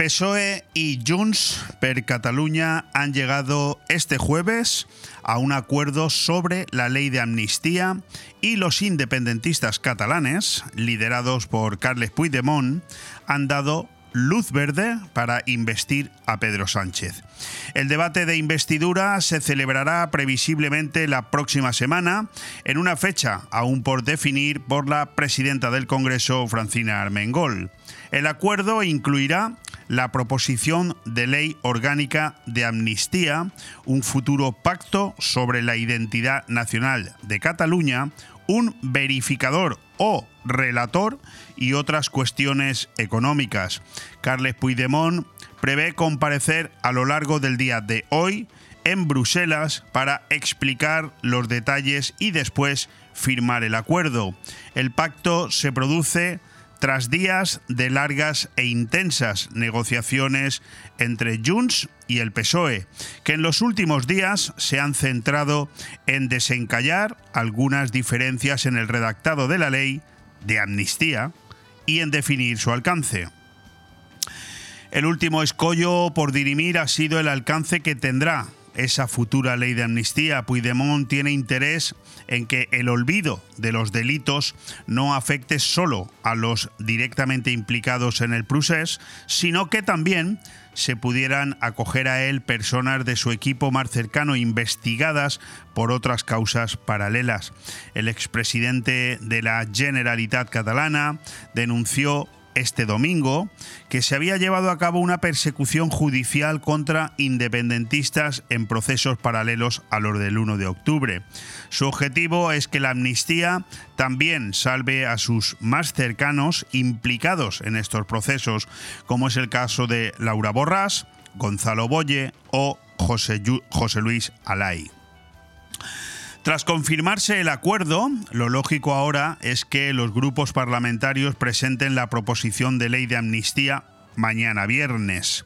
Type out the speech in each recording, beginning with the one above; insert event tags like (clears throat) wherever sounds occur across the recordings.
PSOE y Junts per Cataluña han llegado este jueves a un acuerdo sobre la ley de amnistía y los independentistas catalanes, liderados por Carles Puigdemont, han dado luz verde para investir a Pedro Sánchez. El debate de investidura se celebrará previsiblemente la próxima semana, en una fecha aún por definir por la presidenta del Congreso, Francina Armengol. El acuerdo incluirá la proposición de ley orgánica de amnistía, un futuro pacto sobre la identidad nacional de Cataluña, un verificador o relator y otras cuestiones económicas. Carles Puigdemont prevé comparecer a lo largo del día de hoy en Bruselas para explicar los detalles y después firmar el acuerdo. El pacto se produce tras días de largas e intensas negociaciones entre Junts y el PSOE, que en los últimos días se han centrado en desencallar algunas diferencias en el redactado de la ley de amnistía y en definir su alcance. El último escollo por dirimir ha sido el alcance que tendrá esa futura ley de amnistía. Puigdemont tiene interés en que el olvido de los delitos no afecte solo a los directamente implicados en el procés, sino que también se pudieran acoger a él personas de su equipo más cercano investigadas por otras causas paralelas. El expresidente de la Generalitat catalana denunció este domingo que se había llevado a cabo una persecución judicial contra independentistas en procesos paralelos a los del 1 de octubre. Su objetivo es que la amnistía también salve a sus más cercanos implicados en estos procesos, como es el caso de Laura Borrás, Gonzalo Boye o José, José Luis Alay. Tras confirmarse el acuerdo, lo lógico ahora es que los grupos parlamentarios presenten la proposición de ley de amnistía mañana viernes.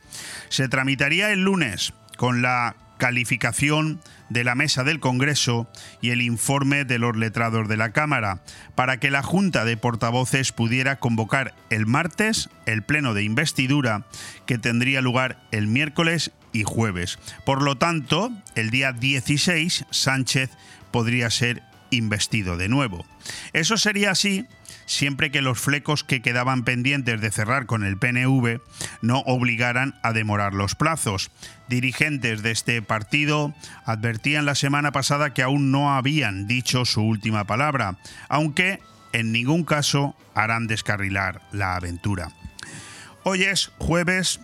Se tramitaría el lunes con la calificación de la mesa del Congreso y el informe de los letrados de la Cámara, para que la Junta de Portavoces pudiera convocar el martes el pleno de investidura que tendría lugar el miércoles y jueves. Por lo tanto, el día 16 Sánchez podría ser investido de nuevo. Eso sería así siempre que los flecos que quedaban pendientes de cerrar con el PNV no obligaran a demorar los plazos. Dirigentes de este partido advertían la semana pasada que aún no habían dicho su última palabra, aunque en ningún caso harán descarrilar la aventura. Hoy es jueves,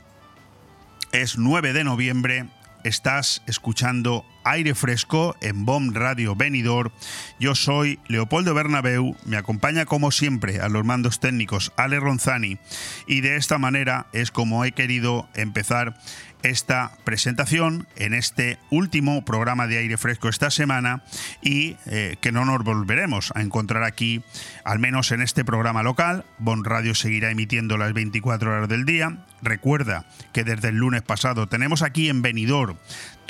es 9 de noviembre, estás escuchando aire fresco en BOM Radio Benidor. Yo soy Leopoldo Bernabeu, me acompaña como siempre a los mandos técnicos Ale Ronzani y de esta manera es como he querido empezar esta presentación en este último programa de aire fresco esta semana y eh, que no nos volveremos a encontrar aquí, al menos en este programa local. Bon Radio seguirá emitiendo las 24 horas del día. Recuerda que desde el lunes pasado tenemos aquí en Benidorm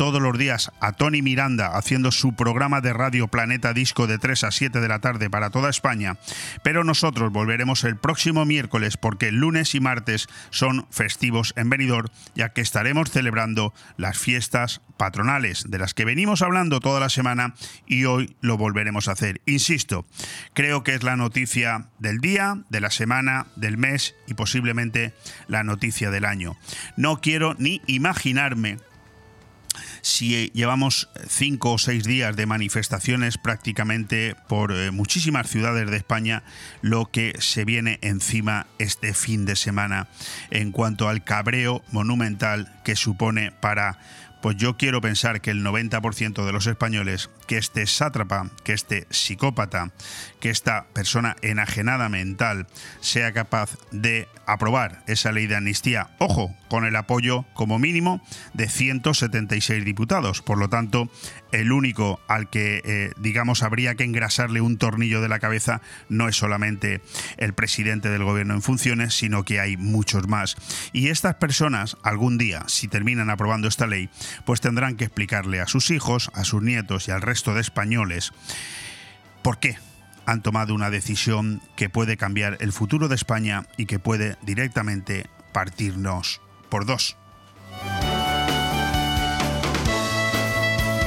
todos los días a Tony Miranda haciendo su programa de Radio Planeta Disco de 3 a 7 de la tarde para toda España, pero nosotros volveremos el próximo miércoles porque lunes y martes son festivos en Benidorm, ya que estaremos celebrando las fiestas patronales de las que venimos hablando toda la semana y hoy lo volveremos a hacer. Insisto, creo que es la noticia del día, de la semana, del mes y posiblemente la noticia del año. No quiero ni imaginarme si llevamos cinco o seis días de manifestaciones prácticamente por eh, muchísimas ciudades de España, lo que se viene encima este fin de semana en cuanto al cabreo monumental que supone para pues yo quiero pensar que el 90% de los españoles, que este sátrapa, que este psicópata, que esta persona enajenada mental sea capaz de aprobar esa ley de amnistía, ojo, con el apoyo como mínimo de 176 diputados. Por lo tanto, el único al que, eh, digamos, habría que engrasarle un tornillo de la cabeza no es solamente el presidente del gobierno en funciones, sino que hay muchos más. Y estas personas, algún día, si terminan aprobando esta ley, pues tendrán que explicarle a sus hijos, a sus nietos y al resto de españoles por qué han tomado una decisión que puede cambiar el futuro de España y que puede directamente partirnos por dos.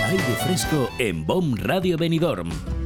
Aire fresco en BOM Radio Benidorm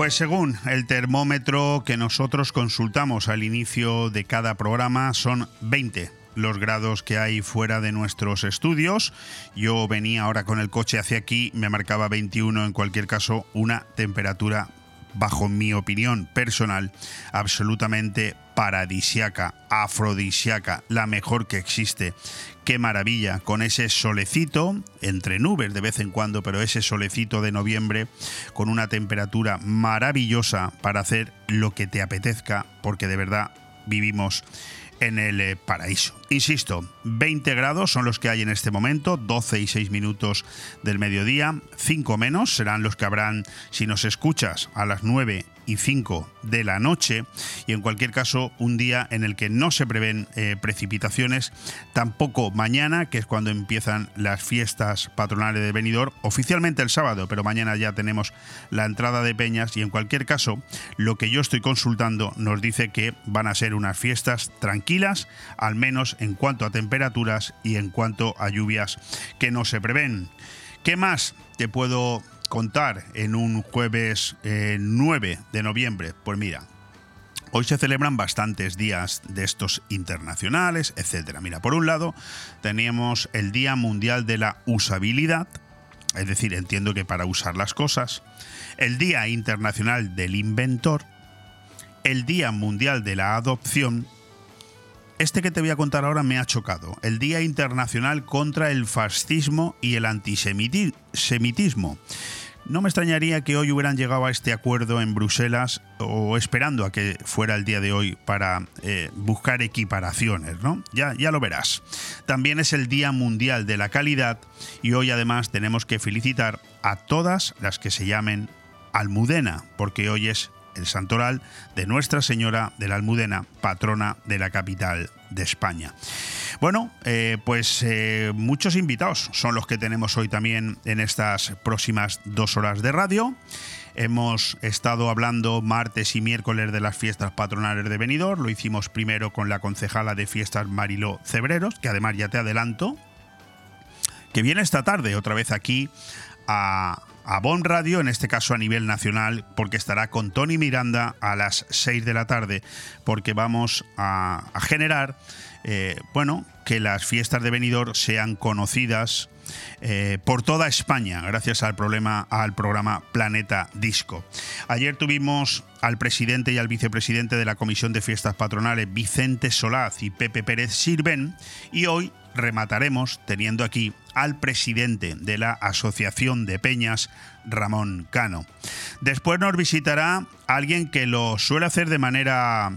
Pues según el termómetro que nosotros consultamos al inicio de cada programa, son 20 los grados que hay fuera de nuestros estudios. Yo venía ahora con el coche hacia aquí, me marcaba 21 en cualquier caso, una temperatura bajo mi opinión personal, absolutamente paradisiaca, afrodisiaca, la mejor que existe. Qué maravilla, con ese solecito, entre nubes de vez en cuando, pero ese solecito de noviembre, con una temperatura maravillosa para hacer lo que te apetezca, porque de verdad vivimos en el eh, paraíso. Insisto, 20 grados son los que hay en este momento, 12 y 6 minutos del mediodía, 5 menos serán los que habrán si nos escuchas a las 9 y 5 de la noche y en cualquier caso un día en el que no se prevén eh, precipitaciones, tampoco mañana, que es cuando empiezan las fiestas patronales de Benidorm, oficialmente el sábado, pero mañana ya tenemos la entrada de peñas y en cualquier caso lo que yo estoy consultando nos dice que van a ser unas fiestas tranquilas, al menos en cuanto a temperaturas y en cuanto a lluvias que no se prevén. ¿Qué más te puedo contar en un jueves 9 eh, de noviembre? Pues mira, Hoy se celebran bastantes días de estos internacionales, etcétera. Mira, por un lado, teníamos el Día Mundial de la Usabilidad, es decir, entiendo que para usar las cosas, el Día Internacional del Inventor, el Día Mundial de la Adopción este que te voy a contar ahora me ha chocado. El Día Internacional contra el Fascismo y el Antisemitismo. No me extrañaría que hoy hubieran llegado a este acuerdo en Bruselas o esperando a que fuera el día de hoy para eh, buscar equiparaciones, ¿no? Ya, ya lo verás. También es el Día Mundial de la Calidad y hoy además tenemos que felicitar a todas las que se llamen Almudena, porque hoy es el santoral de Nuestra Señora de la Almudena, patrona de la capital de España. Bueno, eh, pues eh, muchos invitados son los que tenemos hoy también en estas próximas dos horas de radio. Hemos estado hablando martes y miércoles de las fiestas patronales de Benidorm. Lo hicimos primero con la concejala de fiestas Mariló Cebreros, que además ya te adelanto, que viene esta tarde otra vez aquí a, a Bon Radio, en este caso a nivel nacional, porque estará con Tony Miranda a las 6 de la tarde, porque vamos a, generar, eh, bueno, que las fiestas de Benidorm sean conocidas eh, por toda España, gracias al, problema, al programa Planeta Disco. Ayer tuvimos al presidente y al vicepresidente de la Comisión de Fiestas Patronales, Vicente Solaz y Pepe Pérez Sirven, y hoy remataremos teniendo aquí al presidente de la Asociación de Peñas, Ramón Cano. Después nos visitará alguien que lo suele hacer de manera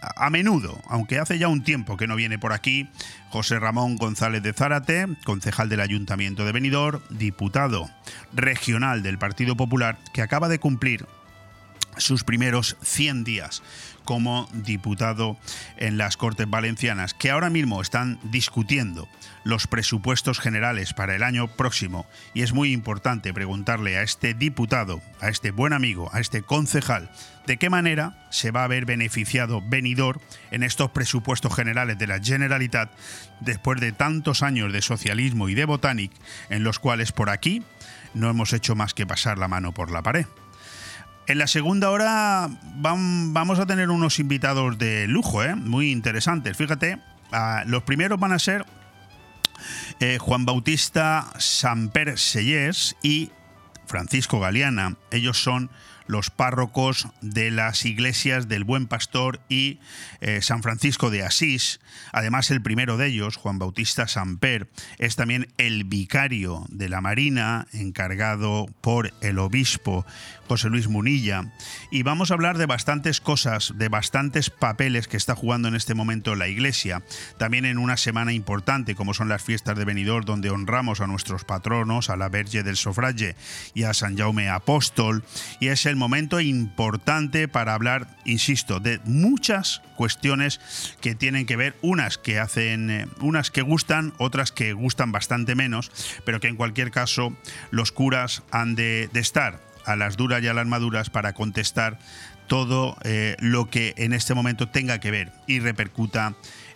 a menudo, aunque hace ya un tiempo que no viene por aquí, José Ramón González de Zárate, concejal del Ayuntamiento de Benidorm, diputado regional del Partido Popular, que acaba de cumplir sus primeros 100 días como diputado en las Cortes Valencianas, que ahora mismo están discutiendo los presupuestos generales para el año próximo y es muy importante preguntarle a este diputado, a este buen amigo, a este concejal, de qué manera se va a ver beneficiado venidor en estos presupuestos generales de la Generalitat después de tantos años de socialismo y de Botanic en los cuales por aquí no hemos hecho más que pasar la mano por la pared. En la segunda hora vamos a tener unos invitados de lujo, ¿eh? muy interesantes. Fíjate, ah, los primeros van a ser eh, Juan Bautista Samper Sellés y Francisco Galeana. Ellos son los párrocos de las iglesias del Buen Pastor y eh, San Francisco de Asís. Además, el primero de ellos, Juan Bautista Samper, es también el vicario de la Marina, encargado por el obispo José Luis Munilla. Y vamos a hablar de bastantes cosas, de bastantes papeles que está jugando en este momento la Iglesia. También en una semana importante, como son las fiestas de Benidorm, donde honramos a nuestros patronos, a la Verge del Sofraye y a San Jaume Apóstol. Y es el momento importante para hablar, insisto, de muchas cuestiones que tienen que ver, unas que hacen, eh, unas que gustan, otras que gustan bastante menos, pero que en cualquier caso los curas han de, estar a las duras y a las maduras para contestar todo eh, lo que en este momento tenga que ver y repercuta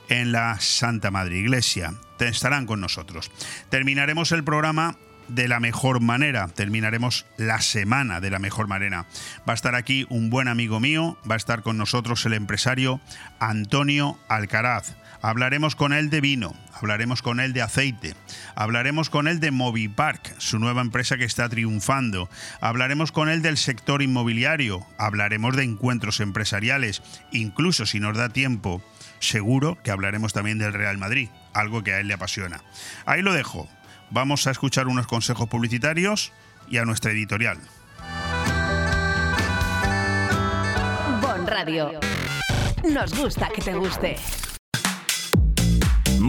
en la Santa Madre Iglesia. Estarán con nosotros. Terminaremos el programa de la mejor manera, terminaremos la semana de la mejor manera. Va a estar aquí un buen amigo mío, va a estar con nosotros el empresario Antonio Alcaraz. Hablaremos con él de vino, hablaremos con él de aceite, hablaremos con él de Movipark, su nueva empresa que está triunfando, hablaremos con él del sector inmobiliario, hablaremos de encuentros empresariales, incluso si nos da tiempo, seguro que hablaremos también del Real Madrid, algo que a él le apasiona. Ahí lo dejo, vamos a escuchar unos consejos publicitarios y a nuestra editorial. Bon Radio. Nos gusta que te guste.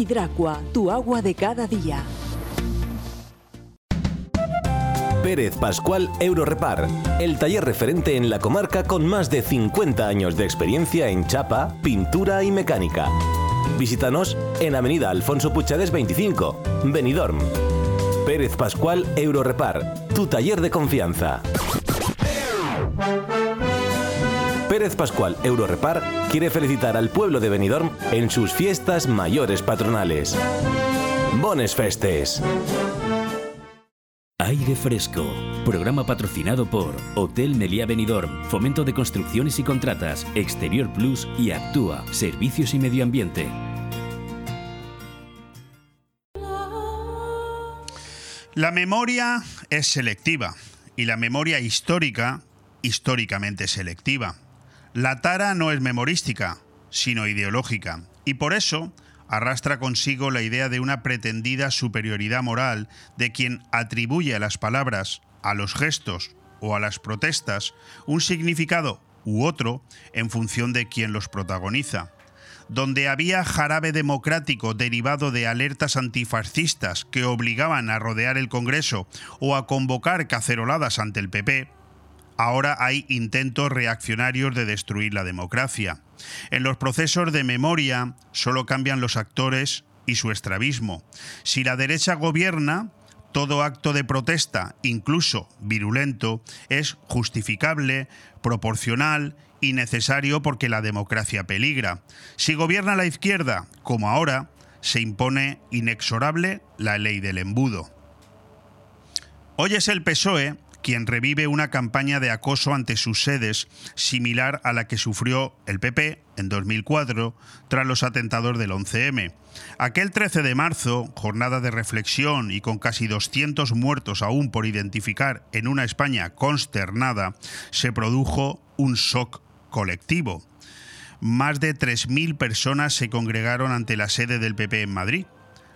Hidracua, tu agua de cada día. Pérez Pascual Eurorepar, el taller referente en la comarca con más de 50 años de experiencia en chapa, pintura y mecánica. Visítanos en Avenida Alfonso Puchades 25, Benidorm. Pérez Pascual Eurorepar, tu taller de confianza. Pérez Pascual Eurorepar quiere felicitar al pueblo de Benidorm en sus fiestas mayores patronales. Bones Festes. Aire Fresco. Programa patrocinado por Hotel Meliá Benidorm, Fomento de Construcciones y Contratas, Exterior Plus y Actúa, Servicios y Medio Ambiente. La memoria es selectiva y la memoria histórica históricamente selectiva. La tara no es memorística, sino ideológica, y por eso arrastra consigo la idea de una pretendida superioridad moral de quien atribuye a las palabras, a los gestos o a las protestas un significado u otro en función de quien los protagoniza. Donde había jarabe democrático derivado de alertas antifascistas que obligaban a rodear el Congreso o a convocar caceroladas ante el PP, ahora hay intentos reaccionarios de destruir la democracia. En los procesos de memoria solo cambian los actores y su estrabismo. Si la derecha gobierna, todo acto de protesta, incluso virulento, es justificable, proporcional y necesario porque la democracia peligra. Si gobierna la izquierda, como ahora, se impone inexorable la ley del embudo. Hoy es el PSOE quien revive una campaña de acoso ante sus sedes similar a la que sufrió el PP en 2004 tras los atentados del 11M. Aquel 13 de marzo, jornada de reflexión y con casi 200 muertos aún por identificar en una España consternada, se produjo un shock colectivo. Más de 3.000 personas se congregaron ante la sede del PP en Madrid.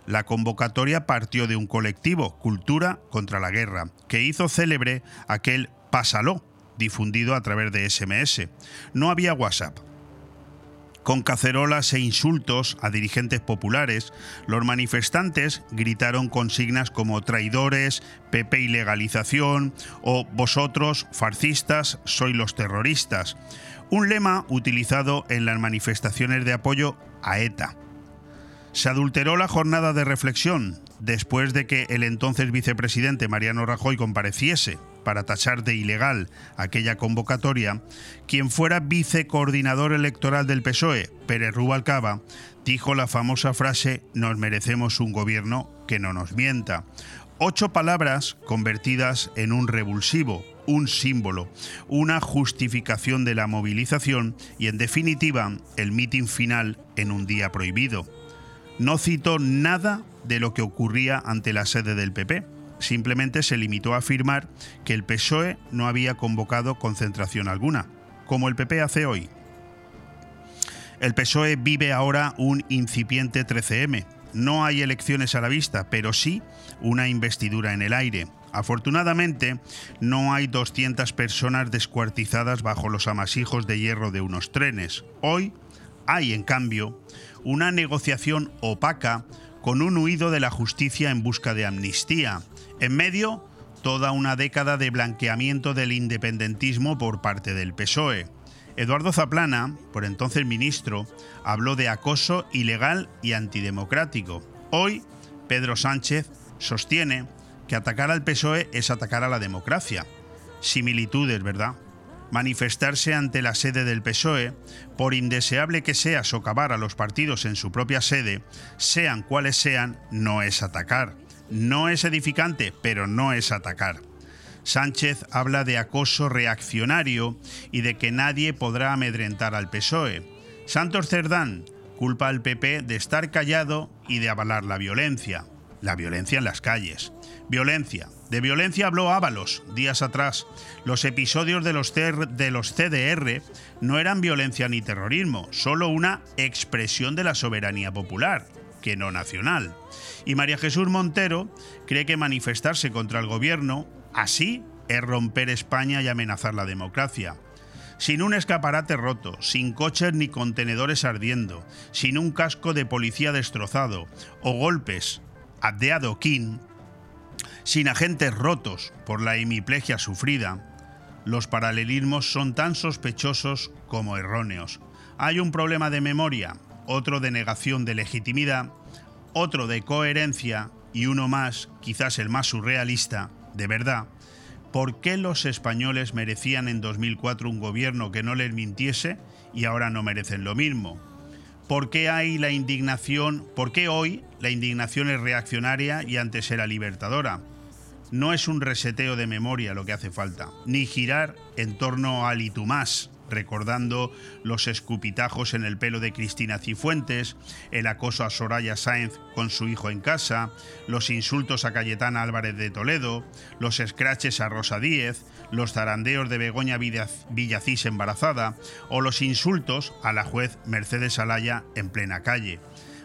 La convocatoria partió de un colectivo, Cultura contra la Guerra, que hizo célebre aquel Pásalo, difundido a través de SMS. No había WhatsApp. Con cacerolas e insultos a dirigentes populares, los manifestantes gritaron consignas como traidores, PP y legalización o vosotros, fascistas, sois los terroristas, un lema utilizado en las manifestaciones de apoyo a ETA. Se adulteró la jornada de reflexión después de que el entonces vicepresidente Mariano Rajoy compareciese para tachar de ilegal aquella convocatoria, quien fuera vicecoordinador electoral del PSOE, Pérez Rubalcaba, dijo la famosa frase Nos merecemos un gobierno que no nos mienta. Ocho palabras convertidas en un revulsivo, un símbolo, una justificación de la movilización y, en definitiva, el mitin final en un día prohibido. No citó nada de lo que ocurría ante la sede del PP simplemente se limitó a afirmar que el PSOE no había convocado concentración alguna, como el PP hace hoy. El PSOE vive ahora un incipiente 13M. No hay elecciones a la vista, pero sí una investidura en el aire. Afortunadamente, no hay 200 personas descuartizadas bajo los amasijos de hierro de unos trenes. Hoy hay, en cambio, una negociación opaca con un huido de la justicia en busca de amnistía, en medio, toda una década de blanqueamiento del independentismo por parte del PSOE. Eduardo Zaplana, por entonces ministro, habló de acoso ilegal y antidemocrático. Hoy, Pedro Sánchez sostiene que atacar al PSOE es atacar a la democracia. Similitudes, ¿verdad? Manifestarse ante la sede del PSOE, por indeseable que sea socavar a los partidos en su propia sede, sean cuales sean, no es atacar. No es edificante, pero no es atacar. Sánchez habla de acoso reaccionario y de que nadie podrá amedrentar al PSOE. Santos Cerdán culpa al PP de estar callado y de avalar la violencia. La violencia en las calles. Violencia. De violencia habló Ábalos días atrás. Los episodios de los, de los CDR no eran violencia ni terrorismo, solo una expresión de la soberanía popular que no nacional. Y María Jesús Montero cree que manifestarse contra el gobierno así es romper España y amenazar la democracia. Sin un escaparate roto, sin coches ni contenedores ardiendo, sin un casco de policía destrozado o golpes de adoquín, sin agentes rotos por la hemiplegia sufrida, los paralelismos son tan sospechosos como erróneos. Hay un problema de memoria, otro de negación de legitimidad, otro de coherencia y uno más, quizás el más surrealista, de verdad, ¿por qué los españoles merecían en 2004 un gobierno que no les mintiese y ahora no merecen lo mismo? ¿Por qué hay la indignación? ¿Por qué hoy la indignación es reaccionaria y antes era libertadora? No es un reseteo de memoria lo que hace falta, ni girar en torno al y más, recordando los escupitajos en el pelo de Cristina Cifuentes, el acoso a Soraya Sáenz con su hijo en casa, los insultos a Cayetana Álvarez de Toledo, los escraches a Rosa Díez, los zarandeos de Begoña Villacís embarazada o los insultos a la juez Mercedes Alaya en plena calle.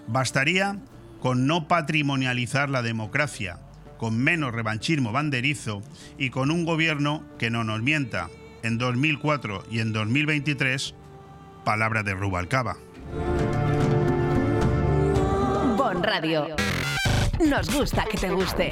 Bastaría con no patrimonializar la democracia, con menos revanchismo banderizo y con un gobierno que no nos mienta, en 2004 y en 2023, palabra de Rubalcaba. Bon Radio. Nos gusta que te guste.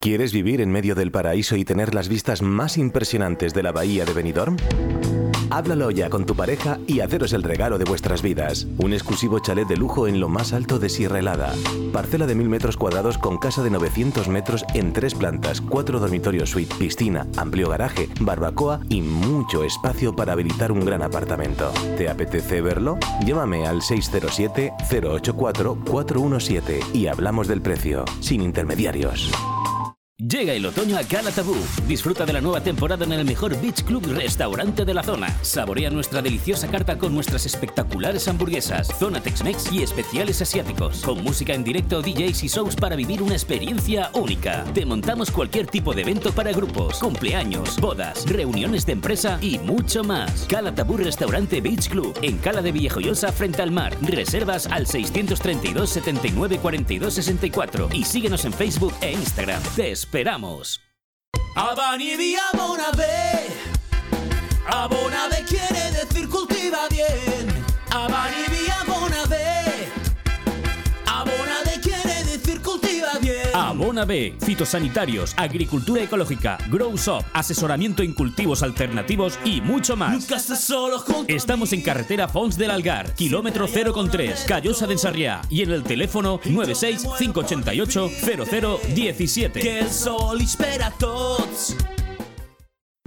¿Quieres vivir en medio del paraíso y tener las vistas más impresionantes de la bahía de Benidorm? Háblalo ya con tu pareja y haceros el regalo de vuestras vidas. Un exclusivo chalet de lujo en lo más alto de Sierra Helada. Parcela de 1000 metros cuadrados con casa de 900 metros en tres plantas, cuatro dormitorios suite, piscina, amplio garaje, barbacoa y mucho espacio para habilitar un gran apartamento. ¿Te apetece verlo? Llámame al 607-084-417 y hablamos del precio, sin intermediarios. Llega el otoño a Calatabú. Disfruta de la nueva temporada en el mejor Beach Club restaurante de la zona. Saborea nuestra deliciosa carta con nuestras espectaculares hamburguesas, zona Tex-Mex y especiales asiáticos. Con música en directo, DJs y shows para vivir una experiencia única. Te montamos cualquier tipo de evento para grupos, cumpleaños, bodas, reuniones de empresa y mucho más. Calatabú Restaurante Beach Club en Cala de Villajoyosa frente al mar. Reservas al 632 79 42 64 y síguenos en Facebook e Instagram. Esperamos. Abani via Bonavé. Abonade quiere B, fitosanitarios, agricultura ecológica, Grow Shop, asesoramiento en cultivos alternativos y mucho más. Nunca estás solo Estamos en carretera Fons del Algar, kilómetro 0,3, Callosa de Ensarriá y en el teléfono 96 588 0017. que el sol espera a tots.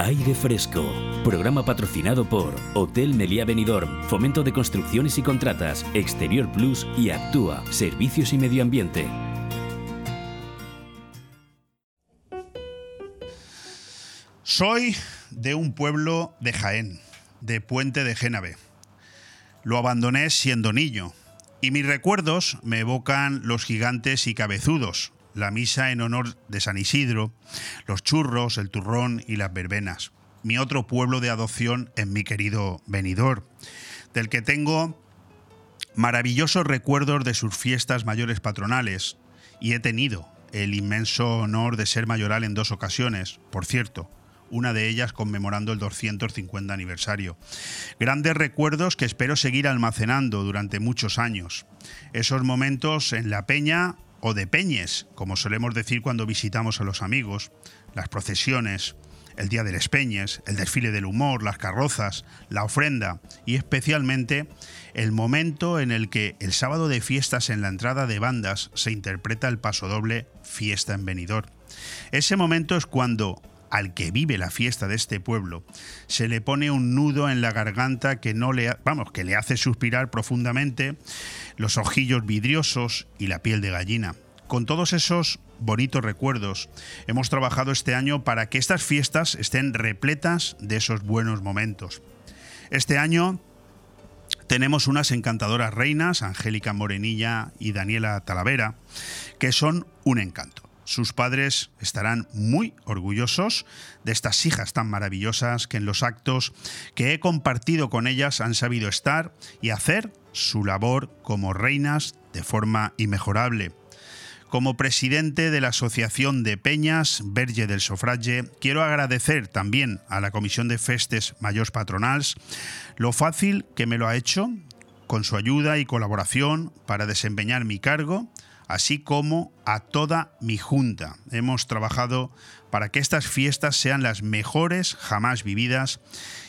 Aire Fresco, programa patrocinado por Hotel Meliá Benidorm, Fomento de Construcciones y Contratas, Exterior Plus y Actúa, Servicios y Medio Ambiente. Soy de un pueblo de Jaén, de Puente de Génave. Lo abandoné siendo niño y mis recuerdos me evocan los gigantes y cabezudos, la misa en honor de San Isidro, los churros, el turrón y las verbenas. Mi otro pueblo de adopción en mi querido Benidorm, del que tengo maravillosos recuerdos de sus fiestas mayores patronales y he tenido el inmenso honor de ser mayoral en dos ocasiones, por cierto, una de ellas conmemorando el 250 aniversario. Grandes recuerdos que espero seguir almacenando durante muchos años. Esos momentos en la peña o de peñes, como solemos decir cuando visitamos a los amigos, las procesiones, el Día de las Peñes, el desfile del humor, las carrozas, la ofrenda y especialmente el momento en el que el sábado de fiestas en la entrada de bandas se interpreta el pasodoble Fiesta en Benidorm. Ese momento es cuando al que vive la fiesta de este pueblo se le pone un nudo en la garganta que no le, vamos, que le hace suspirar profundamente, los ojillos vidriosos y la piel de gallina. Con todos esos bonitos recuerdos, hemos trabajado este año para que estas fiestas estén repletas de esos buenos momentos. Este año tenemos unas encantadoras reinas, Angélica Morenilla y Daniela Talavera, que son un encanto. Sus padres estarán muy orgullosos de estas hijas tan maravillosas que en los actos que he compartido con ellas han sabido estar y hacer su labor como reinas de forma inmejorable. Como presidente de la Asociación de Peñas Verge del Sofraje, quiero agradecer también a la Comisión de Festes Mayors Patronals lo fácil que me lo ha hecho con su ayuda y colaboración para desempeñar mi cargo, así como a toda mi junta. Hemos trabajado para que estas fiestas sean las mejores jamás vividas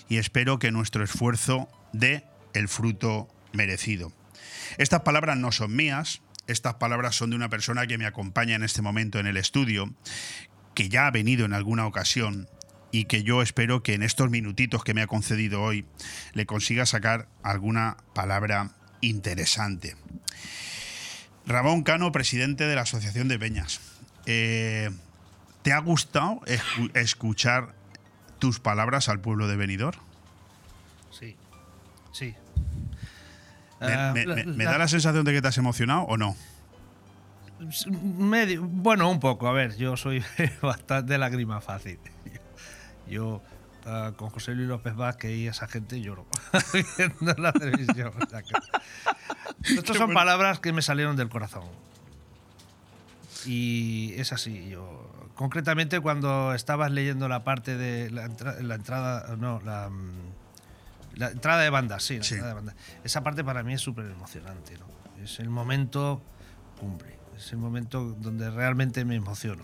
y espero que nuestro esfuerzo dé el fruto merecido. Estas palabras no son mías, estas palabras son de una persona que me acompaña en este momento en el estudio, que ya ha venido en alguna ocasión y que yo espero que en estos minutitos que me ha concedido hoy le consiga sacar alguna palabra interesante. Ramón Cano, presidente de la Asociación de Peñas. Eh, ¿Te ha gustado escu- escuchar tus palabras al pueblo de Benidorm? Sí, sí. ¿Me, Ah, me- la- me- me la- da la sensación de que te has emocionado o no? medio, bueno, un poco. A ver, yo soy (laughs) bastante lágrima fácil. Yo ah, con José Luis López Vázquez y esa gente lloro (laughs) viendo la televisión. Estas son palabras que me salieron del corazón. Y es así. Yo concretamente cuando estabas leyendo la parte de la, entra- la entrada, no, la, la entrada de banda, sí, la Sí. entrada de banda. Esa parte para mí es súper emocionante. ¿no? Es el momento cumbre. Es el momento donde realmente me emociono.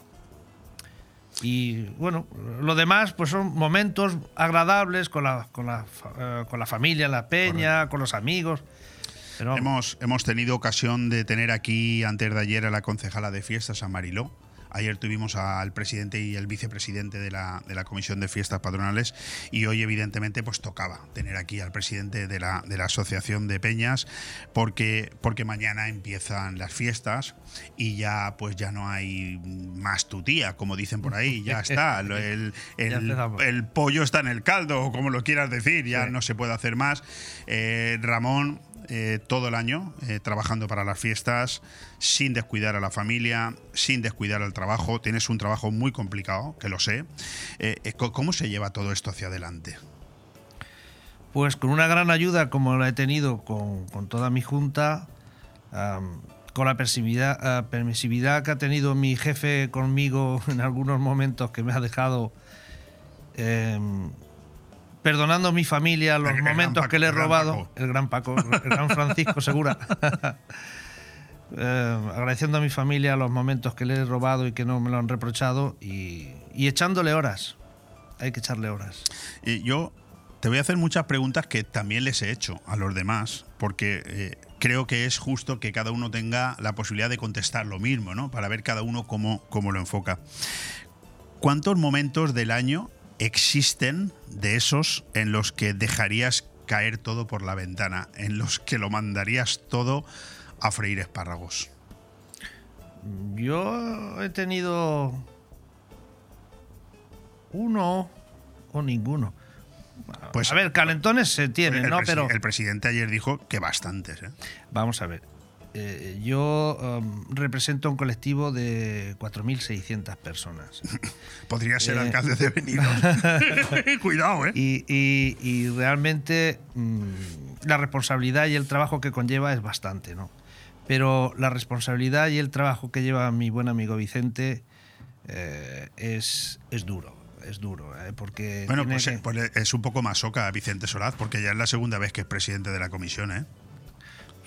Y bueno, lo demás pues son momentos agradables con la, con la, eh, con la familia, la peña, con los amigos. Pero Hemos, hemos tenido ocasión de tener aquí antes de ayer a la concejala de fiestas, a Mariló. Ayer tuvimos al presidente y el vicepresidente de la, de la Comisión de Fiestas Patronales y hoy evidentemente pues tocaba tener aquí al presidente de la, de la Asociación de Peñas porque, porque mañana empiezan las fiestas y ya pues ya no hay más tu tía, como dicen por ahí, ya está. (laughs) El, el- Ya empezamos. el pollo está en el caldo, o como lo quieras decir, ya Sí. no se puede hacer más. Eh, Ramón, eh, todo el año eh, trabajando para las fiestas, sin descuidar a la familia, sin descuidar al trabajo. Tienes un trabajo muy complicado, que lo sé. Eh, ¿Cómo se lleva todo esto hacia adelante? Pues con una gran ayuda como la he tenido con, con toda mi junta, con la permisividad, ah, permisividad que ha tenido mi jefe conmigo (laughs) en algunos momentos que me ha dejado em, perdonando a mi familia los El- el gran momentos Paco, que le he robado, el gran Paco, el gran Francisco Segura. (laughs) Eh, agradeciendo a mi familia los momentos que le he robado y que no me lo han reprochado y, y echándole horas. Hay que echarle horas. Y yo te voy a hacer muchas preguntas que también les he hecho a los demás, porque eh, creo que es justo que cada uno tenga la posibilidad de contestar lo mismo, ¿no? Para ver cada uno cómo, cómo lo enfoca. ¿Cuántos momentos del año existen de esos en los que dejarías caer todo por la ventana, en los que lo mandarías todo a freír espárragos? Yo he tenido uno o ninguno. Pues- a ver, calentones se tienen, el, ¿no? Pero el presidente ayer dijo que bastantes. ¿eh? vamos a ver. Eh, yo um, represento un colectivo de 4.600 personas. (laughs) Podría ser Eh. alcalde de Benidorm. (laughs) Cuidado, ¿eh? Y, y- y realmente mm, la responsabilidad y el trabajo que conlleva es bastante, ¿no? Pero la responsabilidad y el trabajo que lleva mi buen amigo Vicente eh, es, es duro, es duro, ¿eh? porque Bueno, pues, que- eh, pues es un poco más soca Vicente Solaz, porque ya es la segunda vez que es presidente de la comisión, ¿eh?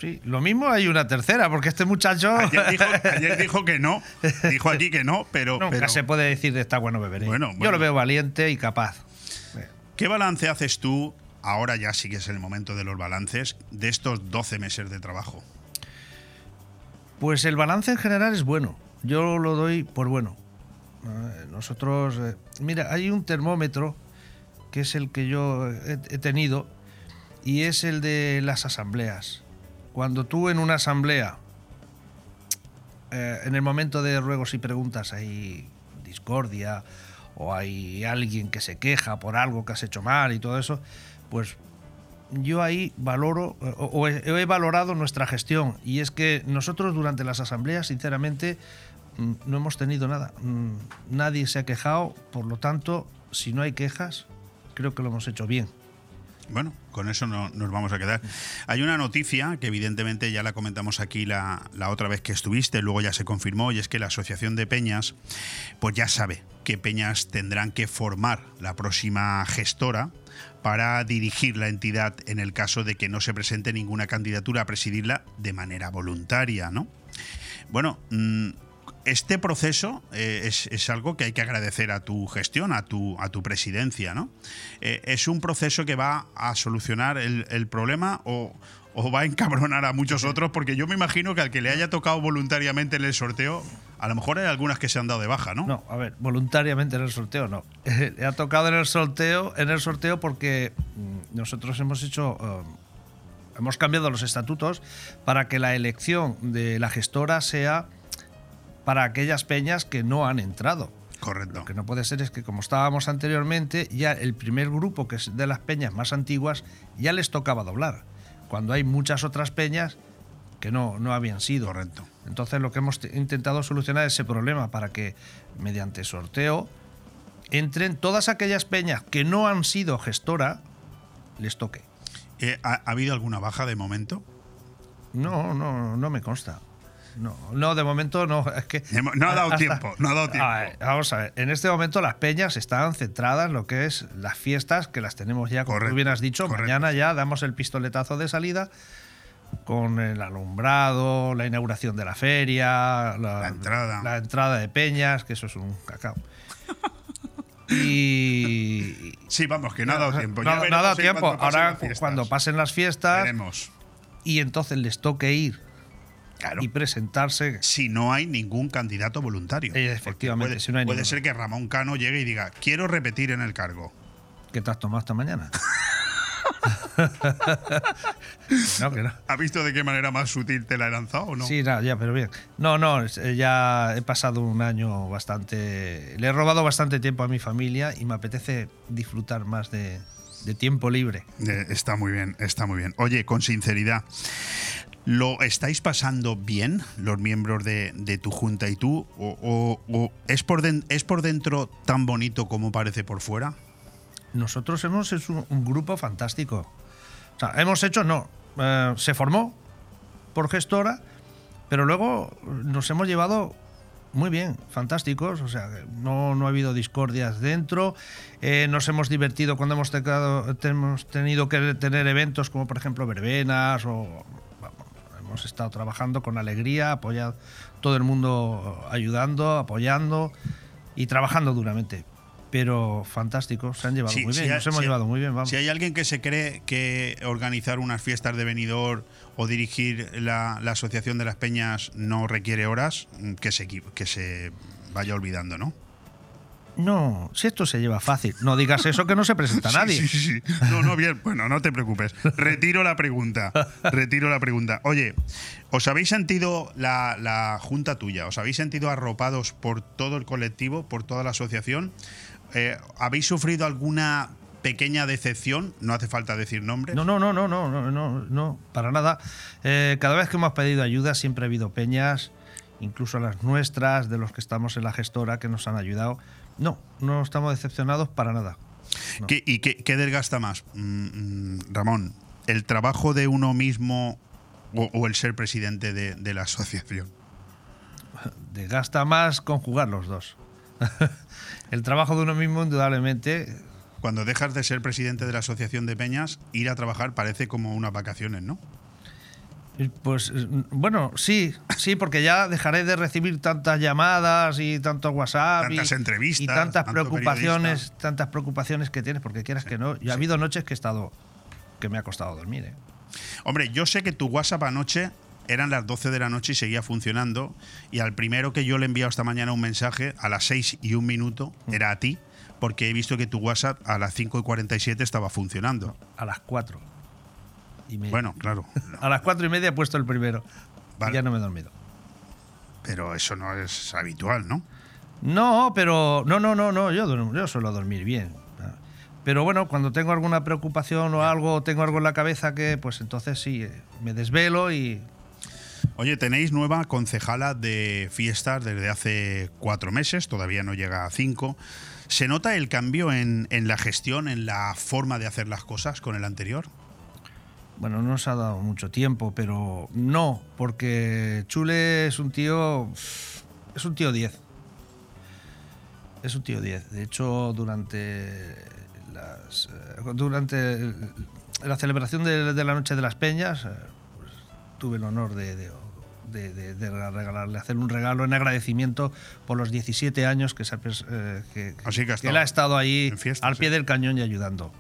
Sí, lo mismo hay una tercera, porque este muchacho Ayer dijo, ayer dijo que no, (laughs) dijo aquí que no, pero, nunca pero se puede decir de está bueno beberé. Bueno, Yo bueno. lo veo valiente y capaz. ¿qué balance haces tú, ahora ya sí que es el momento de los balances, de estos 12 meses de trabajo? Pues el balance en general es bueno. Yo lo doy por bueno. Nosotros, eh, mira, hay un termómetro que es el que yo he tenido y es el de las asambleas. Cuando tú en una asamblea, eh, en el momento de ruegos y preguntas hay discordia o hay alguien que se queja por algo que has hecho mal y todo eso, pues yo ahí valoro o, he valorado nuestra gestión y es que nosotros durante las asambleas, sinceramente, mm, no hemos tenido nada. Mm, Nadie se ha quejado, por lo tanto, si no hay quejas, creo que lo hemos hecho bien. Bueno, con eso no, nos vamos a quedar. Hay una noticia que evidentemente ya la comentamos aquí la, la otra vez que estuviste, luego ya se confirmó, y es que la Asociación de Peñas, pues ya sabe qué peñas tendrán que formar la próxima gestora para dirigir la entidad en el caso de que no se presente ninguna candidatura a presidirla de manera voluntaria, ¿no? Bueno, mm, este proceso eh, es, algo que hay que agradecer a tu gestión, a tu, a tu presidencia, ¿no? Eh, ¿Es un proceso que va a solucionar el, problema o, o va a encabronar a muchos otros, porque yo me imagino que al que le haya tocado voluntariamente en el sorteo, a lo mejor hay algunas que se han dado de baja, ¿no? No, a ver, voluntariamente en el sorteo no. (laughs) Le ha tocado en el sorteo, en el sorteo porque mm, nosotros hemos hecho, eh, hemos cambiado los estatutos para que la elección de la gestora sea para aquellas peñas que no han entrado. Correcto. Lo que no puede ser es que, como estábamos anteriormente, ya el primer grupo, que es de las peñas más antiguas, ya les tocaba doblar. Cuando hay muchas otras peñas que no, no habían sido. Correcto. Entonces, lo que hemos te- intentado solucionar es ese problema para que, mediante sorteo, entren todas aquellas peñas que no han sido gestora, les toque. Eh, ¿ha, ha habido alguna baja de momento? No, no, no me consta. No, no, de momento no. Es que no ha dado tiempo, no ha dado tiempo. A ver, vamos a ver. En este momento las peñas están centradas en lo que es las fiestas, que las tenemos ya, como Correcto, tú bien has dicho. correcto. Mañana ya damos el pistoletazo de salida con el alumbrado, la inauguración de la feria, la, La entrada. la entrada de peñas, que eso es un cacao. (laughs) Y, Sí, vamos, que no ha dado tiempo. no, no ha dado en tiempo. Ahora, cuando pasen las fiestas Veremos. y entonces les toque ir Claro. y presentarse. Si no hay ningún candidato voluntario. Eh, efectivamente, puede, si no hay puede ser que Ramón Cano llegue y diga, quiero repetir en el cargo. ¿Qué te has tomado esta mañana? (laughs) no, que no. ¿Ha visto de qué manera más sutil te la he lanzado o no? Sí, nada, ya, pero bien. No, no, eh, ya he pasado un año bastante. Le he robado bastante tiempo a mi familia y me apetece disfrutar más de, de tiempo libre. Eh, Está muy bien, está muy bien. Oye, con sinceridad, ¿lo estáis pasando bien los miembros de, de tu junta y tú? ¿O, o- o es, por den- es por dentro tan bonito como parece por fuera? Nosotros hemos hecho un, grupo fantástico. O sea, hemos hecho, no, eh, se formó por gestora, pero luego nos hemos llevado muy bien, fantásticos. O sea, no, no ha habido discordias dentro. eh, nos hemos divertido cuando hemos tenido que tener eventos como, por ejemplo, verbenas o. hemos estado trabajando con alegría, apoyado, todo el mundo ayudando, apoyando y trabajando duramente. Pero fantástico, se han llevado Sí, muy bien, hay- nos hemos llevado muy bien, vamos. Si hay alguien que se cree que organizar unas fiestas de venidor o dirigir la, la Asociación de las Peñas no requiere horas, mm, que se, que se vaya olvidando, ¿no? No, si esto se lleva fácil, no digas eso que no se presenta (laughs) nadie. Sí, sí, sí. No, no, bien. Bueno, no te preocupes. Retiro la pregunta. Retiro la pregunta. Oye, ¿os habéis sentido la, la junta tuya? ¿Os habéis sentido arropados por todo el colectivo, por toda la asociación? Eh, ¿Habéis sufrido alguna pequeña decepción? No hace falta decir nombres. No, no, no, no, no, no, no, no, para nada. Eh, cada vez que hemos pedido ayuda siempre ha habido peñas, incluso las nuestras, de los que estamos en la gestora, que nos han ayudado. No, no estamos decepcionados para nada. No. ¿Qué- ¿Y qué, qué desgasta más, Mm, mm, Ramón? ¿El trabajo de uno mismo o, o el ser presidente de, de la asociación? (laughs) Desgasta más conjugar los dos. (laughs) El trabajo de uno mismo, indudablemente, Cuando dejas de ser presidente de la asociación de peñas, ir a trabajar parece como unas vacaciones, ¿no? Pues eh, bueno, sí, sí, porque ya dejaré de recibir tantas llamadas y tantos WhatsApp y- Tantas entrevistas, y tantas preocupaciones, periodista. tantas preocupaciones que tienes, porque quieras que no. Y ha habido noches que he estado que me ha costado dormir. ¿eh? Hombre, yo sé que tu WhatsApp anoche eran las 12 de la noche y seguía funcionando. Y al primero que yo le he enviado esta mañana un mensaje, a las 6 y un minuto, Mm. era a ti, porque he visto que tu WhatsApp a las 5 y 47 estaba funcionando. A las 4. Y media. Bueno, claro. (laughs) a las 4 y media he puesto el primero. Vale. Y ya no me he dormido. Pero eso no es habitual, ¿no? No, pero no, no, no, no, yo, duermo- yo suelo dormir bien. Pero bueno, cuando tengo alguna preocupación o algo, tengo algo en la cabeza que, pues entonces sí, eh, me desvelo y Oye, tenéis nueva concejala de fiestas desde hace cuatro meses, todavía no llega a cinco. ¿Se nota el cambio en, en la gestión, en la forma de hacer las cosas con el anterior? Bueno, no nos ha dado mucho tiempo, pero no, porque Chule es un tío. Es un tío 10. Es un tío 10. De hecho, durante las, eh, durante la celebración de, de la Noche de las Peñas, eh, pues, tuve el honor de, de- de- de- de regalarle, hacer un regalo en agradecimiento por los 17 años que, se eh, que, él ha estado ahí al pie sí. del cañón y ayudando.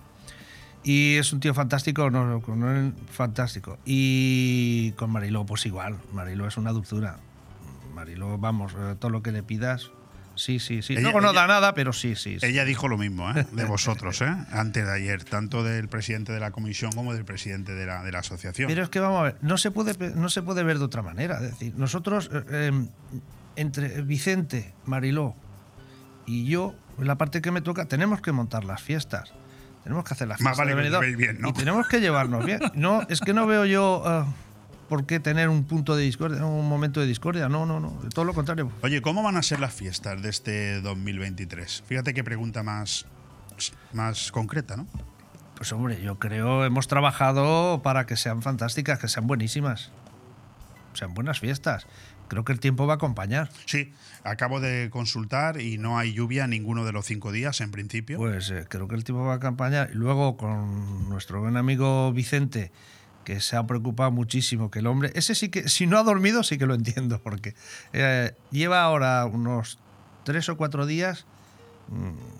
Y es un tío fantástico, no, con él fantástico. Y con Mariló, pues igual. Mariló es una dulzura. Mariló, vamos, eh, todo lo que le pidas. Sí, sí, sí. Ella- Luego no ella- da nada, pero sí, sí. sí. Ella dijo lo mismo, ¿eh? de (laughs) vosotros, ¿eh? antes de ayer, tanto del presidente de la comisión como del presidente de la, de la asociación. Pero es que vamos a ver, no se puede, no se puede ver de otra manera. Es decir, nosotros, eh, eh, entre Vicente, Mariló y yo, la parte que me toca, tenemos que montar las fiestas. Tenemos que hacer las Más fiestas vale de que bien, ¿no? Y tenemos que llevarnos bien. No, es que no veo yo eh, por qué tener un punto de discordia, un momento de discordia. No, no, no. Todo lo contrario. Oye, ¿cómo van a ser las fiestas de este 2023? Fíjate qué pregunta más, más concreta, ¿no? Pues hombre, yo creo hemos trabajado para que sean fantásticas, que sean buenísimas. Sean buenas fiestas. Creo que el tiempo va a acompañar. Sí, acabo de consultar y no hay lluvia ninguno de los cinco días en principio. Pues eh, creo que el tiempo va a acompañar. Y luego con nuestro buen amigo Vicente, que se ha preocupado muchísimo, que el hombre, ese sí que, si no ha dormido, sí que lo entiendo, porque eh, lleva ahora unos tres o cuatro días. mm,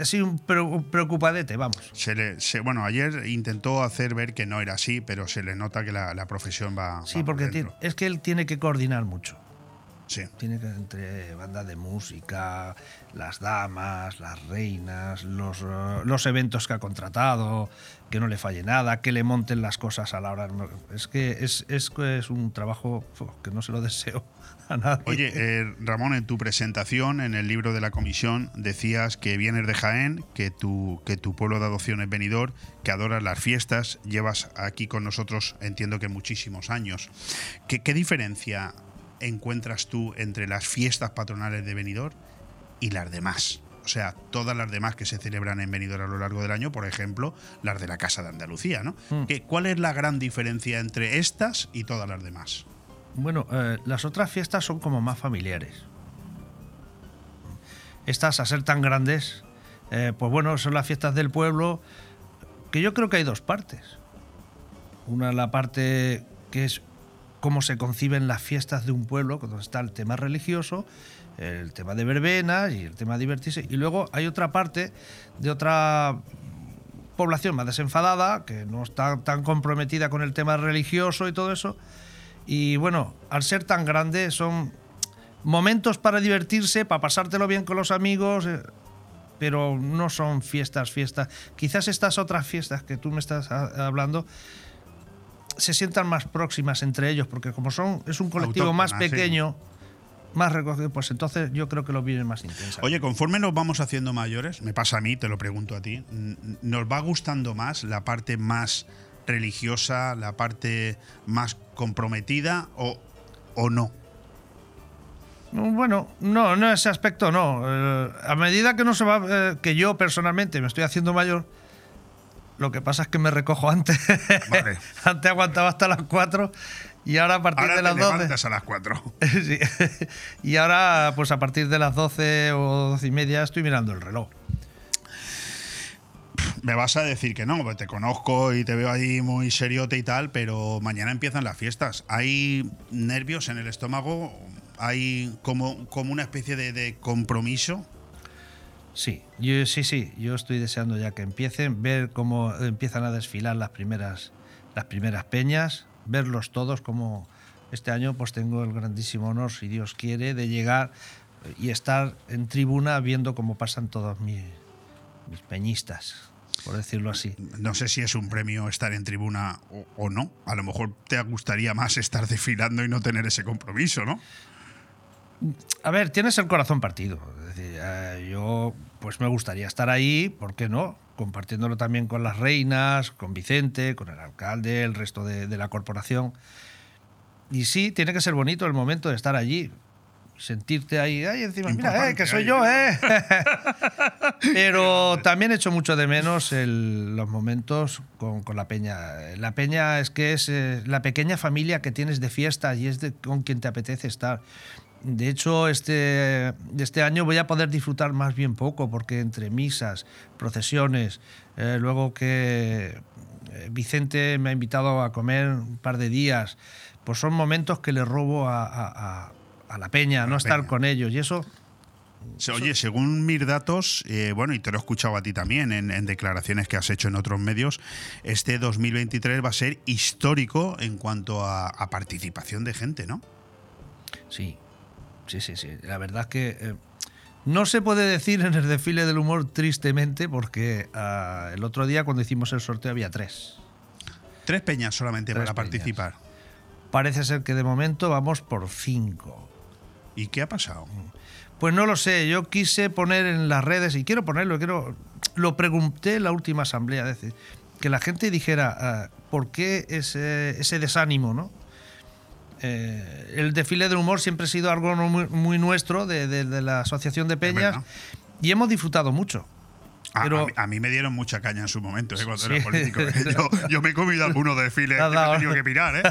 así un pre- un preocupadete, vamos. Se le, se- bueno, ayer intentó hacer ver que no era así, pero se le nota que la, la profesión va. Sí, va por porque tiene- es que él tiene que coordinar mucho. Sí. Tiene que entre banda de música, las damas, las reinas, los, eh, los eventos que ha contratado, que no le falle nada, que le monten las cosas a la hora. Es que es, es, es un trabajo que no se lo deseo a nadie. Oye, eh, Ramón, en tu presentación en el libro de la comisión decías que vienes de Jaén, que tu, que tu pueblo de adopción es venidor, que adoras las fiestas, llevas aquí con nosotros, entiendo que muchísimos años. ¿Qué, qué diferencia encuentras tú entre las fiestas patronales de Benidorm y las demás? O sea, todas las demás que se celebran en Benidorm a lo largo del año, por ejemplo, las de la Casa de Andalucía, ¿no? Mm. ¿Qué- ¿Cuál es la gran diferencia entre estas y todas las demás? Bueno, eh, las otras fiestas son como más familiares. Estas, a ser tan grandes, eh, pues bueno, son las fiestas del pueblo, que yo creo que hay dos partes. Una, la parte que es cómo se conciben las fiestas de un pueblo, cuando está el tema religioso, el tema de verbenas y el tema de divertirse. Y luego hay otra parte de otra población más desenfadada, que no está tan comprometida con el tema religioso y todo eso. Y bueno, al ser tan grande son momentos para divertirse, para pasártelo bien con los amigos, eh, pero no son fiestas, fiestas. Quizás estas otras fiestas que tú me estás a- hablando se sientan más próximas entre ellos, porque como son es un colectivo más sí. pequeño, más recogido, pues entonces yo creo que lo viven más intensa. Oye, conforme nos vamos haciendo mayores, me pasa a mí, te lo pregunto a ti, ¿nos va gustando más la parte más religiosa, la parte más comprometida o, o no? Bueno, no, no ese aspecto no. Eh, a medida que no se va, eh, que yo personalmente me estoy haciendo mayor, lo que pasa es que me recojo antes. Vale. (laughs) antes aguantaba hasta las 4 y ahora a partir Ahora de te las 12. levantas a las 4. (laughs) Sí. y ahora, pues a partir de las 12 o 12 y media estoy mirando el reloj. Me vas a decir que no, te conozco y te veo ahí muy seriote y tal, pero mañana empiezan las fiestas. ¿Hay nervios en el estómago? ¿Hay como, como una especie de, de compromiso? Sí, yo, sí, sí, yo estoy deseando ya que empiecen, ver cómo empiezan a desfilar las primeras, las primeras peñas, verlos todos, como este año pues tengo el grandísimo honor, si Dios quiere, de llegar y estar en tribuna viendo cómo pasan todos mis, mis peñistas, por decirlo así. No sé si es un premio estar en tribuna o, o no. A lo mejor te gustaría más estar desfilando y no tener ese compromiso, ¿no? A ver, tienes el corazón partido. Es decir, eh, yo pues me gustaría estar ahí, ¿por qué no? Compartiéndolo también con las reinas, con Vicente, con el alcalde, el resto de, de la corporación. Y sí, tiene que ser bonito el momento de estar allí. Sentirte ahí, ay, encima, mira, eh, que soy Importante, yo, eh. (laughs) Pero también echo mucho de menos el- los momentos con, con la peña. La peña es que es eh, la pequeña familia que tienes de fiesta y es de, con quien te apetece estar. De hecho, este, este año voy a poder disfrutar más bien poco, porque entre misas, procesiones, eh, luego que eh, Vicente me ha invitado a comer un par de días, pues son momentos que le robo a, a- a- a la peña, no estar peña. con ellos. Y eso Oye, según mis datos, eh, bueno, y te lo he escuchado a ti también en, en declaraciones que has hecho en otros medios, este 2023 va a ser histórico en cuanto a, a participación de gente, ¿no? Sí, sí, sí, sí. La verdad es que eh, no se puede decir en el desfile del humor tristemente porque ah, el otro día cuando hicimos el sorteo había tres. Tres peñas solamente Tres para peñas. participar. Parece ser que de momento vamos por cinco. ¿Y qué ha pasado? Pues no lo sé, yo quise poner en las redes, y quiero ponerlo, quiero, lo pregunté en la última asamblea, es decir, que la gente dijera ah, por qué ese, ese desánimo, ¿no? Eh, el desfile del humor siempre ha sido algo muy, muy nuestro de, de- de la Asociación de Peñas y hemos disfrutado mucho. A, Pero- a mí, a mí me dieron mucha caña en su momento, ¿eh? cuando Sí. era (laughs) político. ¿eh? Yo, yo me he comido algunos desfiles que he tenido que mirar, ¿eh?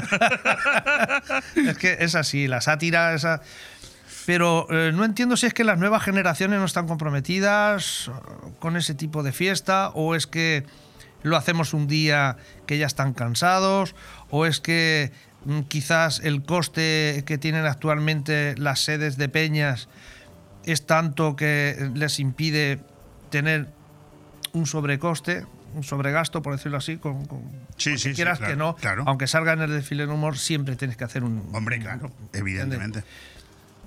(laughs) Es que es así, la sátira, esa. Pero eh, no entiendo si es que las nuevas generaciones no están comprometidas eh, con ese tipo de fiesta, o es que lo hacemos un día que ya están cansados, o es que mm, quizás el coste que tienen actualmente las sedes de peñas es tanto que les impide tener un sobrecoste, un sobregasto, por decirlo así, con, con- Sí, sí, quieras claro, que no, claro. aunque salga en el desfile de humor, siempre tienes que hacer un... Hombre, claro, evidentemente.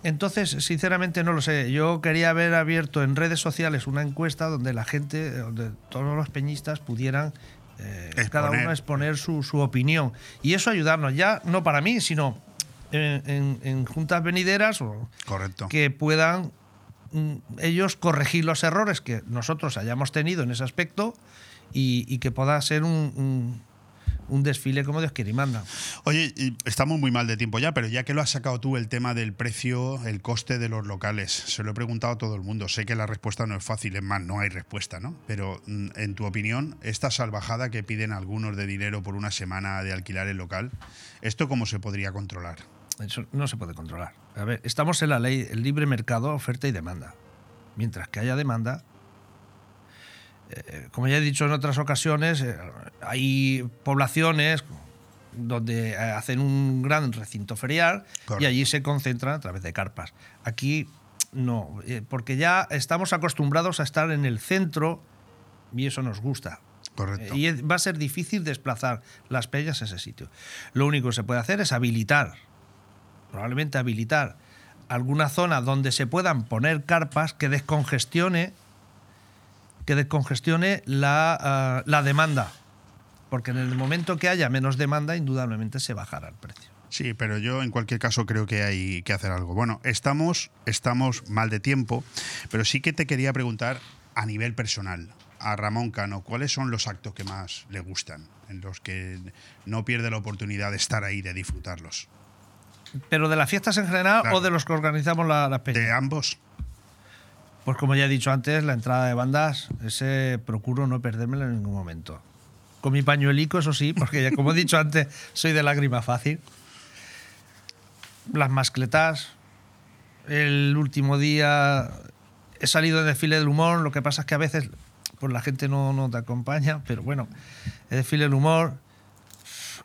Entonces, sinceramente no lo sé. Yo quería haber abierto en redes sociales una encuesta donde la gente, donde todos los peñistas pudieran eh, cada uno exponer su, su opinión. Y eso ayudarnos, ya no para mí, sino en, en- en juntas venideras o Correcto. que puedan mm, ellos corregir los errores que nosotros hayamos tenido en ese aspecto y, y que pueda ser un, un- un desfile como Dios quiere y manda. Oye, y estamos muy mal de tiempo ya, pero ya que lo has sacado tú el tema del precio, el coste de los locales, se lo he preguntado a todo el mundo. Sé que la respuesta no es fácil, es más, no hay respuesta, ¿no? Pero mm, en tu opinión, esta salvajada que piden algunos de dinero por una semana de alquilar el local, ¿esto cómo se podría controlar? Eso no se puede controlar. A ver, estamos en la ley, el libre mercado, oferta y demanda. Mientras que haya demanda, eh, como ya he dicho en otras ocasiones, eh, hay poblaciones donde eh, hacen un gran recinto ferial y allí se concentran a través de carpas. Aquí no, eh, porque ya estamos acostumbrados a estar en el centro y eso nos gusta. Correcto. Y va a ser difícil desplazar las peñas a ese sitio. Lo único que se puede hacer es habilitar, probablemente habilitar alguna zona donde se puedan poner carpas que descongestione, que descongestione la, ah, la demanda. Porque en el momento que haya menos demanda, indudablemente se bajará el precio. Sí, pero yo en cualquier caso creo que hay que hacer algo. Bueno, estamos, estamos mal de tiempo, pero sí que te quería preguntar a nivel personal a Ramón Cano, ¿cuáles son los actos que más le gustan, en los que no pierde la oportunidad de estar ahí, de disfrutarlos? Pero de las fiestas en general Claro. o de los que organizamos la- las peñas. De ambos. Pues como ya he dicho antes, la entrada de bandas, ese procuro no perdérmela en ningún momento. Con mi pañuelico, eso sí, porque ya como he dicho antes, (laughs) soy de lágrima fácil. Las mascletas. El último día he salido de desfile del humor, lo que pasa es que a veces pues la gente no, no te acompaña, pero bueno, el desfile del humor.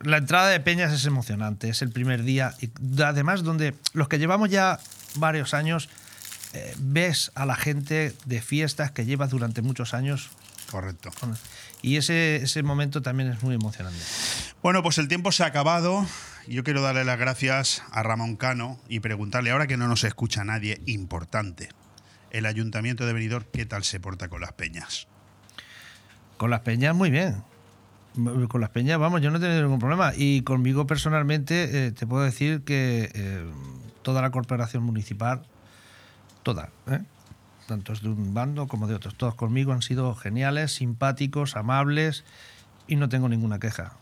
La entrada de Peñas es emocionante, es el primer día. Y además, donde los que llevamos ya varios años, eh, ves a la gente de fiestas que llevas durante muchos años. Correcto. Y ese, ese momento también es muy emocionante. Bueno, pues el tiempo se ha acabado. Yo quiero darle las gracias a Ramón Cano y preguntarle, ahora que no nos escucha nadie, importante, el Ayuntamiento de Benidorm, ¿qué tal se porta con las peñas? Con las peñas, muy bien. Con las peñas, vamos, yo no he tenido ningún problema. Y conmigo personalmente eh, te puedo decir que eh, toda la corporación municipal, toda, ¿eh? tanto de un bando como de otros, todos conmigo han sido geniales, simpáticos, amables y no tengo ninguna queja.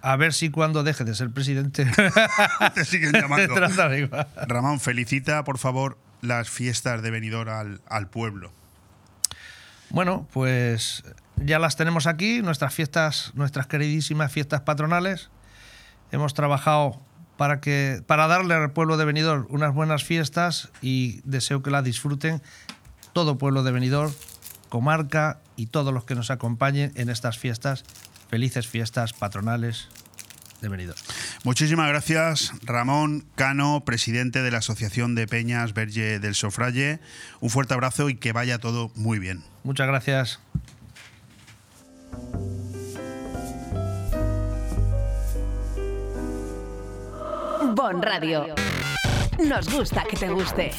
A ver si cuando deje de ser presidente (laughs) Te siguen llamando. (laughs) Ramón, felicita, por favor, las fiestas de Benidorm al, al pueblo. Bueno, pues ya las tenemos aquí, nuestras fiestas, nuestras queridísimas fiestas patronales. Hemos trabajado para que para darle al pueblo de Benidorm unas buenas fiestas y deseo que las disfruten todo pueblo de Benidorm, comarca y todos los que nos acompañen en estas fiestas. Felices fiestas patronales de Benidorm. Muchísimas gracias, Ramón Cano, presidente de la Asociación de Peñas Verge del Sofralle. Un fuerte abrazo y que vaya todo muy bien. Muchas gracias. Bon Radio. Nos gusta que te guste.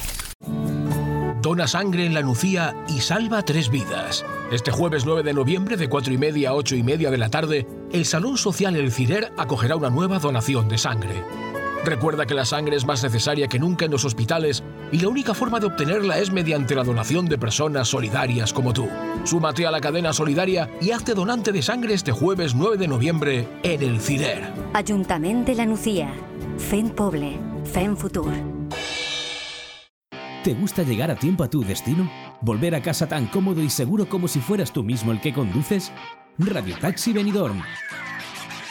Dona sangre en la Nucía y salva tres vidas. Este jueves 9 de noviembre, de 4 y media a 8 y media de la tarde, el Salón Social El Cirer acogerá una nueva donación de sangre. Recuerda que la sangre es más necesaria que nunca en los hospitales y la única forma de obtenerla es mediante la donación de personas solidarias como tú. Súmate a la cadena solidaria y hazte donante de sangre este jueves 9 de noviembre en El Cirer. Ajuntament de la Nucía. Fent poble. Fent futur. ¿Te gusta llegar a tiempo a tu destino? ¿Volver a casa tan cómodo y seguro como si fueras tú mismo el que conduces? Radio Taxi Benidorm.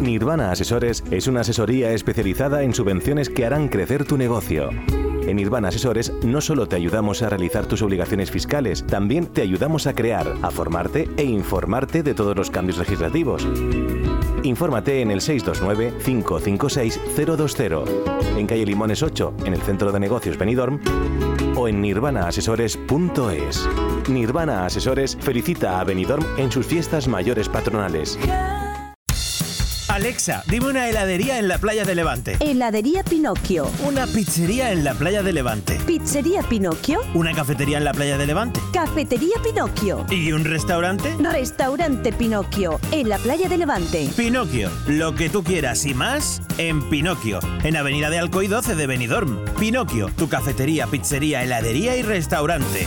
Nirvana Asesores es una asesoría especializada en subvenciones que harán crecer tu negocio. En Nirvana Asesores no solo te ayudamos a realizar tus obligaciones fiscales, también te ayudamos a crear, a formarte e informarte de todos los cambios legislativos. Infórmate en el 629-556-020, en calle Limones 8, en el Centro de Negocios Benidorm, o en nirvanaasesores.es. Nirvana Asesores felicita a Benidorm en sus fiestas mayores patronales. Alexa, dime una heladería en la playa de Levante. Heladería Pinocchio. Una pizzería en la playa de Levante. Pizzería Pinocchio. Una cafetería en la playa de Levante. Cafetería Pinocchio. ¿Y un restaurante? Restaurante Pinocchio, en la playa de Levante. Pinocchio, lo que tú quieras y más en Pinocchio, en Avenida de Alcoy 12 de Benidorm. Pinocchio, tu cafetería, pizzería, heladería y restaurante.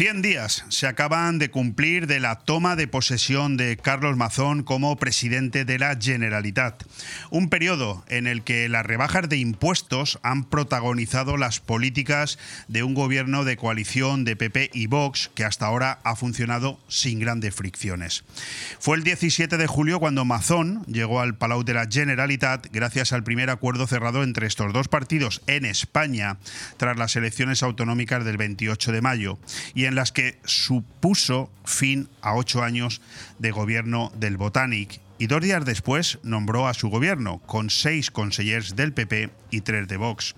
100 días se acaban de cumplir de la toma de posesión de Carlos Mazón como presidente de la Generalitat. Un periodo en el que las rebajas de impuestos han protagonizado las políticas de un gobierno de coalición de PP y Vox que hasta ahora ha funcionado sin grandes fricciones. Fue el 17 de julio cuando Mazón llegó al Palau de la Generalitat gracias al primer acuerdo cerrado entre estos dos partidos en España tras las elecciones autonómicas del 28 de mayo y en las que supuso fin a ocho años de gobierno del Botanic y dos días después nombró a su gobierno, con seis consellers del PP y tres de Vox.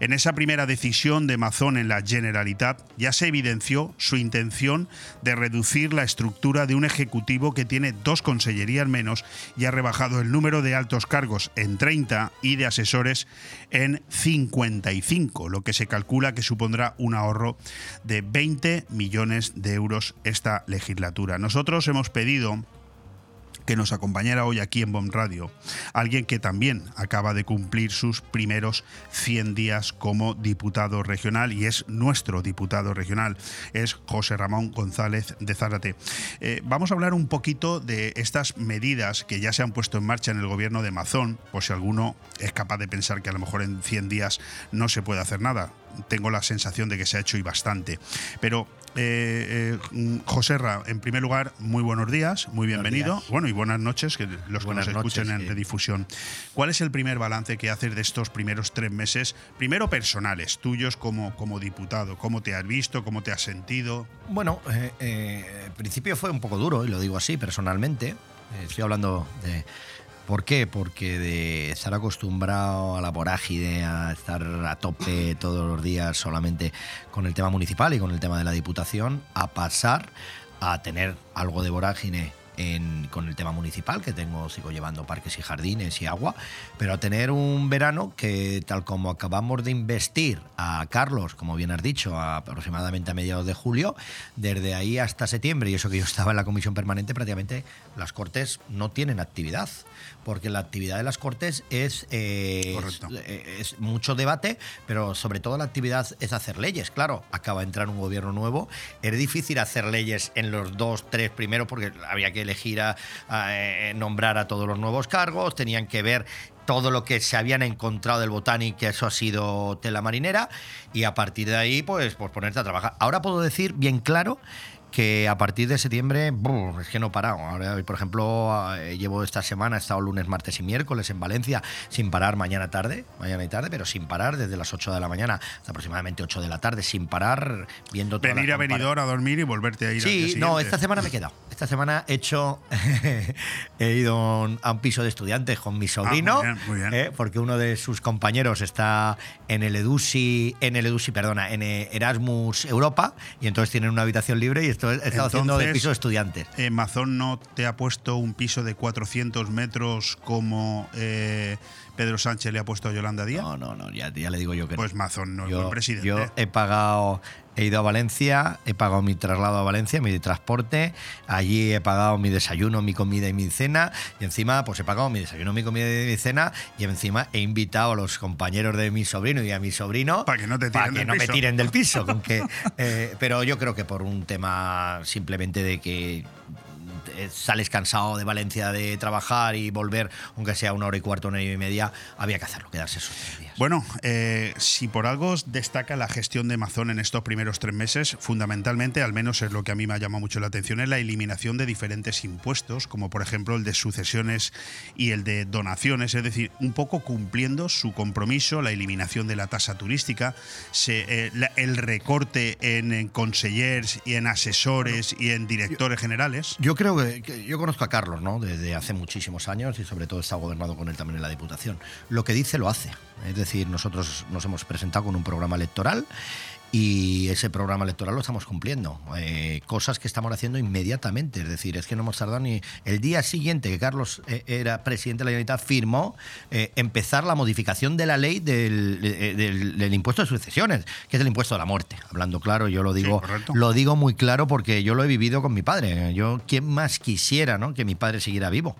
En esa primera decisión de Mazón en la Generalitat ya se evidenció su intención de reducir la estructura de un ejecutivo que tiene dos consellerías menos y ha rebajado el número de altos cargos en 30 y de asesores en 55, lo que se calcula que supondrá un ahorro de 20 millones de euros esta legislatura. Nosotros hemos pedido que nos acompañara hoy aquí en Bomb Radio. Alguien que también acaba de cumplir sus primeros 100 días como diputado regional y es nuestro diputado regional. Es José Ramón González de Zárate. Eh, vamos a hablar un poquito de estas medidas que ya se han puesto en marcha en el gobierno de Mazón, por si alguno es capaz de pensar que a lo mejor en 100 días no se puede hacer nada. Tengo la sensación de que se ha hecho y bastante. Pero eh, eh, José Ra, en primer lugar, muy buenos días, muy bienvenido. días. Bueno, y buenas noches, que los Buenas que nos escuchen noches, en sí. redifusión. ¿Cuál es el primer balance que haces de estos primeros tres meses? Primero personales, tuyos como, como diputado. ¿Cómo te has visto? ¿Cómo te has sentido? Bueno, eh, eh, al principio fue un poco duro, y lo digo así personalmente. Eh, estoy hablando de. ¿Por qué? Porque de estar acostumbrado a la vorágine, a estar a tope (clears throat) todos los días solamente con el tema municipal y con el tema de la diputación, a pasar a tener algo de vorágine en- con el tema municipal, que tengo, sigo llevando parques y jardines y agua, pero a tener un verano que, tal como acabamos de investir a Carlos, como bien has dicho, a- aproximadamente a mediados de julio, desde ahí hasta septiembre, y eso que yo estaba en la comisión permanente, prácticamente las cortes no tienen actividad, porque la actividad de las cortes es, eh, es, eh, es mucho debate, pero sobre todo la actividad es hacer leyes. Claro, acaba de entrar un gobierno nuevo, es difícil hacer leyes en los dos, tres primeros, porque había que elegir a, a, eh, nombrar a todos los nuevos cargos, tenían que ver todo lo que se habían encontrado del Botanic, que eso ha sido tela marinera, y a partir de ahí, pues, pues ponerte a trabajar. Ahora puedo decir bien claro que a partir de septiembre, brr, es que no he parado. Ahora, por ejemplo, eh, llevo esta semana, he estado lunes, martes y miércoles en Valencia, sin parar mañana tarde, mañana y tarde, pero sin parar desde las 8 de la mañana hasta aproximadamente 8 de la tarde, sin parar, viendo todas Venir a Benidorm a dormir y volverte a ir al Sí, no, siguiente. esta semana me he quedado. Esta semana he hecho. (laughs) he ido a un piso de estudiantes con mi sobrino. muy bien, muy bien. eh, porque uno de sus compañeros está en el Edusi, en el Edusi, perdona, en Erasmus Europa, y entonces tienen una habitación libre y esto he estado haciendo de piso de estudiantes. Eh, Mazón no te ha puesto un piso de 400 metros como eh, Pedro Sánchez le ha puesto a Yolanda Díaz. No, no, no, ya, ya le digo yo que no. Pues Mazón no es buen presidente. yo he pagado, he ido a Valencia, he pagado mi traslado a Valencia, mi transporte, allí he pagado mi desayuno, mi comida y mi cena, y encima pues he pagado mi desayuno, mi comida y mi cena, y encima he invitado a los compañeros de mi sobrino y a mi sobrino Para que no te para tiren que del no me tiren del piso. con que, (laughs) eh, pero yo creo que por un tema simplemente de que eh, sales cansado de Valencia de trabajar y volver, aunque sea una hora y cuarto, una hora y media, había que hacerlo, quedarse días. Bueno, eh, si por algo destaca la gestión de Mazón en estos primeros tres meses, fundamentalmente, al menos es lo que a mí me ha llamado mucho la atención, es la eliminación de diferentes impuestos, como por ejemplo el de sucesiones y el de donaciones, es decir, un poco cumpliendo su compromiso, la eliminación de la tasa turística, se- eh, la- el recorte en, en consellers y en asesores y en directores generales. Yo creo que, que yo conozco a Carlos, ¿no? Desde hace muchísimos años y sobre todo estado gobernado con él también en la Diputación. Lo que dice lo hace. Es decir, nosotros nos hemos presentado con un programa electoral y ese programa electoral lo estamos cumpliendo. Eh, cosas que estamos haciendo inmediatamente. Es decir, es que no hemos tardado ni el día siguiente que Carlos eh, era presidente de la Generalitat firmó eh, empezar la modificación de la ley del, del- del impuesto de sucesiones, que es el impuesto de la muerte. Hablando claro, yo lo digo, lo digo muy claro porque yo lo he vivido con mi padre. Yo, ¿quién más quisiera ¿no? que mi padre siguiera vivo?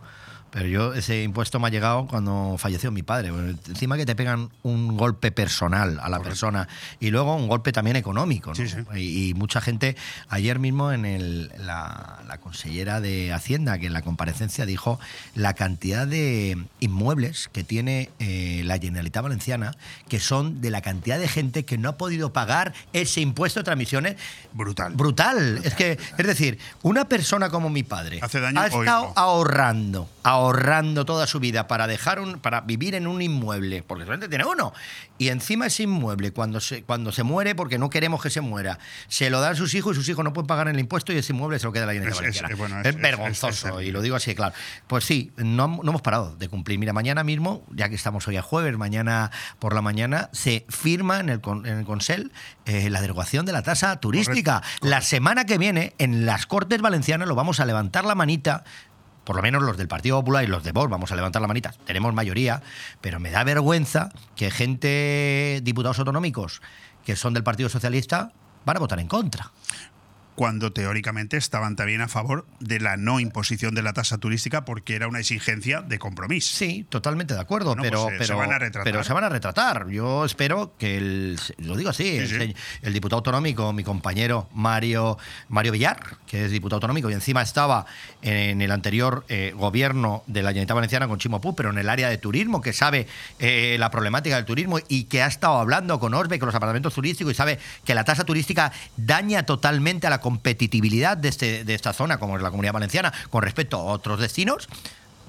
Pero yo, ese impuesto me ha llegado cuando falleció mi padre. Bueno, Encima que te pegan un golpe personal a la persona y luego un golpe también económico. ¿no? Sí, sí. Y, y mucha gente, ayer mismo en el, la, la consellera de Hacienda, que en la comparecencia dijo la cantidad de inmuebles que tiene eh, la Generalitat Valenciana, que son de la cantidad de gente que no ha podido pagar ese impuesto de transmisiones. Brutal. Brutal. Es que, es decir, una persona como mi padre Hace daño ha estado ahorrando, ahorrando toda su vida para dejar un, para vivir en un inmueble, porque solamente tiene uno. Y encima ese inmueble, cuando se, cuando se muere, porque no queremos que se muera, se lo dan a sus hijos y sus hijos no pueden pagar el impuesto y ese inmueble se lo queda la Generalitat Es- es- bueno, Es, es- vergonzoso, y lo digo así claro. Pues sí, no, no hemos parado de cumplir. Mira, mañana mismo, ya que estamos hoy a jueves, mañana por la mañana, se firma en el, en el Consell eh, la derogación de la tasa turística. La semana que viene, en las Cortes Valencianas, lo vamos a levantar la manita por lo menos los del Partido Popular y los de Vox, vamos a levantar la manita, tenemos mayoría, pero me da vergüenza que gente, diputados autonómicos, que son del Partido Socialista, van a votar en contra. Cuando teóricamente estaban también a favor de la no imposición de la tasa turística porque era una exigencia de compromiso. Sí, totalmente de acuerdo, Bueno, pero, pues, eh, se pero, van a retratar. pero se van a retratar. Yo espero que el, lo digo así, el, sí. el diputado autonómico, mi compañero Mario, Mario Villar, que es diputado autonómico y encima estaba en el anterior eh, gobierno de la Generalitat Valenciana con Chimo Puig, pero en el área de turismo, que sabe eh, la problemática del turismo y que ha estado hablando con Orbe, con los apartamentos turísticos y sabe que la tasa turística daña totalmente a la competitividad de, este, de esta zona, como es la Comunidad Valenciana, con respecto a otros destinos.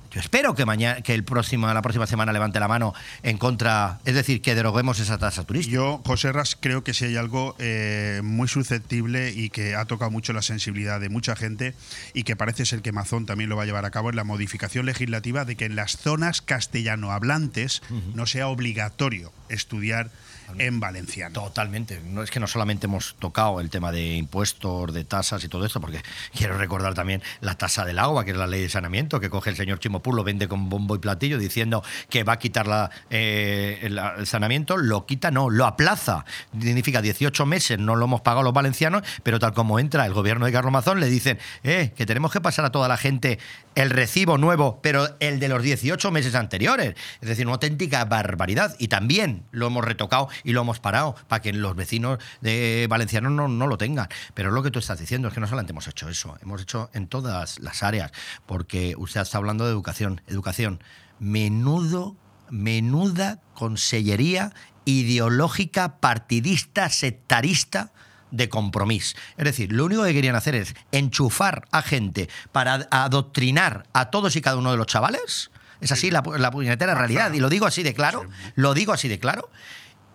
Yo espero que mañana, que el próximo, la próxima semana levante la mano en contra, es decir, que deroguemos esa tasa turística. Yo, José Ras, creo que si hay algo eh, muy susceptible y que ha tocado mucho la sensibilidad de mucha gente y que parece ser que Mazón también lo va a llevar a cabo es la modificación legislativa de que en las zonas castellano hablantes no sea obligatorio estudiar en valenciano. Totalmente. No es que no solamente hemos tocado el tema de impuestos, de tasas y todo esto, porque quiero recordar también la tasa del agua, que es la ley de saneamiento, que coge el señor Chimopur, lo vende con bombo y platillo, diciendo que va a quitar la, eh, el, el saneamiento, lo quita, no, lo aplaza. Significa 18 meses, no lo hemos pagado los valencianos, pero tal como entra el gobierno de Carlos Mazón, le dicen eh, que tenemos que pasar a toda la gente el recibo nuevo, pero el de los 18 meses anteriores. Es decir, una auténtica barbaridad. Y también lo hemos retocado y lo hemos parado para que los vecinos de valencianos no, no lo tengan. Pero es lo que tú estás diciendo, es que no solamente hemos hecho eso, hemos hecho en todas las áreas, porque usted está hablando de educación. Educación, menudo, menuda consellería ideológica, partidista, sectarista de compromiso. Es decir, lo único que querían hacer es enchufar a gente para adoctrinar a todos y cada uno de los chavales. Es así la, la puñetera realidad. Y lo digo así de claro. Lo digo así de claro.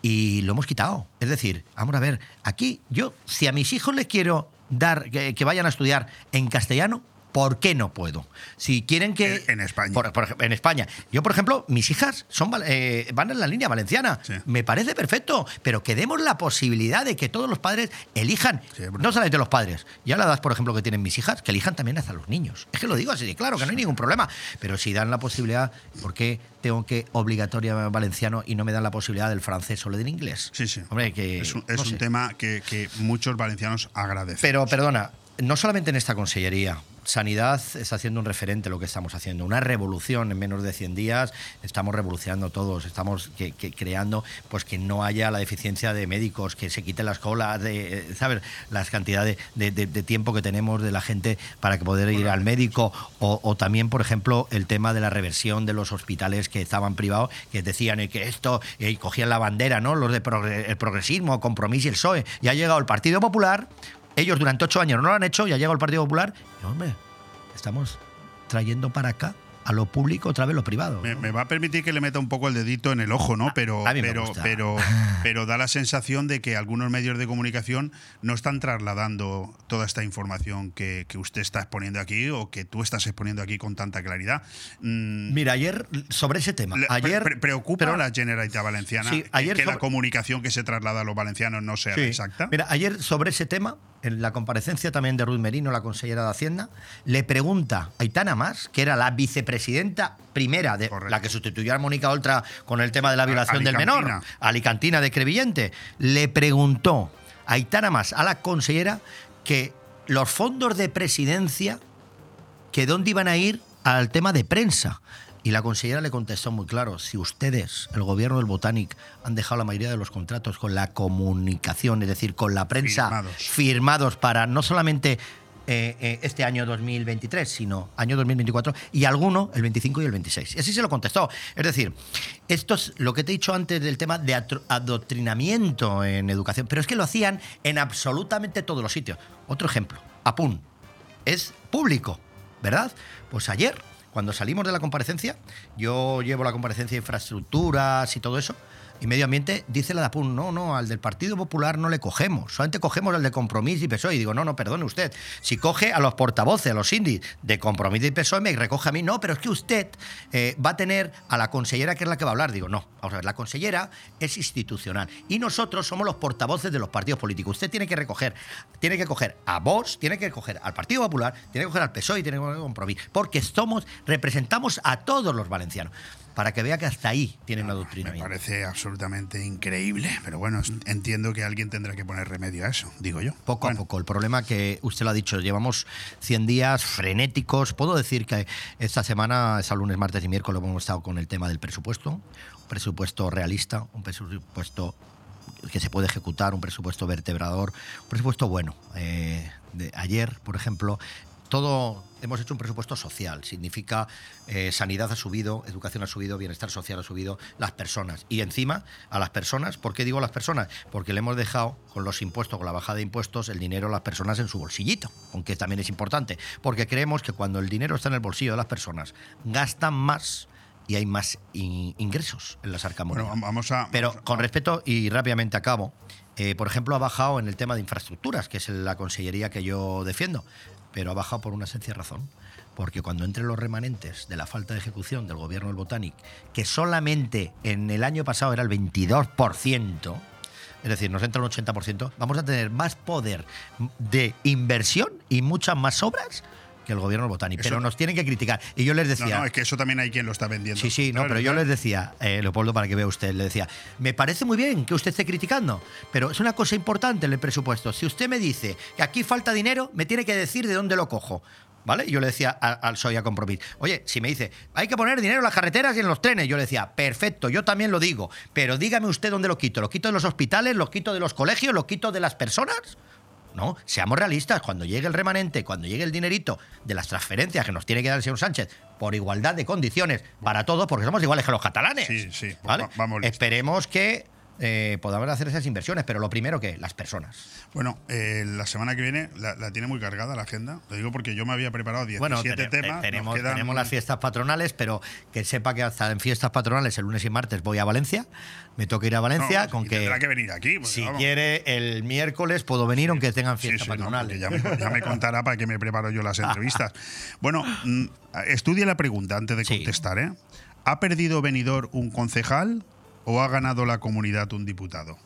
Y lo hemos quitado. Es decir, vamos a ver, aquí yo, si a mis hijos les quiero dar que, que vayan a estudiar en castellano, ¿Por qué no puedo? Si quieren que... En, en España. Por, por, en España. Yo, por ejemplo, mis hijas son, eh, van en la línea valenciana. Sí. Me parece perfecto, pero que demos la posibilidad de que todos los padres elijan, sí, no solamente los padres, ya la edad, por ejemplo, que tienen mis hijas, que elijan también hasta los niños. Es que lo digo así claro, que no hay ningún problema. Pero si dan la posibilidad, ¿por qué tengo que obligatoria valenciano y no me dan la posibilidad del francés o del inglés? Sí, sí. Hombre, que, es un, es no un tema que, que muchos valencianos agradecen. Pero, perdona, no solamente en esta consellería, Sanidad está haciendo un referente lo que estamos haciendo, una revolución en menos de 100 días, estamos revolucionando todos, estamos que, que creando pues que no haya la deficiencia de médicos, que se quiten las colas, de, ¿sabes? Las cantidades de, de, de, tiempo que tenemos de la gente para que poder ir al médico, o, o, también, por ejemplo, el tema de la reversión de los hospitales que estaban privados, que decían que esto, y cogían la bandera, ¿no? Los de progre, el progresismo, compromiso y el PSOE, y ha llegado el Partido Popular ellos durante ocho años no lo han hecho, ya llega el Partido Popular. Y, hombre, estamos trayendo para acá a lo público otra vez lo privado. Me, me, va a permitir que le meta un poco el dedito en el ojo, ¿no? Pero, pero, pero, (laughs) pero da la sensación de que algunos medios de comunicación no están trasladando toda esta información que, que usted está exponiendo aquí o que tú estás exponiendo aquí con tanta claridad. Mm, Mira, ayer sobre ese tema, ayer pre preocupa pero, a la Generalitat Valenciana sí, ayer que sobre, la comunicación que se traslada a los valencianos no sea sí, exacta. Mira, ayer sobre ese tema en la comparecencia también de Ruth Merino, la consellera de Hacienda, le pregunta a Itana Más, que era la vicepresidenta primera, de Correcto. la que sustituyó a Mónica Oltra con el tema de la violación del menor, Alicantina de Crevillente, le preguntó a Itana Más, a la consellera, que los fondos de presidencia, que dónde iban a ir al tema de prensa. Y la consellera le contestó muy claro, si ustedes, el gobierno del Botanic, han dejado la mayoría de los contratos con la comunicación, es decir, con la prensa, firmados, firmados para no solamente eh, eh, este año 2023, sino año 2024, y alguno el 25 y el 26. Y así se lo contestó. Es decir, esto es lo que te he dicho antes del tema de adoctrinamiento en educación, pero es que lo hacían en absolutamente todos los sitios. Otro ejemplo, Apun, es público, ¿verdad? Pues ayer cuando salimos de la comparecencia, yo llevo la comparecencia de infraestructuras y todo eso, y medio ambiente dice la DAPUN, no, no, al del Partido Popular no le cogemos, solamente cogemos al de Compromís y PSOE. Y digo, no, no, perdone usted, si coge a los portavoces, a los indies de Compromís y PSOE, me recoge a mí, no, pero es que usted eh, va a tener a la consellera que es la que va a hablar. Digo, no, vamos a ver, la consellera es institucional y nosotros somos los portavoces de los partidos políticos. Usted tiene que recoger, tiene que coger a Vox, tiene que coger al Partido Popular, tiene que coger al PSOE y tiene que coger a Compromís, porque somos, representamos a todos los valencianos para que vea que hasta ahí tienen no, una doctrina. Me parece absolutamente increíble, pero bueno, entiendo que alguien tendrá que poner remedio a eso, digo yo. Poco bueno. a poco. El problema que usted lo ha dicho, llevamos 100 días frenéticos. Puedo decir que esta semana, ese lunes, martes y miércoles, hemos estado con el tema del presupuesto, un presupuesto realista, un presupuesto que se puede ejecutar, un presupuesto vertebrador, un presupuesto bueno. Eh, de ayer, por ejemplo, todo hemos hecho un presupuesto social. Significa eh, sanidad ha subido, educación ha subido, bienestar social ha subido, las personas. Y encima, a las personas, ¿por qué digo las personas? Porque le hemos dejado con los impuestos, con la bajada de impuestos, el dinero a las personas en su bolsillito, aunque también es importante. Porque creemos que cuando el dinero está en el bolsillo de las personas, gastan más y hay más in ingresos en las arcas bueno, vamos a, Pero con respeto y rápidamente acabo, eh, por ejemplo, ha bajado en el tema de infraestructuras, que es la consellería que yo defiendo pero ha bajado por una sencilla razón. porque cuando entren los remanentes de la falta de ejecución del gobierno del Botanic, que solamente en el año pasado era el 22%, es decir, nos entra un 80%, vamos a tener más poder de inversión y muchas más obras que el gobierno Botanic. Eso- Pero nos tienen que criticar. Y yo les No, decía... no, es que eso también hay quien lo está vendiendo. Sí, sí, no, Claro, pero yo les decía, eh, Leopoldo, para que vea usted, le decía, me parece muy bien que usted esté criticando, pero es una cosa importante en el presupuesto. Si usted me dice que aquí falta dinero, me tiene que decir de dónde lo cojo. ¿Vale? Yo le decía al Soya Compromís, oye, si me dice, hay que poner dinero en las carreteras y en los trenes, yo le decía, perfecto, yo también lo digo, pero dígame usted dónde lo quito. ¿Lo quito de los hospitales? ¿Lo quito de los colegios? ¿Lo quito de las personas? No, seamos realistas, cuando llegue el remanente, cuando llegue el dinerito de las transferencias que nos tiene que dar el señor Sánchez por igualdad de condiciones para todos, porque somos iguales que los catalanes. Sí, sí, ¿vale? va- vamos listos. Esperemos que eh, podamos hacer esas inversiones, pero lo primero que las personas. Bueno, eh, la semana que viene la, la tiene muy cargada la agenda. Lo digo porque yo me había preparado 17 Bueno, temas. eh, tenemos, quedan- tenemos las fiestas patronales, pero que sepa que hasta en fiestas patronales, el lunes y martes, voy a Valencia. Me toca ir a Valencia, No, con que tendrá que venir aquí. porque, si vamos. quiere el miércoles puedo venir aunque tengan fiestas sí, patronales. ya, me, ya me contará para que me preparo yo las entrevistas. (laughs) Bueno, mm, estudie la pregunta antes de contestar. ¿eh? ¿Ha perdido Benidorm un concejal o ha ganado la comunidad un diputado?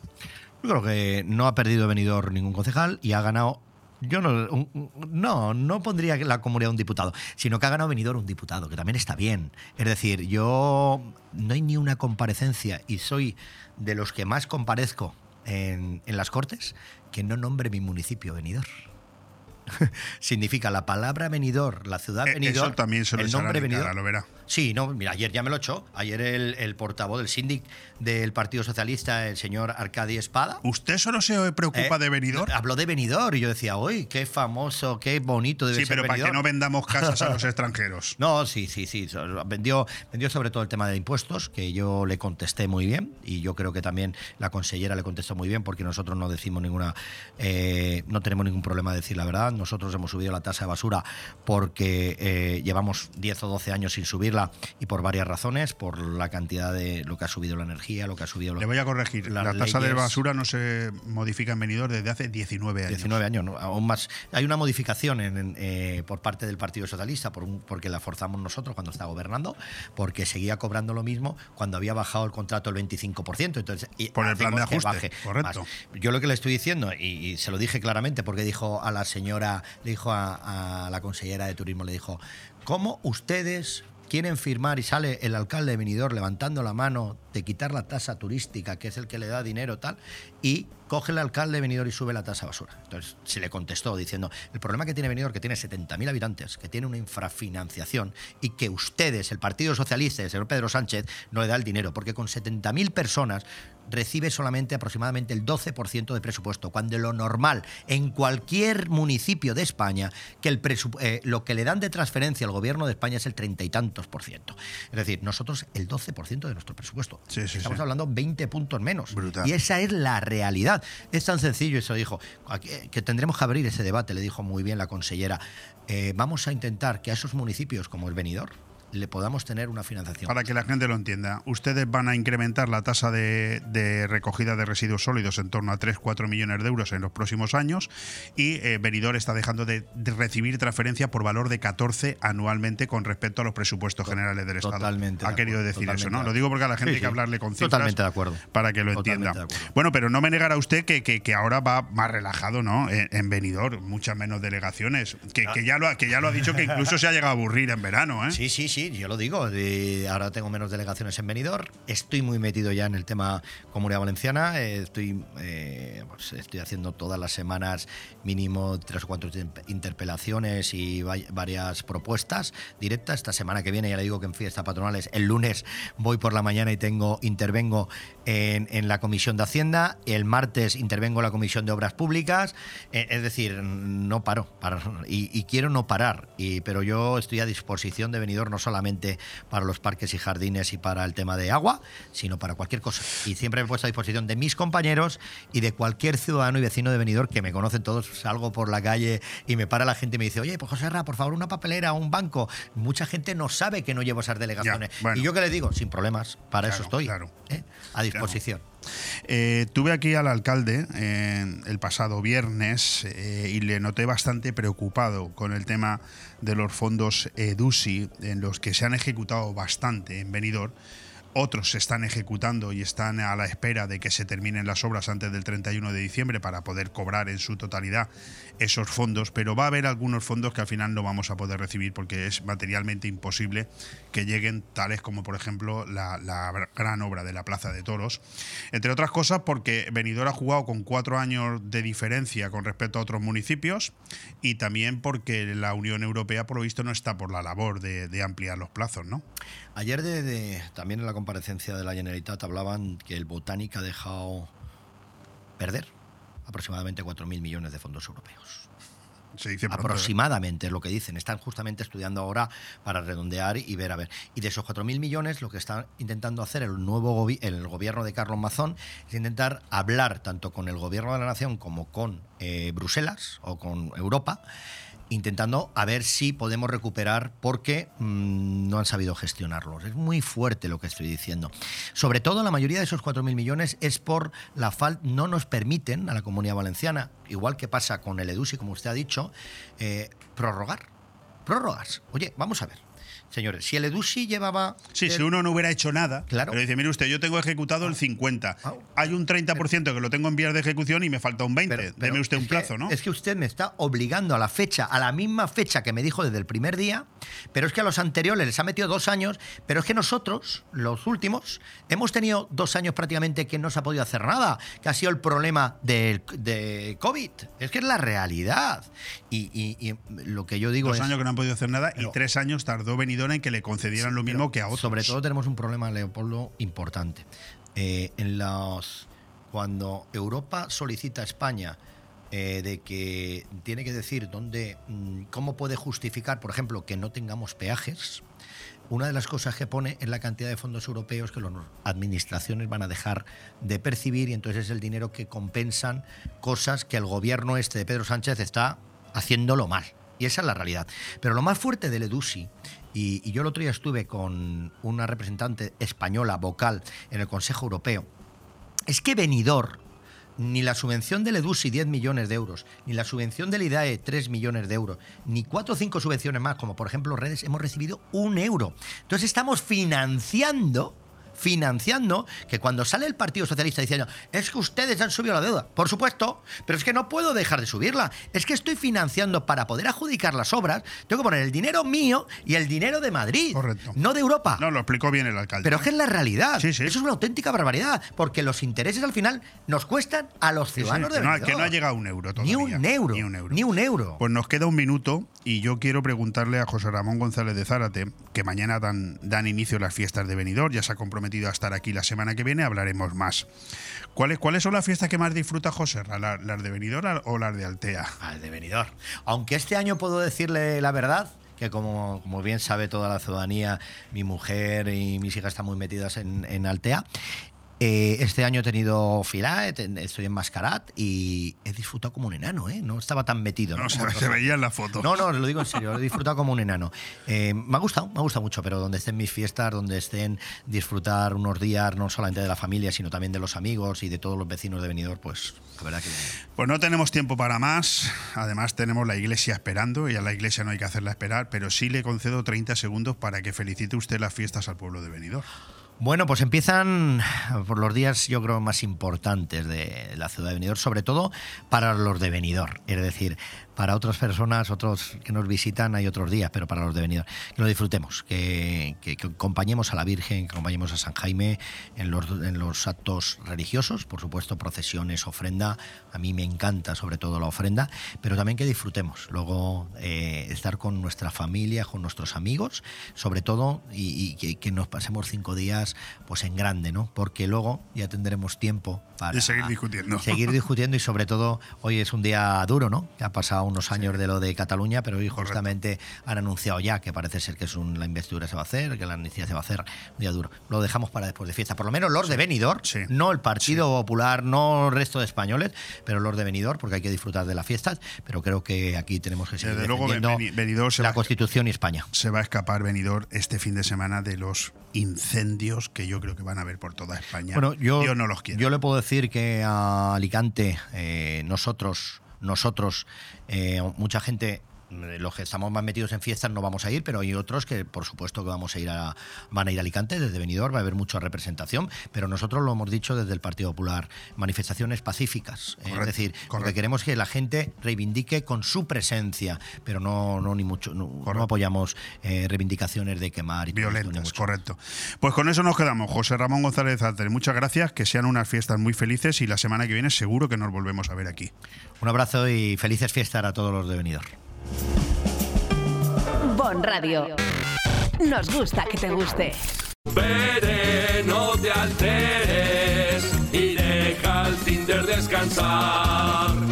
Yo creo que no ha perdido Benidorm ningún concejal y ha ganado. Yo no, no, no pondría la comunidad un diputado, sino que ha ganado Benidorm un diputado, que también está bien. Es decir, yo no hay ni una comparecencia y soy de los que más comparezco en, en las Cortes que no nombre mi municipio Benidorm. (laughs) Significa la palabra Benidorm, la ciudad Eh, Benidorm, eso también se lo el nombre cara, Benidorm. lo verá. Sí, no, mira, ayer ya me lo echó. Ayer el, el portavoz del síndic del Partido Socialista, el señor Arcadi Espada. ¿Usted solo se preocupa Eh, de Benidorm? Habló de Benidorm y yo decía, uy, qué famoso, qué bonito debe Sí, ser pero para que Benidorm". no vendamos casas a los (laughs) extranjeros. No, sí, sí, sí. Vendió, vendió sobre todo el tema de impuestos, que yo le contesté muy bien y yo creo que también la consellera le contestó muy bien porque nosotros no decimos ninguna, eh, no tenemos ningún problema de decir la verdad. Nosotros hemos subido la tasa de basura porque eh, llevamos 10 o 12 años sin subirla y por varias razones, por la cantidad de lo que ha subido la energía, lo que ha subido... Le voy a corregir. La tasa de basura no se modifica en Benidorm desde hace 19 años. 19 años, ¿no? aún más. Hay una modificación en- en, eh, por parte del Partido Socialista, por un- porque la forzamos nosotros cuando estaba gobernando, porque seguía cobrando lo mismo cuando había bajado el contrato el 25%. Entonces, Por el plan de ajuste, baje correcto. más. Yo lo que le estoy diciendo, y, y se lo dije claramente, porque dijo a la señora, le dijo a, a la consellera de turismo, le dijo, ¿cómo ustedes quieren firmar y sale el alcalde de Benidorm levantando la mano de quitar la tasa turística, que es el que le da dinero tal, y coge el alcalde de Benidorm y sube la tasa basura. Entonces se le contestó diciendo, el problema que tiene Benidorm, que tiene 70.000 habitantes, que tiene una infrafinanciación y que ustedes, el Partido Socialista y el señor Pedro Sánchez, no le da el dinero, porque con 70.000 personas recibe solamente aproximadamente el 12% de presupuesto, cuando lo normal en cualquier municipio de España, que el eh, lo que le dan de transferencia al gobierno de España es el treinta y tantos por ciento. Es decir, nosotros el 12% de nuestro presupuesto. Sí, sí, Estamos sí. hablando 20 puntos menos. Brutal. Y esa es la realidad. Es tan sencillo, eso dijo, aquí- que tendremos que abrir ese debate, le dijo muy bien la consellera. Eh, vamos a intentar que a esos municipios como el Benidorm le podamos tener una financiación. Para que la gente lo entienda, ustedes van a incrementar la tasa de, de recogida de residuos sólidos en torno a 3-4 millones de euros en los próximos años y eh, Benidorm está dejando de, de recibir transferencia por valor de 14 anualmente con respecto a los presupuestos generales del Estado. Totalmente Ha de querido acuerdo, decir eso, ¿no? de Lo digo porque a la gente Sí, hay que hablarle con cifras Totalmente de acuerdo. para que lo Totalmente entienda. Bueno, pero no me negará usted que, que- que ahora va más relajado, ¿no? En, en Benidorm, muchas menos delegaciones. Que, que ya lo, que ya lo ha dicho que incluso se ha llegado a aburrir en verano, ¿eh? Sí, sí, sí, yo lo digo. ahora tengo menos delegaciones en Benidorm. Estoy muy metido ya en el tema Comunidad Valenciana. eh, estoy, eh, pues, estoy haciendo todas las semanas mínimo tres o cuatro in- interpelaciones y va- varias propuestas directas. Esta semana que viene, ya le digo que en fiesta patronales, el lunes voy por la mañana y tengo intervengo en, en la Comisión de Hacienda. El martes intervengo en la Comisión de Obras Públicas. Eh, es decir, no paro. y, y quiero no parar. Y, pero yo estoy a disposición de Benidorm no solamente para los parques y jardines y para el tema de agua, sino para cualquier cosa. Y siempre me he puesto a disposición de mis compañeros y de cualquier ciudadano y vecino de Benidorm que me conocen todos. Salgo por la calle y me para la gente y me dice, oye, pues José Ra, por favor, una papelera, un banco. Mucha gente no sabe que no llevo esas delegaciones. bueno. Y yo que les digo, sin problemas, para eso estoy. claro. ¿eh? A disposición. Eh, tuve aquí al alcalde eh, el pasado viernes eh, y le noté bastante preocupado con el tema de los fondos EDUSI, en los que se han ejecutado bastante en Benidorm. Otros se están ejecutando y están a la espera de que se terminen las obras antes del 31 de diciembre para poder cobrar en su totalidad esos fondos, pero va a haber algunos fondos que al final no vamos a poder recibir porque es materialmente imposible que lleguen, tales como por ejemplo la, gran obra de la Plaza de Toros. Entre otras cosas porque Benidorm ha jugado con cuatro años de diferencia con respecto a otros municipios y también porque la Unión Europea por lo visto no está por la labor de, ampliar los plazos, ¿no? Ayer de- también en la comparecencia de la Generalitat hablaban que el Botánica ha dejado perder aproximadamente 4.000 millones de fondos europeos. Se dice pronto, ¿eh? Aproximadamente es lo que dicen. Están justamente estudiando ahora para redondear y ver a ver. Y de esos 4.000 millones, lo que está intentando hacer el nuevo gobi- el gobierno de Carlos Mazón es intentar hablar tanto con el gobierno de la nación como con eh, Bruselas o con Europa intentando a ver si podemos recuperar porque mm, no han sabido gestionarlos. Es muy fuerte lo que estoy diciendo. Sobre todo la mayoría de esos 4.000 millones es por la falta, no nos permiten a la comunidad valenciana, igual que pasa con el EDUSI, como usted ha dicho, eh, prorrogar. Prórrogas. Oye, vamos a ver. Señores, si el EDUSI llevaba... Sí, el- si uno no hubiera hecho nada, Claro. pero dice, mire usted, yo tengo ejecutado el 50, hay un 30% que lo tengo en vías de ejecución y me falta un 20, Pero- deme usted un que- plazo, ¿no? Es que usted me está obligando a la fecha, a la misma fecha que me dijo desde el primer día, pero es que a los anteriores les ha metido dos años, pero es que nosotros, los últimos, hemos tenido dos años prácticamente que no se ha podido hacer nada, que ha sido el problema del- de COVID. Es que es la realidad. Y, y- y lo que yo digo Dos es... años que no han podido hacer nada y Pero- tres años tardó En que le concedieran lo mismo que a otros. Sobre todo tenemos un problema, Leopoldo, importante. Eh, en los, cuando Europa solicita a España eh, de que tiene que decir dónde, mm, cómo puede justificar, por ejemplo, que no tengamos peajes, una de las cosas que pone es la cantidad de fondos europeos que las administraciones van a dejar de percibir y entonces es el dinero que compensan cosas que el gobierno este de Pedro Sánchez está haciéndolo mal. Y esa es la realidad. Pero lo más fuerte del EDUSI, y, y yo el otro día estuve con una representante española vocal en el Consejo Europeo, es que Benidorm, ni la subvención del EDUSI 10 millones de euros, ni la subvención del IDAE 3 millones de euros, ni cuatro o cinco subvenciones más, como por ejemplo redes, hemos recibido un euro. Entonces estamos financiando financiando que cuando sale el Partido Socialista diciendo es que ustedes han subido la deuda, por supuesto, pero es que no puedo dejar de subirla, es que estoy financiando para poder adjudicar las obras, tengo que poner el dinero mío y el dinero de Madrid, Correcto. no de Europa. No, lo explicó bien el alcalde. Pero es que es la realidad. Sí, sí. Eso es una auténtica barbaridad. Porque los intereses al final nos cuestan a los Sí, sí, ciudadanos que, de no, que no ha llegado un euro Ni todavía. un euro. Ni un euro. Ni un euro. Pues nos queda un minuto y yo quiero preguntarle a José Ramón González de Zárate, que mañana dan, dan inicio las fiestas de Benidorm, ya se ha comprometido a estar aquí la semana que viene, hablaremos más. ¿Cuáles, ¿Cuáles son las fiestas que más disfruta José? ¿La- ¿Las de Benidorm o las de Altea? Al de Benidorm. Aunque este año puedo decirle la verdad, que como, como bien sabe toda la ciudadanía, mi mujer y mis hijas están muy metidas en, en Altea. Eh, este año he tenido fila, estoy en Mascarat y he disfrutado como un enano, ¿eh? No estaba tan metido. No, se, se (laughs) veía en la foto. No, no, lo digo en serio, he disfrutado como un enano. Eh, me ha gustado, me ha gustado mucho, pero donde estén mis fiestas, donde estén disfrutar unos días no solamente de la familia, sino también de los amigos y de todos los vecinos de Benidorm, pues la verdad que... Pues no tenemos tiempo para más. Además, tenemos la iglesia esperando y a la iglesia no hay que hacerla esperar, pero sí le concedo 30 segundos para que felicite usted las fiestas al pueblo de Benidorm. Bueno, pues empiezan por los días, yo creo, más importantes de la ciudad de Benidorm, sobre todo para los de Benidorm. Es decir, para otras personas, otros que nos visitan, hay otros días, pero para los de Benidorm, que lo disfrutemos, que, que- que acompañemos a la Virgen, que acompañemos a San Jaime en los, en los actos religiosos, por supuesto, procesiones, ofrenda. A mí me encanta, sobre todo, la ofrenda, pero también que disfrutemos. Luego, eh, estar con nuestra familia, con nuestros amigos, sobre todo, y, y que, que nos pasemos cinco días pues en grande, ¿no? Porque luego ya tendremos tiempo para Y seguir discutiendo. seguir discutiendo y sobre todo hoy es un día duro, ¿no? Ha pasado unos años de lo de Cataluña, pero hoy justamente han anunciado ya que parece ser que es un, la investidura se va a hacer, que la amnistía se va a hacer un día duro. Lo dejamos para después de fiesta. Por lo menos los de Benidorm, no el Partido Popular, no el resto de españoles, pero los de Benidorm, porque hay que disfrutar de las fiestas, pero creo que aquí tenemos que seguir Desde luego, defendiendo Benidorm se la Constitución y España. Se va a escapar Benidorm este fin de semana de los incendios incendios que yo creo que van a haber por toda España. Bueno, yo, no los quiero. Yo le puedo decir que a Alicante, eh, nosotros, nosotros, eh, mucha gente eh, los que estamos más metidos en fiestas no vamos a ir, pero hay otros que por supuesto que vamos a ir a van a ir a Alicante desde Benidorm, va a haber mucha representación, pero nosotros lo hemos dicho desde el Partido Popular, manifestaciones pacíficas, eh, es decir, lo que queremos que la gente reivindique con su presencia, pero no no ni mucho no, apoyamos eh, reivindicaciones de quemar y violentas, correcto. Pues con eso nos quedamos, José Ramón González Alter, muchas gracias, que sean unas fiestas muy felices y la semana que viene seguro que nos volvemos a ver aquí. Un abrazo y felices fiestas a todos los de Benidorm. Bon Radio. Nos gusta que te guste. Veré, no te alteres y deja el Tinder descansar.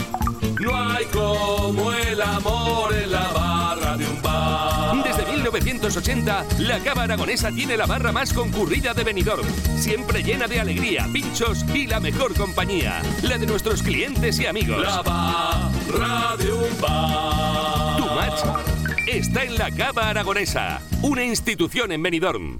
1980, la Cava Aragonesa tiene la barra más concurrida de Benidorm. Siempre llena de alegría, pinchos y la mejor compañía. La de nuestros clientes y amigos. La barra de un bar. Tu match está en la Cava Aragonesa, una institución en Benidorm.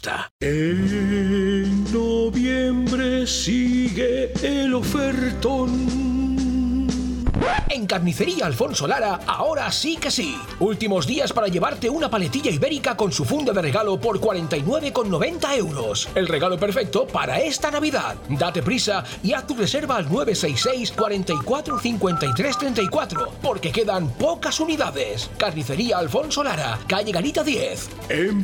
En noviembre sigue el ofertón. En Carnicería Alfonso Lara, ahora sí que sí. Últimos días para llevarte una paletilla ibérica con su funda de regalo por 49,90 euros. El regalo perfecto para esta Navidad. Date prisa y haz tu reserva al 966 44 53 34, porque quedan pocas unidades. Carnicería Alfonso Lara, calle Garita 10. En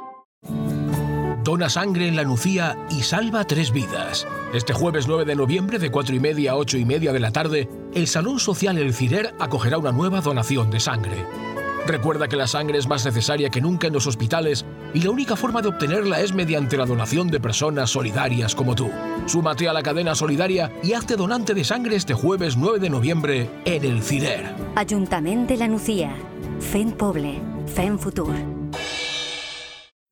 Dona sangre en la Nucía y salva tres vidas. Este jueves 9 de noviembre, de 4 y media a 8 y media de la tarde, el Salón Social El Cirer acogerá una nueva donación de sangre. Recuerda que la sangre es más necesaria que nunca en los hospitales y la única forma de obtenerla es mediante la donación de personas solidarias como tú. Súmate a la cadena solidaria y hazte donante de sangre este jueves 9 de noviembre en El Cirer. Ayuntamiento de la Nucía. FEN Poble. FEN Futur.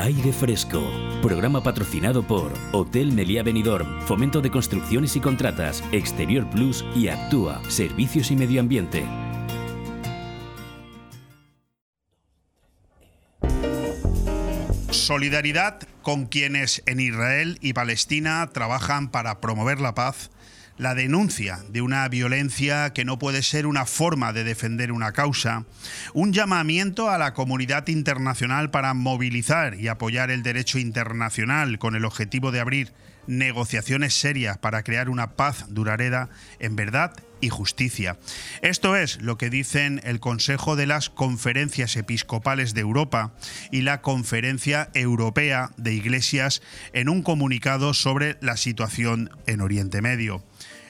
Aire Fresco, programa patrocinado por Hotel Meliá Benidorm, Fomento de Construcciones y Contratas, Exterior Plus y Actúa, Servicios y Medio Ambiente. Solidaridad con quienes en Israel y Palestina trabajan para promover la paz la denuncia de una violencia que no puede ser una forma de defender una causa, un llamamiento a la comunidad internacional para movilizar y apoyar el derecho internacional con el objetivo de abrir negociaciones serias para crear una paz duradera en verdad y justicia. Esto es lo que dicen el Consejo de las Conferencias Episcopales de Europa y la Conferencia Europea de Iglesias en un comunicado sobre la situación en Oriente Medio.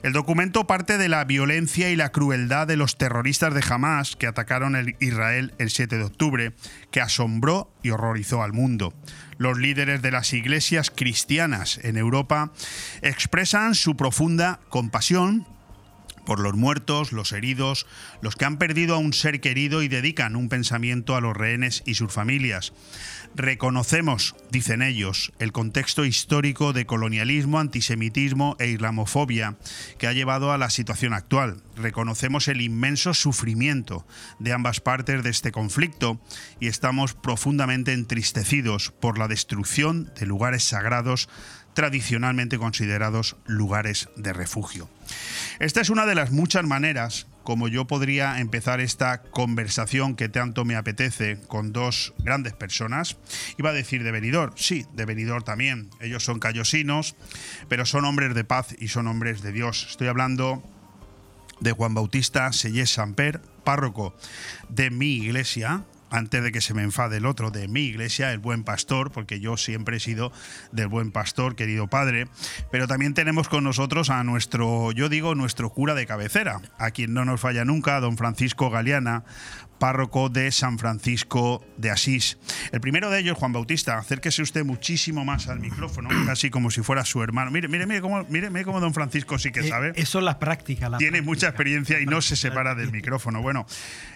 El documento parte de la violencia y la crueldad de los terroristas de Hamas que atacaron el Israel el 7 de octubre, que asombró y horrorizó al mundo. Los líderes de las iglesias cristianas en Europa expresan su profunda compasión por los muertos, los heridos, los que han perdido a un ser querido y dedican un pensamiento a los rehenes y sus familias. Reconocemos, dicen ellos, el contexto histórico de colonialismo, antisemitismo e islamofobia que ha llevado a la situación actual. Reconocemos el inmenso sufrimiento de ambas partes de este conflicto y estamos profundamente entristecidos por la destrucción de lugares sagrados tradicionalmente considerados lugares de refugio. Esta es una de las muchas maneras como yo podría empezar esta conversación que tanto me apetece con dos grandes personas. Iba a decir de Benidorm, sí, de Benidorm también. Ellos son callosinos, pero son hombres de paz y son hombres de Dios. Estoy hablando de Juan Bautista Sellés Samper, párroco de mi iglesia, antes de que se me enfade el otro, de mi iglesia, el buen pastor, porque yo siempre he sido del buen pastor, querido padre. Pero también tenemos con nosotros a nuestro, yo digo, nuestro cura de cabecera, a quien no nos falla nunca, don Francisco Galeana, párroco de San Francisco de Asís. El primero de ellos, Juan Bautista, acérquese usted muchísimo más al micrófono, (clears throat) casi como si fuera su hermano. Mire, mire, mire cómo, mire, mire cómo don Francisco sí que Eh, sabe. Eso es la práctica. La Tiene mucha experiencia y no se (laughs) separa del micrófono. Bueno,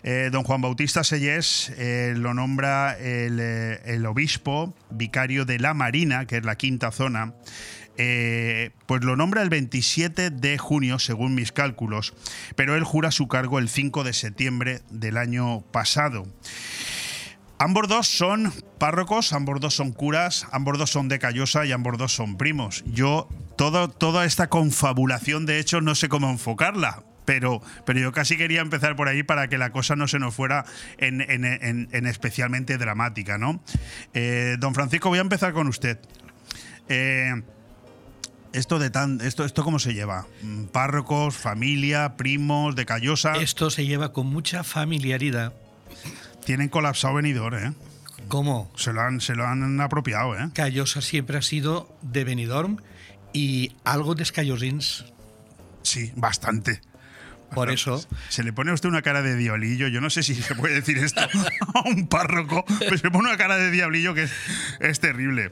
eh, don Juan Bautista Sellés eh, lo nombra el, eh, el obispo vicario de la Marina, que es la quinta zona. Eh, pues lo nombra el 27 de junio, según mis cálculos, pero él jura su cargo el 5 de septiembre del año pasado. Ambos dos son párrocos, ambos dos son curas, ambos dos son de Callosa y ambos dos son primos. Yo, todo, toda esta confabulación, de hecho, no sé cómo enfocarla. Pero, pero yo casi quería empezar por ahí para que la cosa no se nos fuera en, en- en- en especialmente dramática, ¿no? Eh, don Francisco, voy a empezar con usted. Eh, esto de tan, esto, esto cómo se lleva? Mm, Párrocos, familia, primos, de Callosa. Esto se lleva con mucha familiaridad. Tienen colapsado venidor, ¿eh? ¿Cómo? Se lo han, se lo han apropiado, ¿eh? Callosa siempre ha sido de Benidorm y algo de Escallosins. Sí, bastante. Por eso. (laughs) Se le pone a usted una cara de diablillo. Yo no sé si se puede decir esto (laughs) a un párroco, pero se le pone una cara de diablillo que es, es terrible.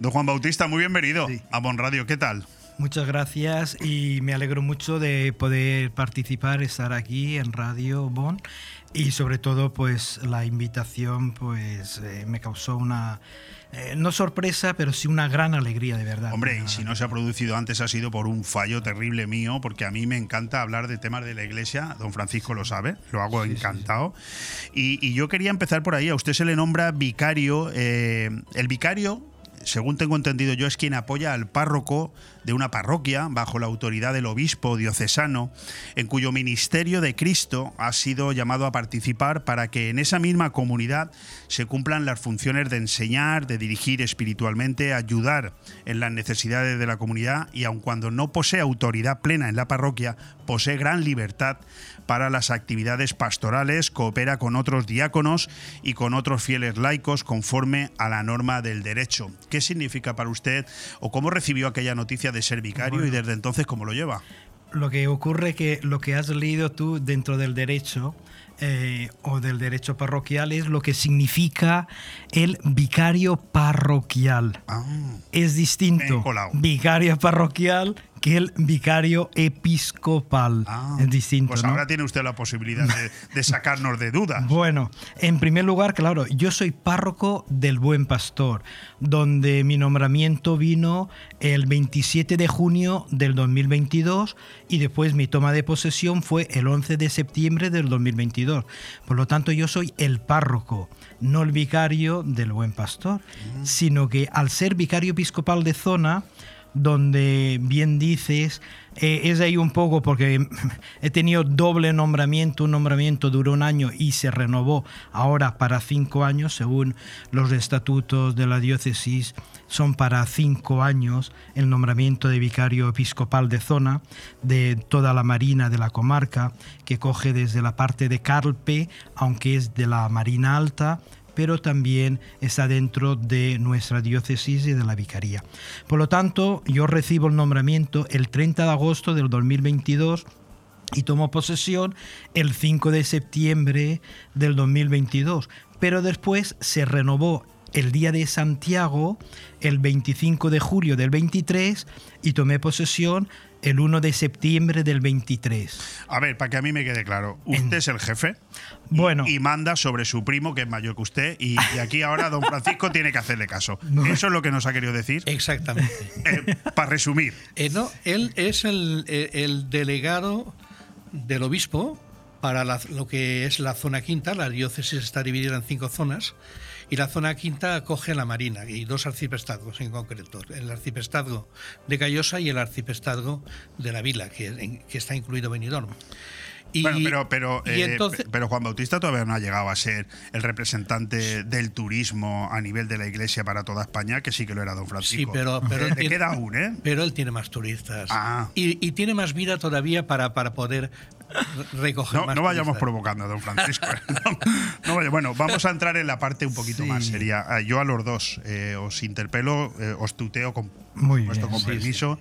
Don Juan Bautista, muy bienvenido a Bon Radio. ¿Qué tal? Muchas gracias y me alegro mucho de poder participar, estar aquí en Radio Bon y sobre todo pues la invitación pues eh, me causó una eh, no sorpresa pero sí una gran alegría de verdad. Hombre, y si no se ha producido antes ha sido por un fallo terrible mío, porque a mí me encanta hablar de temas de la iglesia, don Francisco lo sabe, lo hago encantado. Y, y yo quería empezar por ahí, a usted se le nombra vicario, eh, el vicario... Según tengo entendido yo, es quien apoya al párroco de una parroquia bajo la autoridad del obispo diocesano, en cuyo ministerio de Cristo ha sido llamado a participar para que en esa misma comunidad se cumplan las funciones de enseñar, de dirigir espiritualmente, ayudar en las necesidades de la comunidad y aun cuando no posee autoridad plena en la parroquia, posee gran libertad para las actividades pastorales, coopera con otros diáconos y con otros fieles laicos conforme a la norma del derecho. ¿Qué significa para usted o cómo recibió aquella noticia de ser vicario y desde entonces cómo lo lleva? Lo que ocurre que lo que has leído tú dentro del derecho eh, o del derecho parroquial es lo que significa el vicario parroquial. es distinto vicario parroquial que el vicario episcopal. es distinto. Pues ¿no? ahora tiene usted la posibilidad de, de sacarnos de dudas. (laughs) Bueno, en primer lugar, claro, yo soy párroco del Buen Pastor, donde mi nombramiento vino el 27 de junio del 2022 y después mi toma de posesión fue el 11 de septiembre del 2022. Por lo tanto, yo soy el párroco, no el vicario del Buen Pastor, sino que al ser vicario episcopal de zona, donde bien dices, eh, es ahí un poco porque he tenido doble nombramiento, un nombramiento duró un año y se renovó. Ahora para cinco años, según los estatutos de la diócesis, son para cinco años el nombramiento de vicario episcopal de zona de toda la marina de la comarca, que coge desde la parte de Carpe, aunque es de la Marina Alta, pero también está dentro de nuestra diócesis y de la vicaría. Por lo tanto, yo recibo el nombramiento el 30 de agosto del 2022 y tomo posesión el 5 de septiembre del 2022, pero después se renovó el día de Santiago el 25 de julio del 23 y tomé posesión el 1 de septiembre del 23. A ver, para que a mí me quede claro, usted es el jefe y- Bueno. y, manda sobre su primo, que es mayor que usted, y, y aquí ahora don Francisco tiene que hacerle caso. (laughs) No. Eso es lo que nos ha querido decir. Exactamente. (laughs) para resumir. Eh, no, él es el, eh, el delegado del obispo para la- lo que es la zona quinta. La diócesis está dividida en cinco zonas y la zona quinta acoge a la Marina y dos arciprestazgos en concreto. El arciprestazgo de Callosa y el arciprestazgo de la Vila, que, está incluido Benidorm. Y, bueno, pero, eh, entonces- pero Juan Bautista todavía no ha llegado a ser el representante del turismo a nivel de la iglesia para toda España, que sí que lo era don Sí, Francisco. pero, pero, Le tiene, queda aún, ¿eh? pero él tiene más turistas. Ah. Y, y tiene más vida todavía para, para poder recoger No, más no vayamos provocando a don Francisco. (laughs) No, no bueno, vamos a entrar en la parte un poquito más seria. Ah, Yo a los dos eh, os interpelo, eh, os tuteo con Muy bien, sí, permiso.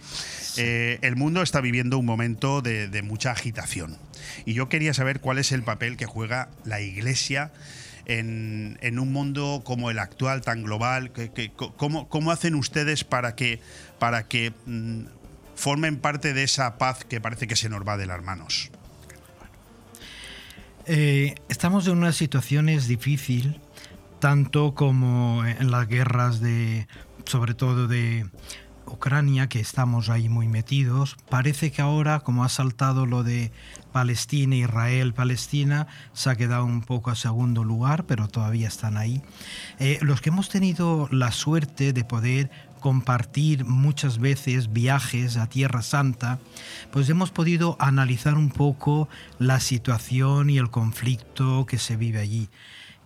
Eh, el mundo está viviendo un momento de, de mucha agitación. Y yo quería saber cuál es el papel que juega la Iglesia en, en un mundo como el actual, tan global. Que, que- co- ¿cómo, cómo hacen ustedes para que, para que mm, formen parte de esa paz que parece que se nos va de las manos? Eh, estamos en una situación es difícil, tanto como en las guerras de, sobre todo de Ucrania, que estamos ahí muy metidos. Parece que ahora, como ha saltado lo de Palestina, Israel, Palestina, se ha quedado un poco a segundo lugar, pero todavía están ahí. Eh, los que hemos tenido la suerte de poder compartir muchas veces viajes a Tierra Santa, pues hemos podido analizar un poco la situación y el conflicto que se vive allí,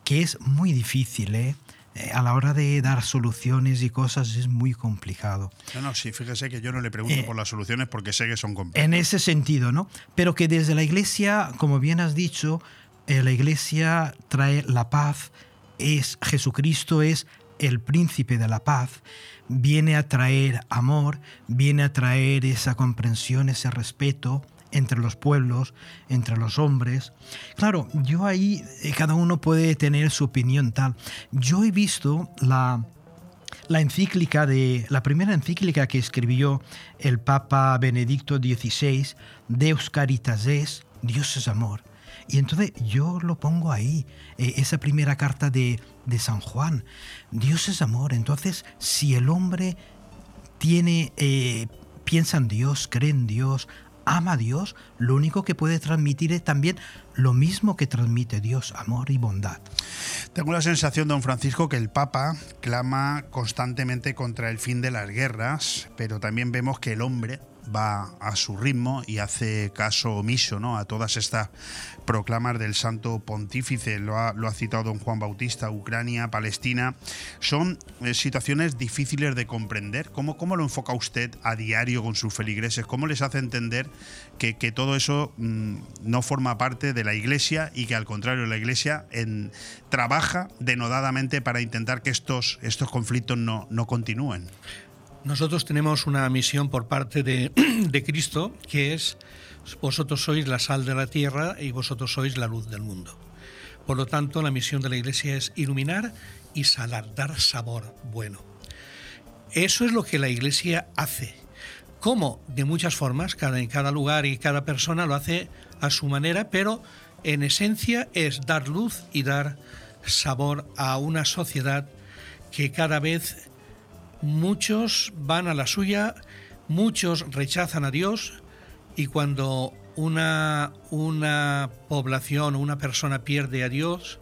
que es muy difícil, ¿eh? Eh, A la hora de dar soluciones y cosas es muy complicado. No, no, sí, fíjese que yo no le pregunto Eh, por las soluciones porque sé que son complejas. En ese sentido, ¿no? Pero que desde la iglesia, como bien has dicho, eh, la iglesia trae la paz, es Jesucristo es el príncipe de la paz, viene a traer amor, viene a traer esa comprensión, ese respeto entre los pueblos, entre los hombres. Claro, yo ahí eh, cada uno puede tener su opinión tal. Yo he visto la la encíclica de la primera encíclica que escribió el Papa Benedicto XVI, Deus Caritas es, Dios es amor. Y entonces yo lo pongo ahí, eh, esa primera carta de, de San Juan. Dios es amor. Entonces, si el hombre tiene, eh, piensa en Dios, cree en Dios, ama a Dios, lo único que puede transmitir es también lo mismo que transmite Dios, amor y bondad. Tengo la sensación, don Francisco, que el Papa clama constantemente contra el fin de las guerras, pero también vemos que el hombre va a su ritmo y hace caso omiso ¿no? a todas estas proclamas del santo pontífice. Lo ha, lo ha citado don Juan Bautista, Ucrania, Palestina. Son eh, situaciones difíciles de comprender. ¿Cómo, ¿Cómo lo enfoca usted a diario con sus feligreses? ¿Cómo les hace entender que, que todo eso mm, no forma parte de la iglesia y que al contrario la iglesia en- trabaja denodadamente para intentar que estos, estos conflictos no, no continúen? Nosotros tenemos una misión por parte (clears throat) de, Cristo que es, vosotros sois la sal de la tierra y vosotros sois la luz del mundo. Por lo tanto, la misión de la Iglesia es iluminar y salar, dar sabor bueno. Eso es lo que la Iglesia hace. ¿Cómo? De muchas formas, cada, en cada lugar y cada persona lo hace a su manera, pero en esencia es dar luz y dar sabor a una sociedad que cada vez muchos van a la suya, muchos rechazan a Dios y cuando una, una población o una persona pierde a Dios,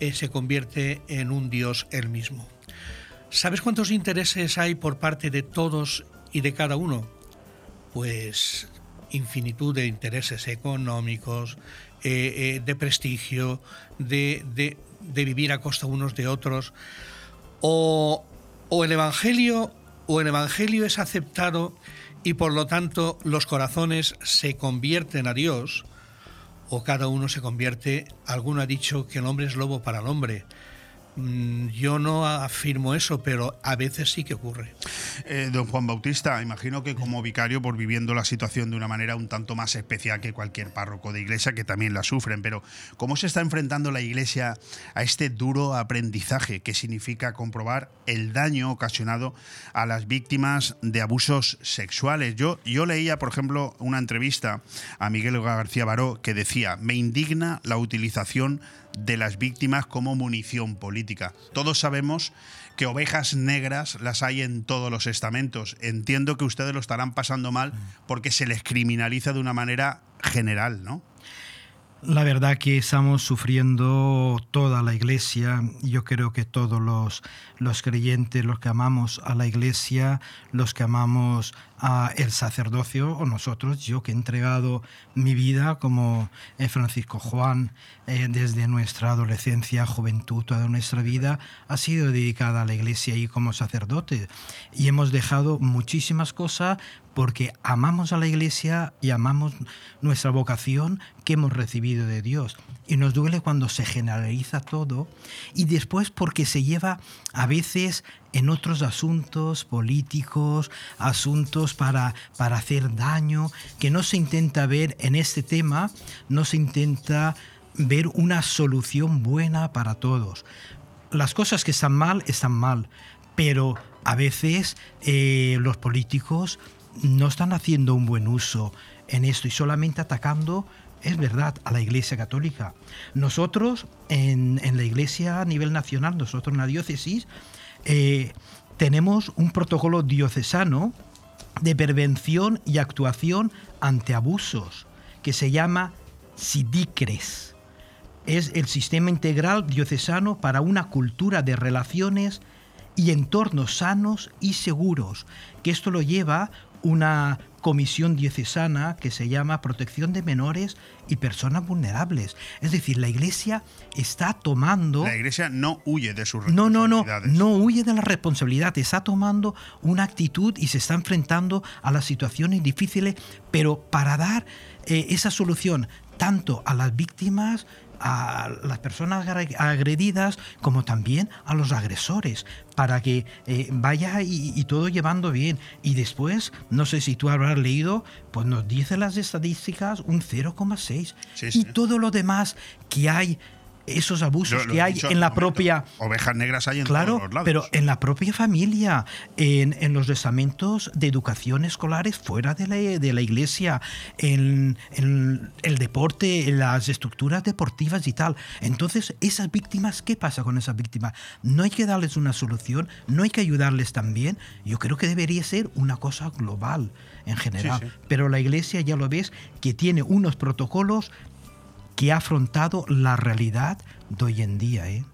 eh, se convierte en un Dios él mismo. ¿Sabes cuántos intereses hay por parte de todos y de cada uno? Pues infinitud de intereses económicos, eh, eh, de prestigio, de, de- de vivir a costa unos de otros. O, o el Evangelio, o el Evangelio es aceptado y por lo tanto los corazones se convierten a Dios, o cada uno se convierte, alguno ha dicho que el hombre es lobo para el hombre. Mm, Yo no afirmo eso, pero a veces sí que ocurre. Eh, don Juan Bautista, imagino que como vicario, por viviendo la situación de una manera un tanto más especial que cualquier párroco de iglesia, que también la sufren, pero ¿cómo se está enfrentando la iglesia a este duro aprendizaje que significa comprobar el daño ocasionado a las víctimas de abusos sexuales? Yo, yo leía, por ejemplo, una entrevista a Miguel García Baró que decía, me indigna la utilización de las víctimas como munición política. Todos sabemos que ovejas negras las hay en todos los estamentos. Entiendo que ustedes lo estarán pasando mal porque se les criminaliza de una manera general, ¿no? La verdad que estamos sufriendo toda la iglesia. Yo creo que todos los, los creyentes, los que amamos a la iglesia, los que amamos a el sacerdocio, o nosotros, yo que he entregado mi vida como Francisco Juan, eh, desde nuestra adolescencia, juventud, toda nuestra vida ha sido dedicada a la iglesia y como sacerdote. Y hemos dejado muchísimas cosas porque amamos a la iglesia y amamos nuestra vocación que hemos recibido de Dios. Y nos duele cuando se generaliza todo y después porque se lleva a veces en otros asuntos políticos, asuntos para, para hacer daño, que no se intenta ver en este tema, no se intenta ver una solución buena para todos. Las cosas que están mal, están mal, pero a veces eh, los políticos no están haciendo un buen uso en esto y solamente atacando, es verdad, a la Iglesia Católica. Nosotros, en, en la Iglesia a nivel nacional, nosotros en la diócesis, eh, tenemos un protocolo diocesano de prevención y actuación ante abusos que se llama SIDICRES. Es el sistema integral diocesano para una cultura de relaciones y entornos sanos y seguros, que esto lo lleva una comisión diocesana que se llama Protección de Menores y Personas Vulnerables. Es decir, la Iglesia está tomando... La Iglesia no huye de sus No, no, no, responsabilidades. no huye de la responsabilidad, está tomando una actitud y se está enfrentando a las situaciones difíciles, pero para dar eh, esa solución tanto a las víctimas, a las personas agre- agredidas, como también a los agresores, para que eh, vaya y, y todo llevando bien. Y después, no sé si tú habrás leído, pues nos dicen las estadísticas un 0,6. Sí, Y todo lo demás que hay, esos abusos lo que hay en la momento, propia... Ovejas negras hay en Claro, todos los lados. pero en la propia familia, en, en los estamentos de educación escolares fuera de la, de la iglesia, en, en el deporte, en las estructuras deportivas y tal. Entonces, esas víctimas, ¿qué pasa con esas víctimas? No hay que darles una solución, no hay que ayudarles también. Yo creo que debería ser una cosa global en general. Sí, sí. Pero la iglesia, ya lo ves, que tiene unos protocolos que ha afrontado la realidad de hoy en día. ¿eh?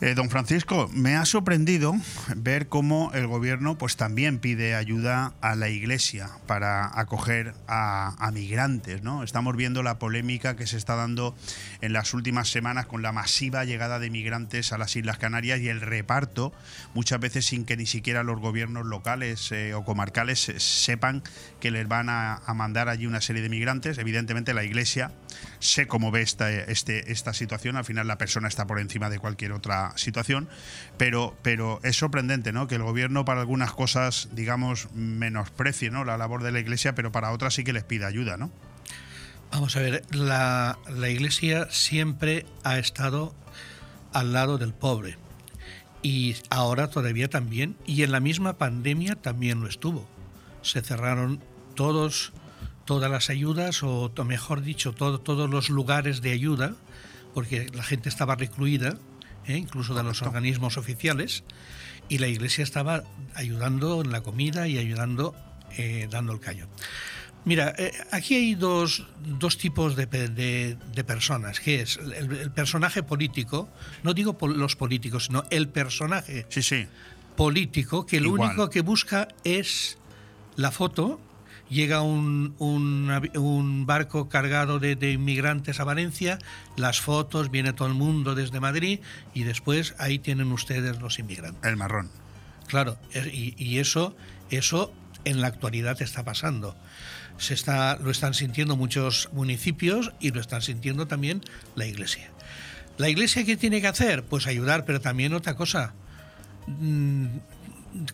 Eh, don Francisco, me ha sorprendido ver cómo el gobierno pues también pide ayuda a la iglesia para acoger a, migrantes, ¿no? Estamos viendo la polémica que se está dando en las últimas semanas con la masiva llegada de migrantes a las Islas Canarias y el reparto, muchas veces sin que ni siquiera los gobiernos locales eh, o comarcales eh, sepan que les van a, a mandar allí una serie de migrantes. Evidentemente la iglesia sé cómo ve esta, este, esta situación, al final la persona está por encima de cualquier otra situación, pero, pero es sorprendente ¿no? que el gobierno para algunas cosas, digamos, menosprecie ¿no? la labor de la iglesia, pero para otras sí que les pide ayuda, ¿no? Vamos a ver, la, la iglesia siempre ha estado al lado del pobre. Y ahora todavía también. Y en la misma pandemia también lo estuvo. Se cerraron todos, todas las ayudas, o mejor dicho, todo- todos los lugares de ayuda, porque la gente estaba recluida, ¿eh? incluso de los organismos oficiales, y la iglesia estaba ayudando en la comida y ayudando, eh, dando el callo. Mira, eh, aquí hay dos, dos tipos de, de- de personas, que es el, el personaje político, no digo pol- los políticos, sino el personaje político, que lo Igual. único que busca es la foto, llega un, un barco cargado de, de inmigrantes a Valencia, las fotos, viene todo el mundo desde Madrid y después ahí tienen ustedes los inmigrantes. El marrón. Claro, y, y eso, eso en la actualidad está pasando. Se está, lo están sintiendo muchos municipios y lo están sintiendo también la Iglesia. ¿La iglesia qué tiene que hacer? Pues ayudar, pero también otra cosa.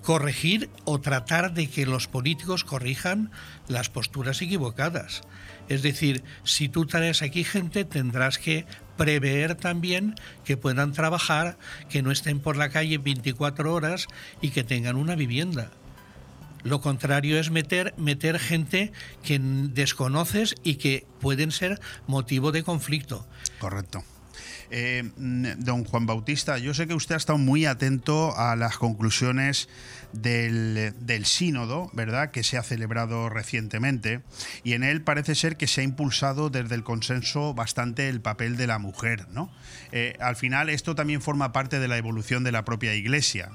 Corregir o tratar de que los políticos corrijan las posturas equivocadas. Es decir, si tú traes aquí gente, tendrás que prever también que puedan trabajar, que no estén por la calle 24 horas y que tengan una vivienda. Lo contrario es meter, meter gente que desconoces y que pueden ser motivo de conflicto. Correcto. Eh, don Juan Bautista, yo sé que usted ha estado muy atento a las conclusiones del, del sínodo, ¿verdad?, que se ha celebrado recientemente, y en él parece ser que se ha impulsado desde el consenso bastante el papel de la mujer, ¿no? Eh, al final esto también forma parte de la evolución de la propia Iglesia.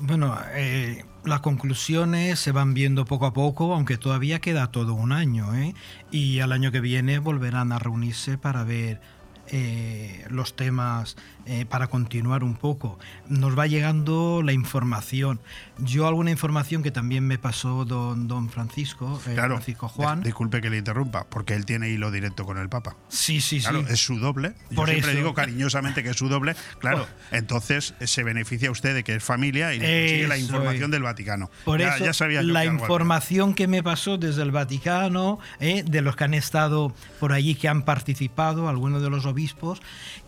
Bueno, eh, las conclusiones se van viendo poco a poco, aunque todavía queda todo un año, ¿eh? Y al año que viene volverán a reunirse para ver eh, los temas, eh, para continuar un poco. Nos va llegando la información. Yo alguna información que también me pasó don, don Francisco, eh, Claro, Francisco Juan. di- disculpe que le interrumpa, porque él tiene hilo directo con el Papa. Sí, sí, Claro, sí. es su doble. Yo Por siempre eso. digo cariñosamente que es su doble. Claro, entonces eh, se beneficia usted de que es familia y le consigue la información es. del Vaticano. Por ya, eso, ya sabía yo la que información que me pasó desde el Vaticano, eh, de los que han estado por allí, que han participado, algunos de los obispos,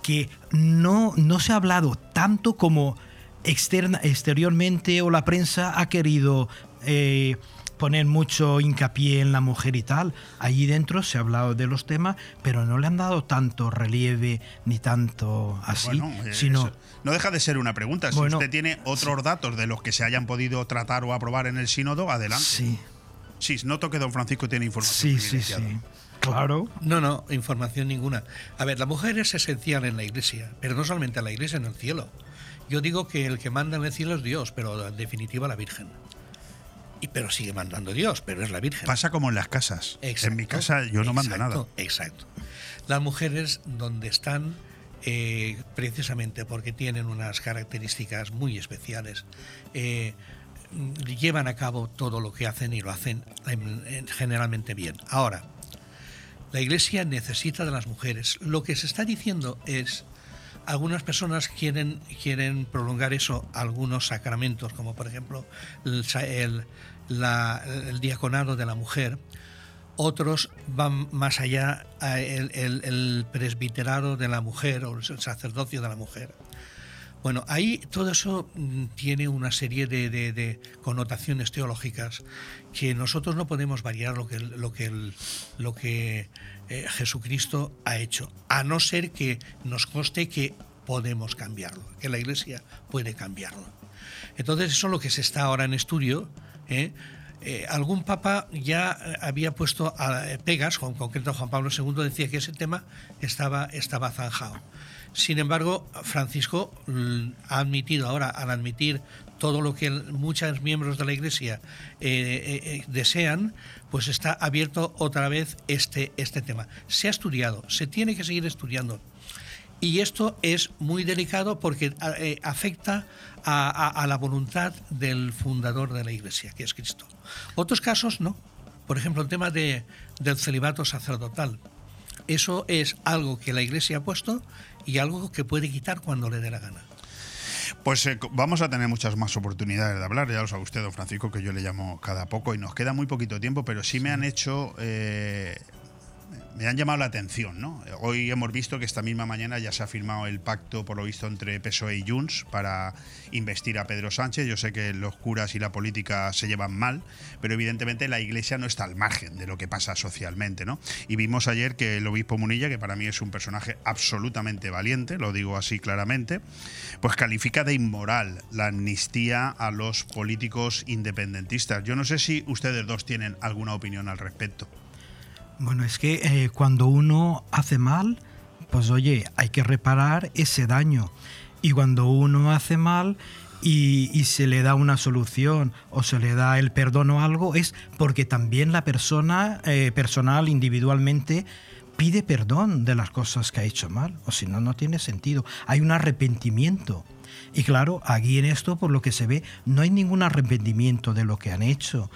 que no, no se ha hablado tanto como externa, exteriormente o la prensa ha querido eh, poner mucho hincapié en la mujer y tal. Allí dentro se ha hablado de los temas, pero no le han dado tanto relieve ni tanto así, Bueno, eh, sino... no deja de ser una pregunta. Si Bueno, usted tiene otros datos de los que se hayan podido tratar o aprobar en el sínodo, adelante. Sí. Sí, noto que don Francisco tiene información. Sí, sí, sí. Claro. No, no, información ninguna. A ver, la mujer es esencial en la iglesia, pero no solamente en la iglesia, en el cielo. Yo digo que el que manda en el cielo es Dios, pero en definitiva la Virgen. Y, pero sigue mandando Dios, pero es la Virgen. Pasa como en las casas. en mi casa yo no mando nada. Exacto, Exacto. Las mujeres donde están, eh, precisamente porque tienen unas características muy especiales, eh, llevan a cabo todo lo que hacen y lo hacen en- en- generalmente bien. Ahora, la Iglesia necesita de las mujeres. Lo que se está diciendo es, algunas personas quieren, quieren prolongar eso algunos sacramentos, como por ejemplo el, el- diaconado de la mujer. Otros van más allá, el- el presbiterado de la mujer o el sacerdocio de la mujer. Bueno, ahí todo eso mm, tiene una serie de, connotaciones teológicas que nosotros no podemos variar lo que, lo que, eh, Jesucristo ha hecho, a no ser que nos conste que podemos cambiarlo, que la Iglesia puede cambiarlo. Entonces eso es lo que se está ahora en estudio. ¿eh? Eh, algún papa ya había puesto a, pegas, en concreto Juan Pablo II decía que ese tema estaba, estaba zanjado. Sin embargo, Francisco mm, ha admitido ahora, al admitir todo lo que muchos miembros de la Iglesia eh, eh, eh, desean, pues está abierto otra vez este, este tema. Se ha estudiado, se tiene que seguir estudiando. Y esto es muy delicado porque eh, afecta a la voluntad del fundador de la Iglesia, que es Cristo. Otros casos no. Por ejemplo, el tema de, del celibato sacerdotal. Eso es algo que la Iglesia ha puesto y algo que puede quitar cuando le dé la gana. Pues eh, vamos a tener muchas más oportunidades de hablar, ya lo sabe usted, don Francisco, que yo le llamo cada poco y nos queda muy poquito tiempo, pero sí me han hecho, eh, me han llamado la atención, ¿no? Hoy hemos visto que esta misma mañana ya se ha firmado el pacto, por lo visto, entre PSOE y Junts para investir a Pedro Sánchez. Yo sé que los curas y la política se llevan mal, pero evidentemente la Iglesia no está al margen de lo que pasa socialmente, ¿no? Y vimos ayer que el obispo Munilla, que para mí es un personaje absolutamente valiente, lo digo así claramente, pues califica de inmoral la amnistía a los políticos independentistas. Yo no sé si ustedes dos tienen alguna opinión al respecto. Bueno, es que eh, cuando uno hace mal, pues oye, hay que reparar ese daño. Y cuando uno hace mal y, y se le da una solución o se le da el perdón o algo, es porque también la persona, eh, personal, individualmente, pide perdón de las cosas que ha hecho mal. O si no, no tiene sentido. Hay un arrepentimiento. Y claro, aquí en esto, por lo que se ve, no hay ningún arrepentimiento de lo que han hecho.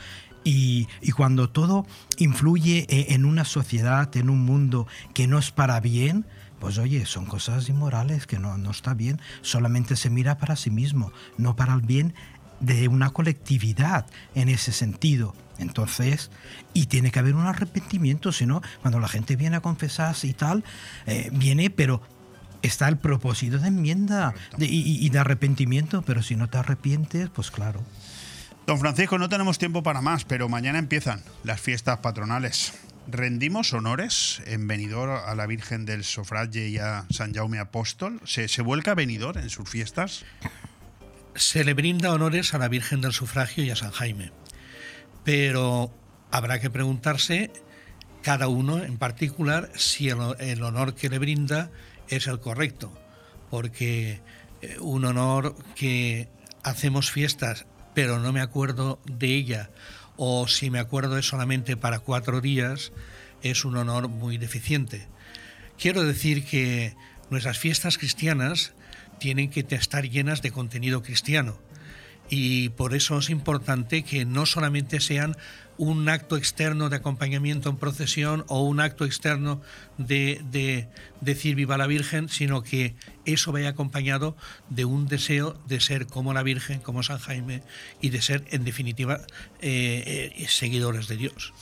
Y, y cuando todo influye e- en una sociedad, en un mundo que no es para bien, pues oye, son cosas inmorales que no, no está bien. Solamente se mira para sí mismo, no para el bien de una colectividad en ese sentido. Entonces, y tiene que haber un arrepentimiento, si no, cuando la gente viene a confesarse y tal, eh, viene, pero está el propósito de enmienda de- y, y de arrepentimiento, pero si no te arrepientes, pues claro. Don Francisco, no tenemos tiempo para más, pero mañana empiezan las fiestas patronales. ¿Rendimos honores en Benidorm a la Virgen del Sofralle y a San Jaume Apóstol? ¿Se, se vuelca Benidorm en sus fiestas? Se le brinda honores a la Virgen del Sufragio y a San Jaime. Pero habrá que preguntarse, cada uno en particular, si el, el honor que le brinda es el correcto. Porque eh, un honor que hacemos fiestas, pero no me acuerdo de ella, o si me acuerdo es solamente para cuatro días, es un honor muy deficiente. Quiero decir que nuestras fiestas cristianas tienen que estar llenas de contenido cristiano. Y por eso es importante que no solamente sean un acto externo de acompañamiento en procesión o un acto externo de, de decir viva la Virgen, sino que eso vaya acompañado de un deseo de ser como la Virgen, como San Jaime y de ser, en definitiva, eh, eh, seguidores de Dios.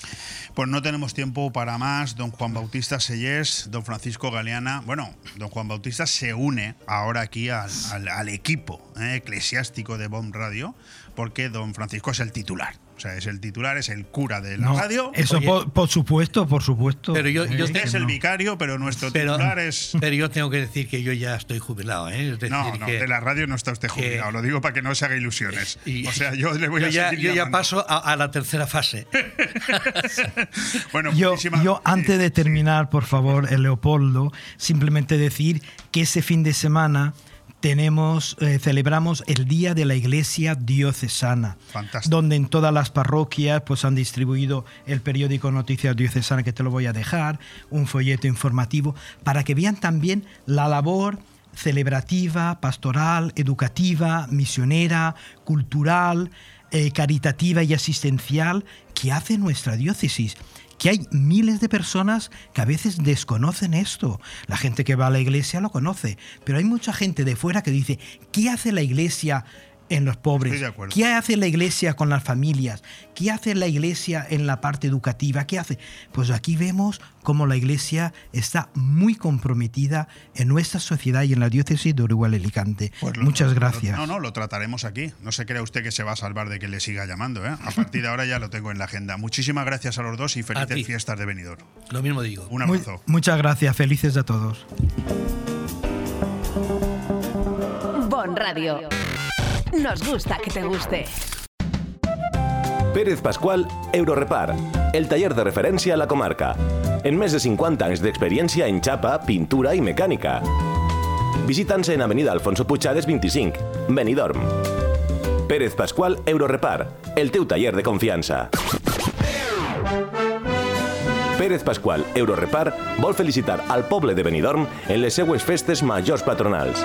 Pues no tenemos tiempo para más. Don Juan Bautista Sellés, don Francisco Galeana. Bueno, don Juan Bautista se une ahora aquí al, al- equipo eh, eclesiástico de Bomb Radio, porque don Francisco es el titular. O sea, es el titular, es el cura de la No, radio. Eso por, por supuesto, por supuesto. Pero yo- yo- Usted es el vicario, pero nuestro Pero, titular es. pero yo tengo que decir que yo ya estoy jubilado. ¿eh? Es decir, No, no, que- de la radio no está usted jubilado. Lo digo para que no se haga ilusiones. o sea, yo le voy yo a ya, seguir yo ya paso a, a la tercera fase. (laughs) Bueno, Yo, yo antes de terminar, por favor, eh, Leopoldo, simplemente decir que ese fin de semana tenemos, eh, celebramos el Día de la Iglesia Diocesana, Fantástico. donde en todas las parroquias pues, han distribuido el periódico Noticias Diocesana, que te lo voy a dejar, un folleto informativo, para que vean también la labor celebrativa, pastoral, educativa, misionera, cultural, eh, caritativa y asistencial que hace nuestra diócesis. Que hay miles de personas que a veces desconocen esto. La gente que va a la iglesia lo conoce, pero hay mucha gente de fuera que dice, ¿qué hace la iglesia en los pobres? Estoy de acuerdo. ¿Qué hace la iglesia con las familias? ¿Qué hace la iglesia en la parte educativa? ¿Qué hace? Pues aquí vemos cómo la iglesia está muy comprometida en nuestra sociedad y en la diócesis de Uruguay Alicante. Pues lo- Muchas lo- gracias. No, no, lo trataremos aquí. No se crea usted que se va a salvar de que le siga llamando. ¿eh? A partir de ahora ya lo tengo en la agenda. Muchísimas gracias a los dos y felices fiestas de Benidorm. Lo mismo digo. Un Muy- abrazo. muchas gracias, felices a todos. Bon Radio. Nos gusta que te guste. Pérez Pascual, Eurorepar, el taller de referència a la comarca. En més de 50 anys d'experiència en xapa, pintura i mecànica. Visita'ns en Avenida Alfonso Puigades 25, Benidorm. Pérez Pascual, Eurorepar, el teu taller de confiança. Pérez Pascual, Eurorepar, vol felicitar al poble de Benidorm en les seues festes majors patronals.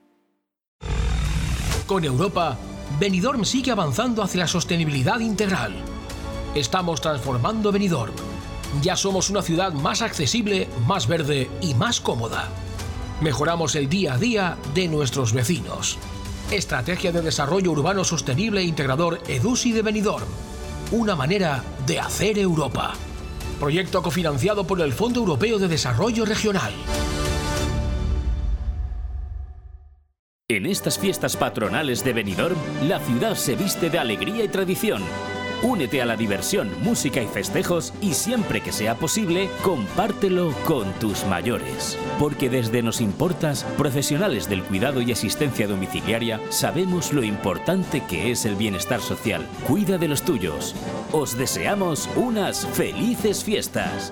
Con Europa, Benidorm sigue avanzando hacia la sostenibilidad integral. Estamos transformando Benidorm. Ya somos una ciudad más accesible, más verde y más cómoda. Mejoramos el día a día de nuestros vecinos. Estrategia de Desarrollo Urbano Sostenible e Integrador EDUSI de Benidorm. Una manera de hacer Europa. Proyecto cofinanciado por el Fondo Europeo de Desarrollo Regional. En estas fiestas patronales de Benidorm, la ciudad se viste de alegría y tradición. Únete a la diversión, música y festejos y siempre que sea posible, compártelo con tus mayores. Porque desde Nos Importas, profesionales del cuidado y asistencia domiciliaria, sabemos lo importante que es el bienestar social. Cuida de los tuyos. Os deseamos unas felices fiestas.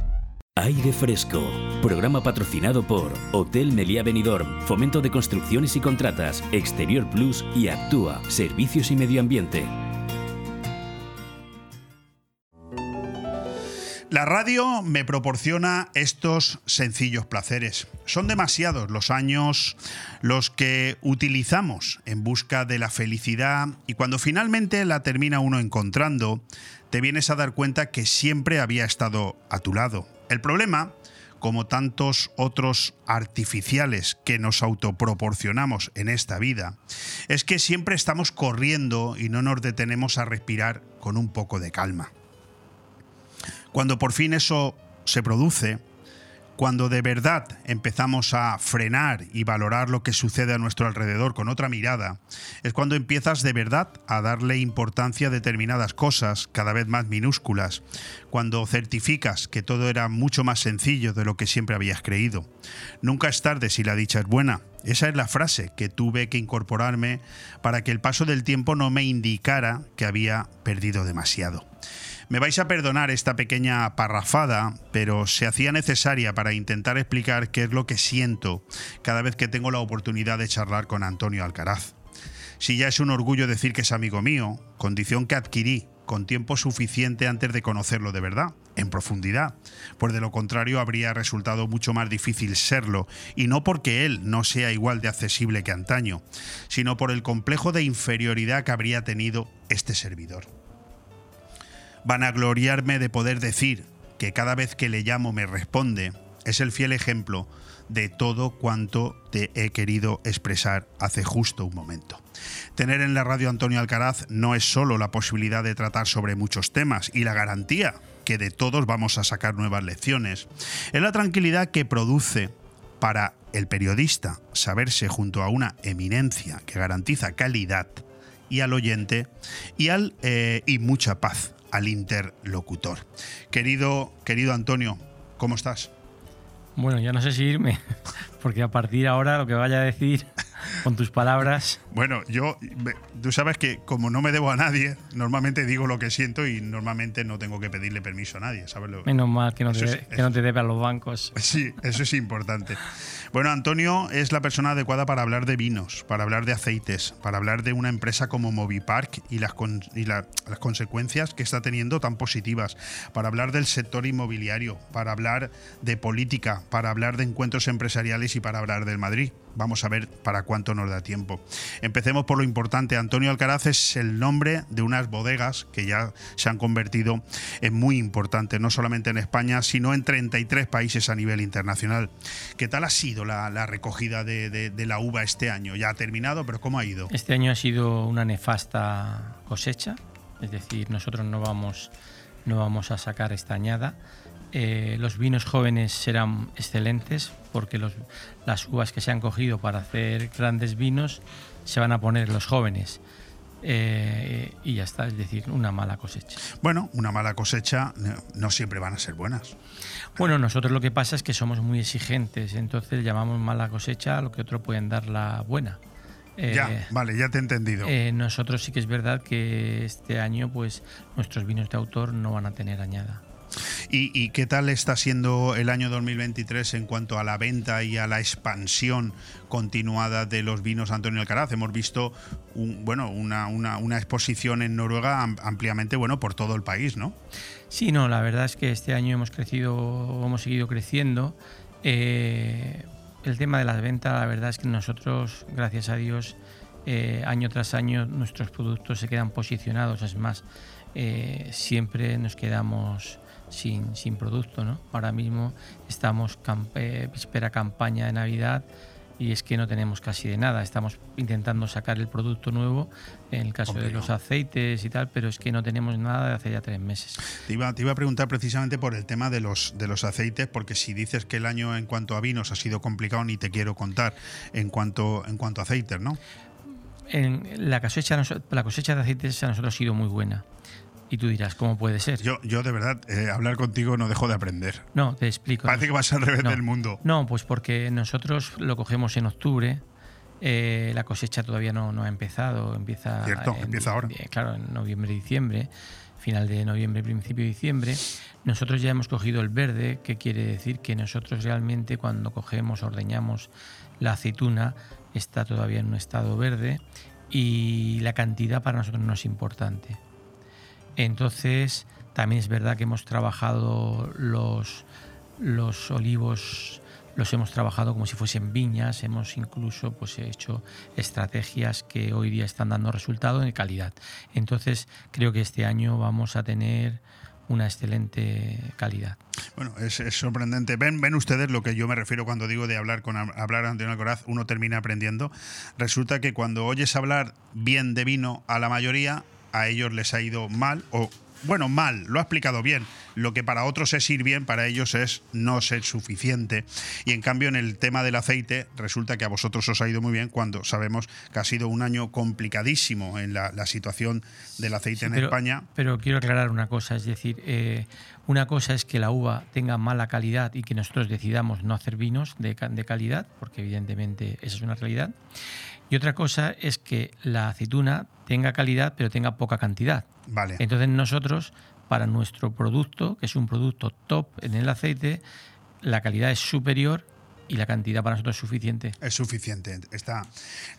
Aire Fresco, programa patrocinado por Hotel Meliá Benidorm, Fomento de Construcciones y Contratas, Exterior Plus y Actúa, Servicios y Medio Ambiente. La radio me proporciona estos sencillos placeres. Son demasiados los años los que utilizamos en busca de la felicidad y cuando finalmente la termina uno encontrando, te vienes a dar cuenta que siempre había estado a tu lado. El problema, como tantos otros artificiales que nos autoproporcionamos en esta vida, es que siempre estamos corriendo y no nos detenemos a respirar con un poco de calma. Cuando por fin eso se produce, cuando de verdad empezamos a frenar y valorar lo que sucede a nuestro alrededor con otra mirada, es cuando empiezas de verdad a darle importancia a determinadas cosas cada vez más minúsculas, cuando certificas que todo era mucho más sencillo de lo que siempre habías creído. Nunca es tarde si la dicha es buena. Esa es la frase que tuve que incorporarme para que el paso del tiempo no me indicara que había perdido demasiado. Me vais a perdonar esta pequeña parrafada, pero se hacía necesaria para intentar explicar qué es lo que siento cada vez que tengo la oportunidad de charlar con Antonio Alcaraz. Si ya es un orgullo decir que es amigo mío, condición que adquirí con tiempo suficiente antes de conocerlo de verdad, en profundidad, pues de lo contrario habría resultado mucho más difícil serlo, y no porque él no sea igual de accesible que antaño, sino por el complejo de inferioridad que habría tenido este servidor vanagloriarme de poder decir que cada vez que le llamo me responde, es el fiel ejemplo de todo cuanto te he querido expresar hace justo un momento. Tener en la radio Antonio Alcaraz no es solo la posibilidad de tratar sobre muchos temas y la garantía que de todos vamos a sacar nuevas lecciones, es la tranquilidad que produce para el periodista saberse junto a una eminencia que garantiza calidad y al oyente y, al, eh, y mucha paz al interlocutor. Querido, querido Antonio, ¿cómo estás? Bueno, ya no sé si irme, (laughs) porque a partir de ahora lo que vaya a decir (laughs) con tus palabras. Bueno, yo, tú sabes que como no me debo a nadie, normalmente digo lo que siento y normalmente no tengo que pedirle permiso a nadie, ¿sabes? Lo, Menos mal que no, te, es, que no te debe a los bancos. Sí, eso es importante. (laughs) Bueno, Antonio es la persona adecuada para hablar de vinos, para hablar de aceites, para hablar de una empresa como Movipark y las, con, las consecuencias que está teniendo tan positivas, para hablar del sector inmobiliario, para hablar de política, para hablar de encuentros empresariales y para hablar del Madrid. Vamos a ver para cuánto nos da tiempo. Empecemos por lo importante. Antonio Alcaraz es el nombre de unas bodegas que ya se han convertido en muy importantes, no solamente en España, sino en 33 países a nivel internacional. ¿Qué tal ha sido la, recogida de, de, de, la uva este año? Ya ha terminado, pero ¿cómo ha ido? Este año ha sido una nefasta cosecha. Es decir, nosotros no vamos, no vamos a sacar esta añada. Eh, los vinos jóvenes serán excelentes porque los- las uvas que se han cogido para hacer grandes vinos se van a poner los jóvenes. Eh, y ya está, es decir, una mala cosecha. Bueno, una mala cosecha no, no siempre van a ser buenas. Bueno, nosotros lo que pasa es que somos muy exigentes, entonces llamamos mala cosecha a lo que otros pueden dar la buena. Eh, ya, vale, ya te he entendido. eh, nosotros sí que es verdad que este año pues nuestros vinos de autor no van a tener añada. ¿Y, y qué tal está siendo el año 2023 en cuanto a la venta y a la expansión continuada de los vinos Antonio Alcaraz? Hemos visto un- bueno, una, exposición en Noruega am- ampliamente bueno, por todo el país, ¿no? Sí, no, la verdad es que este año hemos crecido, hemos seguido creciendo. Eh, el tema de las ventas, la verdad es que nosotros, gracias a Dios, eh, año tras año nuestros productos se quedan posicionados. Es más, eh, siempre nos quedamos sin, sin producto. ¿no? Ahora mismo estamos camp- eh, víspera campaña de Navidad y es que no tenemos casi de nada. Estamos intentando sacar el producto nuevo, en el caso de los aceites y tal, pero es que no tenemos nada de hace ya tres meses. Te iba, te iba a preguntar precisamente por el tema de los, de los aceites, porque si dices que el año en cuanto a vinos ha sido complicado, ni te quiero contar en cuanto, en cuanto a aceites, ¿no? En la cosecha, la cosecha de aceites a nosotros ha sido muy buena. Y tú dirás, ¿cómo puede ser? Yo, yo de verdad, eh, hablar contigo no dejo de aprender. No, te explico. Parece que vas al revés No. del mundo. No, pues porque nosotros lo cogemos en octubre. eh, la cosecha todavía no, no ha empezado. Empieza, Cierto, en- empieza ahora. eh, Claro, en noviembre, diciembre. Final de noviembre, principio de diciembre. Nosotros ya hemos cogido el verde, que quiere decir que nosotros realmente cuando cogemos, ordeñamos la aceituna, está todavía en un estado verde y la cantidad para nosotros no es importante. Entonces, también es verdad que hemos trabajado los, los olivos, los hemos trabajado como si fuesen viñas, hemos incluso pues, hecho estrategias que hoy día están dando resultado en calidad. Entonces, creo que este año vamos a tener una excelente calidad. Bueno, es, sorprendente. Ven, ven ustedes lo que yo me refiero cuando digo de hablar con hablar Antonio Alcoraz, uno termina aprendiendo. Resulta que cuando oyes hablar bien de vino a la mayoría, a ellos les ha ido mal o bueno, mal, lo ha explicado bien. Lo que para otros es ir bien, para ellos es no ser suficiente. Y en cambio, en el tema del aceite, resulta que a vosotros os ha ido muy bien cuando sabemos que ha sido un año complicadísimo en la, la situación del aceite en pero, España. Pero quiero aclarar una cosa, es decir, eh, una cosa es que la uva tenga mala calidad y que nosotros decidamos no hacer vinos de, de calidad, porque evidentemente esa es una realidad. Y otra cosa es que la aceituna tenga calidad pero tenga poca cantidad. Vale. Entonces nosotros, para nuestro producto, que es un producto top en el aceite, la calidad es superior y la cantidad para nosotros es suficiente. Es suficiente, está,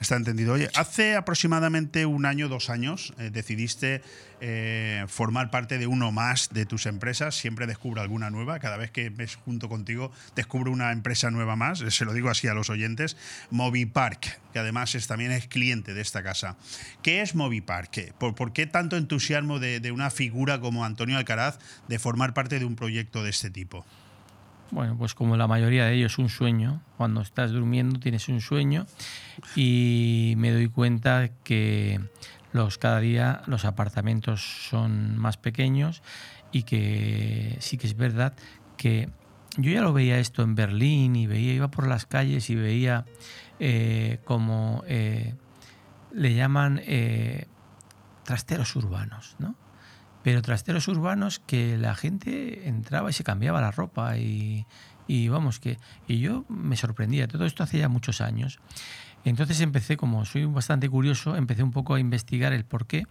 está entendido. Oye, hace aproximadamente un año, dos años, eh, decidiste eh, formar parte de uno más de tus empresas. Siempre descubro alguna nueva. Cada vez que ves junto contigo, descubro una empresa nueva más. Eh, Se lo digo así a los oyentes. Movipark, que además es, también es cliente de esta casa. ¿Qué es Movipark? ¿Qué- ¿Por, por qué tanto entusiasmo de una figura como Antonio Alcaraz de formar parte de un proyecto de este tipo? Bueno, pues como la mayoría de ellos, un sueño. Cuando estás durmiendo tienes un sueño y me doy cuenta que los, cada día los apartamentos son más pequeños y que sí que es verdad que yo ya lo veía esto en Berlín y veía, iba por las calles y veía eh, como eh, le llaman eh, trasteros urbanos, ¿no? Pero trasteros urbanos que la gente entraba y se cambiaba la ropa y, y vamos que y yo me sorprendía. Todo esto hace ya muchos años. Entonces empecé como soy bastante curioso empecé un poco a investigar el por qué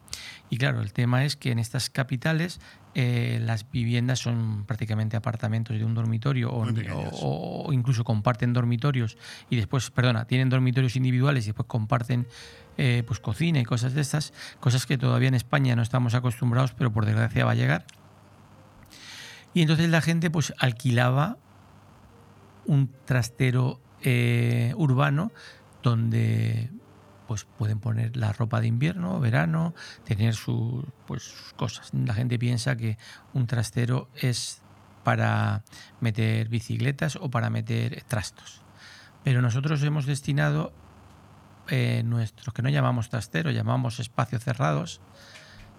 y claro el tema es que en estas capitales eh, las viviendas son prácticamente apartamentos de un dormitorio o- o incluso comparten dormitorios y después perdona tienen dormitorios individuales y después comparten eh, pues cocina y cosas de estas, cosas que todavía en España no estamos acostumbrados, pero por desgracia va a llegar. Y entonces la gente pues alquilaba un trastero eh, urbano donde pues pueden poner la ropa de invierno, verano, tener su, pues, sus cosas. La gente piensa que un trastero es para meter bicicletas o para meter trastos. Pero nosotros hemos destinado eh, nuestros que no llamamos trasteros, llamamos espacios cerrados,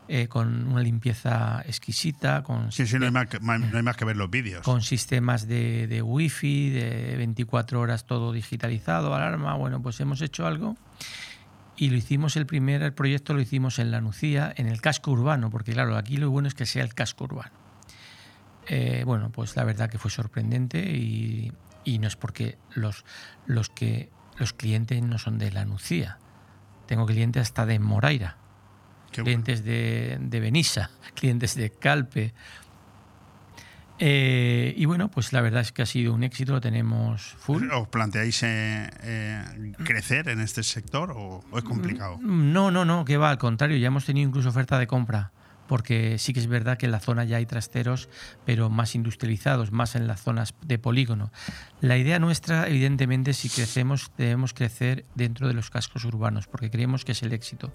eh, con una limpieza exquisita, con, Sí, sí, no hay más que, no hay más que ver los vídeos. con sistemas de, de wifi, de 24 horas todo digitalizado, alarma. Bueno, pues hemos hecho algo y lo hicimos el primer el proyecto lo hicimos en la Nucía, en el casco urbano, porque claro, aquí lo bueno es que sea el casco urbano. Eh, bueno, pues la verdad que fue sorprendente y, y no es porque los, los que los clientes no son de la Nucía. Tengo clientes hasta de Moraira, clientes de, de Benissa, (laughs) clientes de Calpe. Eh, y bueno, pues la verdad es que ha sido un éxito, lo tenemos full. ¿Os planteáis eh, eh, crecer en este sector o, o es complicado? No, no, no, que va, al contrario, ya hemos tenido incluso oferta de compra, porque sí que es verdad que en la zona ya hay trasteros, pero más industrializados, más en las zonas de polígono. La idea nuestra, evidentemente, si crecemos, debemos crecer dentro de los cascos urbanos, porque creemos que es el éxito.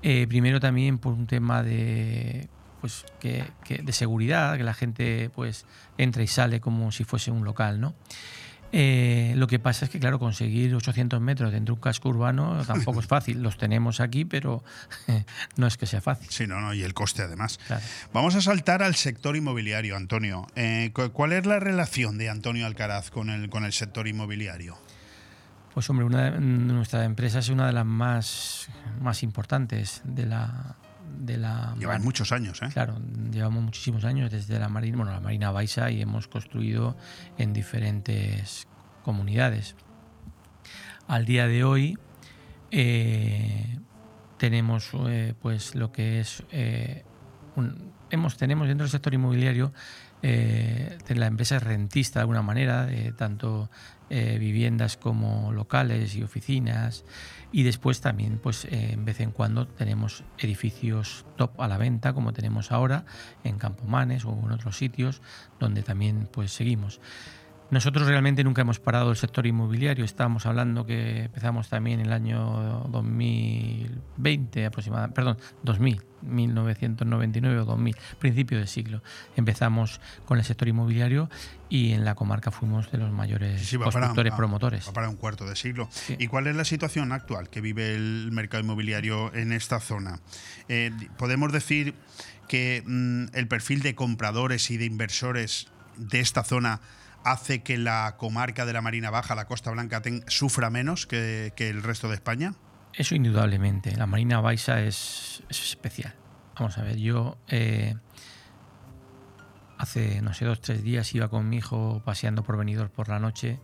Eh, primero también por un tema de pues que, de seguridad, que la gente pues entra y sale como si fuese un local, ¿no? Eh, lo que pasa es que, claro, conseguir 800 metros dentro de un casco urbano (laughs) tampoco es fácil. Los tenemos aquí, pero (laughs) no es que sea fácil. Sí, no, no, y el coste además. Vamos a saltar al sector inmobiliario, Antonio. Eh, cu- ¿Cuál es la relación de Antonio Alcaraz con el, con el sector inmobiliario? Pues hombre, una de- nuestra empresa es una de las más, más importantes de la... De la Llevan muchos años, ¿eh? Claro, llevamos muchísimos años desde la Marina, bueno, la Marina Baixa y hemos construido en diferentes comunidades. Al día de hoy eh, tenemos eh, pues lo que es eh, un- hemos tenemos dentro del sector inmobiliario la empresa es rentista de alguna manera de tanto viviendas como locales y oficinas y después también pues eh, en vez en cuando tenemos edificios top a la venta como tenemos ahora en Campomanes o en otros sitios donde también pues seguimos nosotros realmente nunca hemos parado el sector inmobiliario. Estábamos hablando que empezamos también en el año 2020 aproximadamente, perdón, 2000, 1999 o 2000, principio de siglo. Empezamos con el sector inmobiliario y en la comarca fuimos de los mayores Sí, para, constructores promotores. va para un cuarto de siglo. ¿Y cuál es la situación actual que vive el mercado inmobiliario en esta zona? Eh, Podemos decir que mm, el perfil de compradores y de inversores de esta zona hace que la comarca de la Marina Baja, la Costa Blanca, sufra menos que, el resto de España. Eso indudablemente. La Marina Baixa es, es especial. Vamos a ver, yo eh, hace, no sé, dos, tres días iba con mi hijo paseando por Benidorm por la noche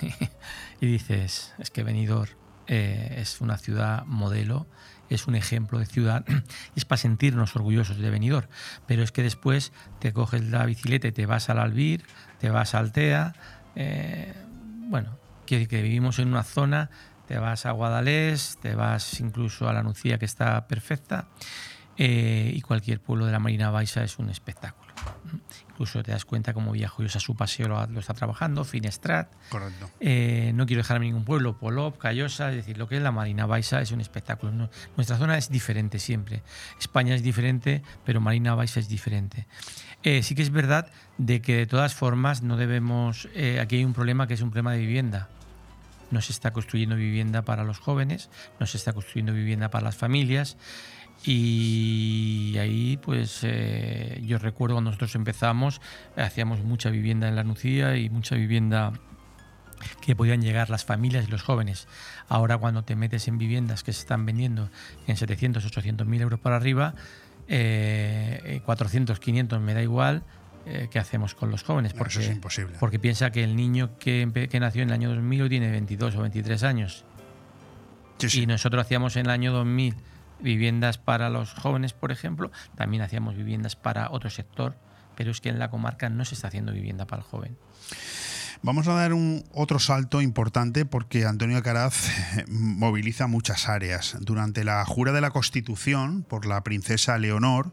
(laughs) y dices, es que Benidorm eh, es una ciudad modelo, es un ejemplo de ciudad (clears throat) es para sentirnos orgullosos de Benidorm. Pero es que después te coges la bicicleta y te vas al Albir, te vas a Altea, eh, bueno, decir que vivimos en una zona, te vas a Guadalés, te vas incluso a la Nucía que está perfecta eh, y cualquier pueblo de la Marina Baixa es un espectáculo. Incluso te das cuenta cómo Villajoyosa su paseo lo, lo está trabajando, Finestrat. Correcto. Eh, no quiero dejarme ningún pueblo, Polop, Callosa, es decir, lo que es la Marina Baixa es un espectáculo. No- nuestra zona es diferente siempre. España es diferente, pero Marina Baixa es diferente. Eh, sí que es verdad de que de todas formas no debemos. eh, aquí hay un problema que es un problema de vivienda. No se está construyendo vivienda para los jóvenes, no se está construyendo vivienda para las familias. Y ahí, pues, eh, yo recuerdo cuando nosotros empezamos, hacíamos mucha vivienda en la Nucía y mucha vivienda que podían llegar las familias y los jóvenes. Ahora cuando te metes en viviendas que se están vendiendo en 700, 800 mil euros para arriba, eh, 400, 500 me da igual, eh, ¿qué hacemos con los jóvenes? No, Porque, eso es imposible. Porque piensa que el niño que, que nació en el año 2000 hoy tiene 22 o 23 años. Y nosotros hacíamos en el año 2000 viviendas para los jóvenes, por ejemplo, también hacíamos viviendas para otro sector, pero es que en la comarca no se está haciendo vivienda para el joven. Vamos a dar un otro salto importante porque Antonio Alcaraz eh, (laughs) moviliza muchas áreas. Durante la jura de la Constitución por la princesa Leonor,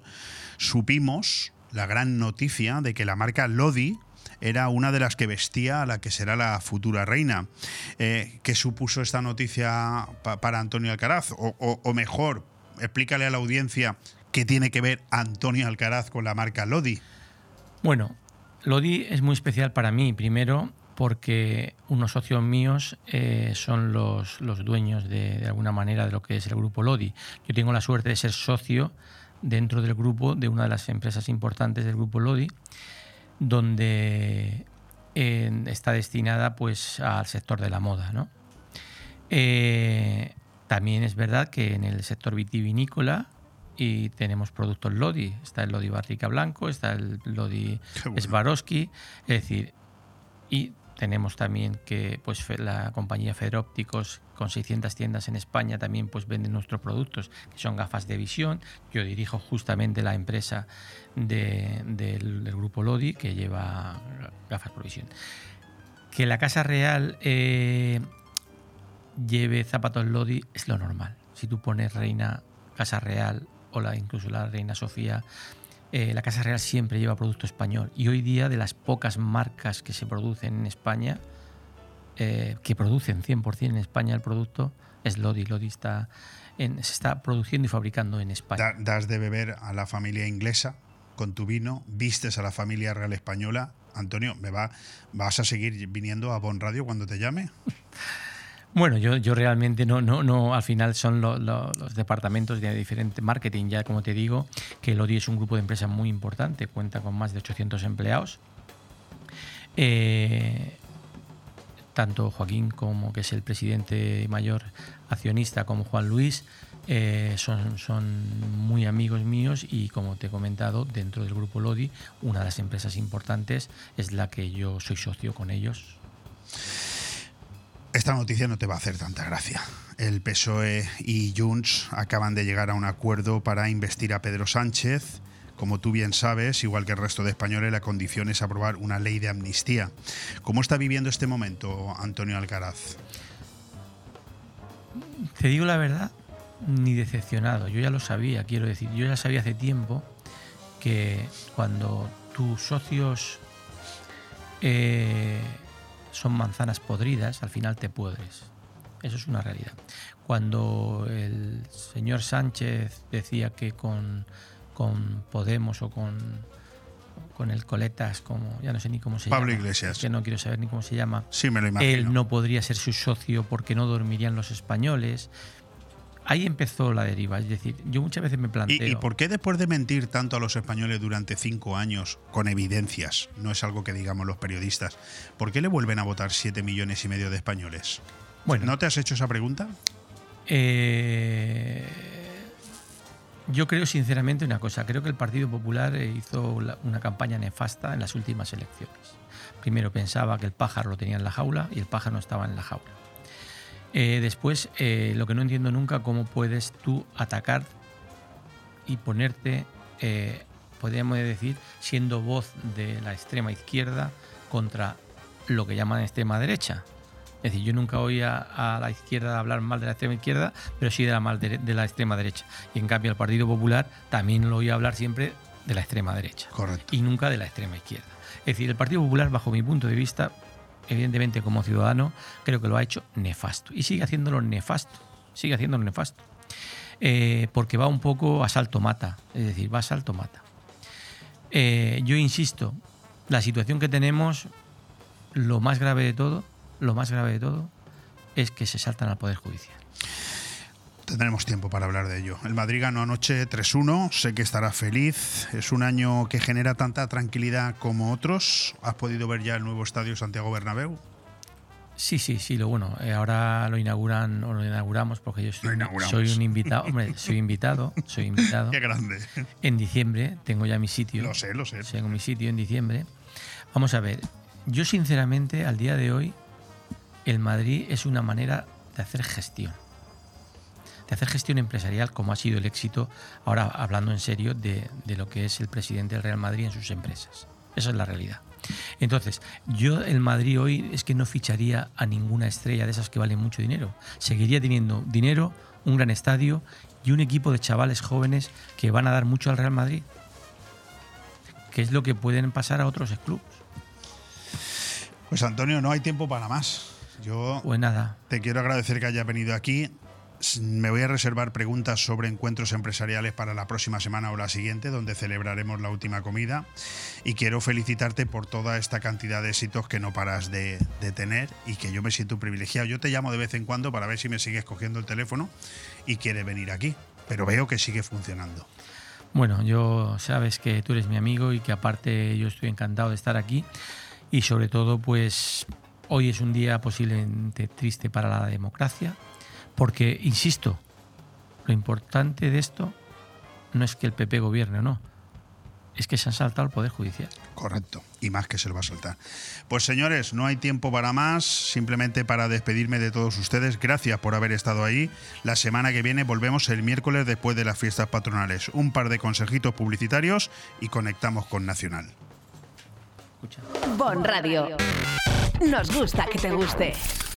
supimos la gran noticia de que la marca Lodi era una de las que vestía a la que será la futura reina. Eh, ¿Qué supuso esta noticia pa- para Antonio Alcaraz? O, o- o mejor, explícale a la audiencia qué tiene que ver Antonio Alcaraz con la marca Lodi. Bueno, Lodi es muy especial para mí, primero porque unos socios míos eh, son los, los dueños de, de alguna manera de lo que es el grupo Lodi. Yo tengo la suerte de ser socio dentro del grupo, de una de las empresas importantes del grupo Lodi, donde eh, está destinada pues al sector de la moda. ¿no? Eh, también es verdad que en el sector vitivinícola y tenemos productos Lodi. Está el Lodi Barrica Blanco, está el Lodi bueno. Swarovski, es decir, y tenemos también que pues la compañía Federópticos con 600 tiendas en España también pues vende nuestros productos que son gafas de visión. Yo dirijo justamente la empresa de- del, del grupo Lodi que lleva gafas por visión. Que la Casa Real eh, lleve zapatos Lodi es lo normal. Si tú pones Reina Casa Real o la, incluso la Reina Sofía, eh, la Casa Real siempre lleva producto español. Y hoy día, de las pocas marcas que se producen en España, eh, que producen 100% en España el producto, es Lodi. Lodi está en- se está produciendo y fabricando en España. Da- das de beber a la familia inglesa con tu vino, vistes a la familia real española. Antonio, ¿me va, ¿vas a seguir viniendo a Bon Radio cuando te llame? (laughs) Bueno, yo, yo realmente no, no, no, al final son lo- lo- los departamentos de diferente marketing, ya como te digo, que Lodi es un grupo de empresas muy importante, cuenta con más de 800 empleados. Eh, tanto Joaquín como que es el presidente mayor accionista como Juan Luis eh, son, son muy amigos míos y como te he comentado dentro del grupo Lodi una de las empresas importantes es la que yo soy socio con ellos Esta noticia no te va a hacer tanta gracia. El PSOE y Junts acaban de llegar a un acuerdo para investir a Pedro Sánchez. Como tú bien sabes, igual que el resto de españoles, la condición es aprobar una ley de amnistía. ¿Cómo está viviendo este momento Antonio Alcaraz? Te digo la verdad, ni decepcionado. Yo ya lo sabía, quiero decir. Yo ya sabía hace tiempo que cuando tus socios eh, son manzanas podridas, al final te pudres. Eso es una realidad. Cuando el señor Sánchez decía que con, con Podemos o con, con el Coletas, como ya no sé ni cómo se Pablo llama, Iglesias. es que no quiero saber ni cómo se llama, Sí, me lo imagino. él no podría ser su socio porque no dormirían los españoles. Ahí empezó la deriva. Es decir, yo muchas veces me planteo. ¿Y, y por qué después de mentir tanto a los españoles durante cinco años, con evidencias, no es algo que digamos los periodistas, ¿por qué le vuelven a votar siete millones y medio de españoles? Bueno. ¿No te has hecho esa pregunta? Eh, yo creo sinceramente una cosa. Creo que el Partido Popular hizo una campaña nefasta en las últimas elecciones. Primero pensaba que el pájaro lo tenía en la jaula y el pájaro no estaba en la jaula. Eh, después, eh, lo que no entiendo nunca, cómo puedes tú atacar y ponerte, eh, podríamos decir, siendo voz de la extrema izquierda contra lo que llaman extrema derecha. Es decir, yo nunca oí a, la izquierda hablar mal de la extrema izquierda, pero sí de la, mal dere- de la extrema derecha. Y en cambio, al Partido Popular también lo oí hablar siempre de la extrema derecha. Correcto. Y nunca de la extrema izquierda. Es decir, el Partido Popular, bajo mi punto de vista, evidentemente como ciudadano, creo que lo ha hecho nefasto. Y sigue haciéndolo nefasto. Sigue haciéndolo nefasto. Eh, porque va un poco a salto mata. Es decir, va a salto mata. Eh, yo insisto, la situación que tenemos, lo más grave de todo, lo más grave de todo, es que se saltan al Poder Judicial. Tendremos tiempo para hablar de ello. El Madrid ganó anoche 3-1, sé que estará feliz. Es un año que genera tanta tranquilidad como otros. ¿Has podido ver ya el nuevo estadio Santiago Bernabéu? Sí, sí, sí, lo bueno. eh, ahora lo inauguran o lo inauguramos porque yo soy, soy un invitado. Hombre, soy invitado, soy invitado. (laughs) Qué grande. En diciembre tengo ya mi sitio. Lo sé, lo sé. Tengo mi sitio en diciembre. Vamos a ver, yo sinceramente al día de hoy el Madrid es una manera de hacer gestión. Hacer gestión empresarial como ha sido el éxito, ahora hablando en serio, de, de lo que es el presidente del Real Madrid en sus empresas. Esa es la realidad. Entonces, yo el Madrid hoy es que no ficharía a ninguna estrella de esas que valen mucho dinero. Seguiría teniendo dinero, un gran estadio y un equipo de chavales jóvenes que van a dar mucho al Real Madrid. Que es lo que pueden pasar a otros clubes. Pues Antonio, no hay tiempo para más. Yo Pues nada, te quiero agradecer que hayas venido aquí. Me voy a reservar preguntas sobre encuentros empresariales para la próxima semana o la siguiente, donde celebraremos la última comida. Y quiero felicitarte por toda esta cantidad de éxitos que no paras de tener y que yo me siento privilegiado. Yo te llamo de vez en cuando para ver si me sigues cogiendo el teléfono y quieres venir aquí, pero veo que sigue funcionando. Bueno, yo sabes que tú eres mi amigo y que aparte yo estoy encantado de estar aquí y sobre todo pues hoy es un día posiblemente triste para la democracia porque, insisto, lo importante de esto no es que el PP gobierne o no, es que se han saltado el Poder Judicial. Correcto, y más que se lo va a soltar. Pues señores, no hay tiempo para más, simplemente para despedirme de todos ustedes. Gracias por haber estado ahí. La semana que viene volvemos el miércoles después de las fiestas patronales. Un par de consejitos publicitarios y conectamos con Nacional. Bon Radio. Nos gusta que te guste.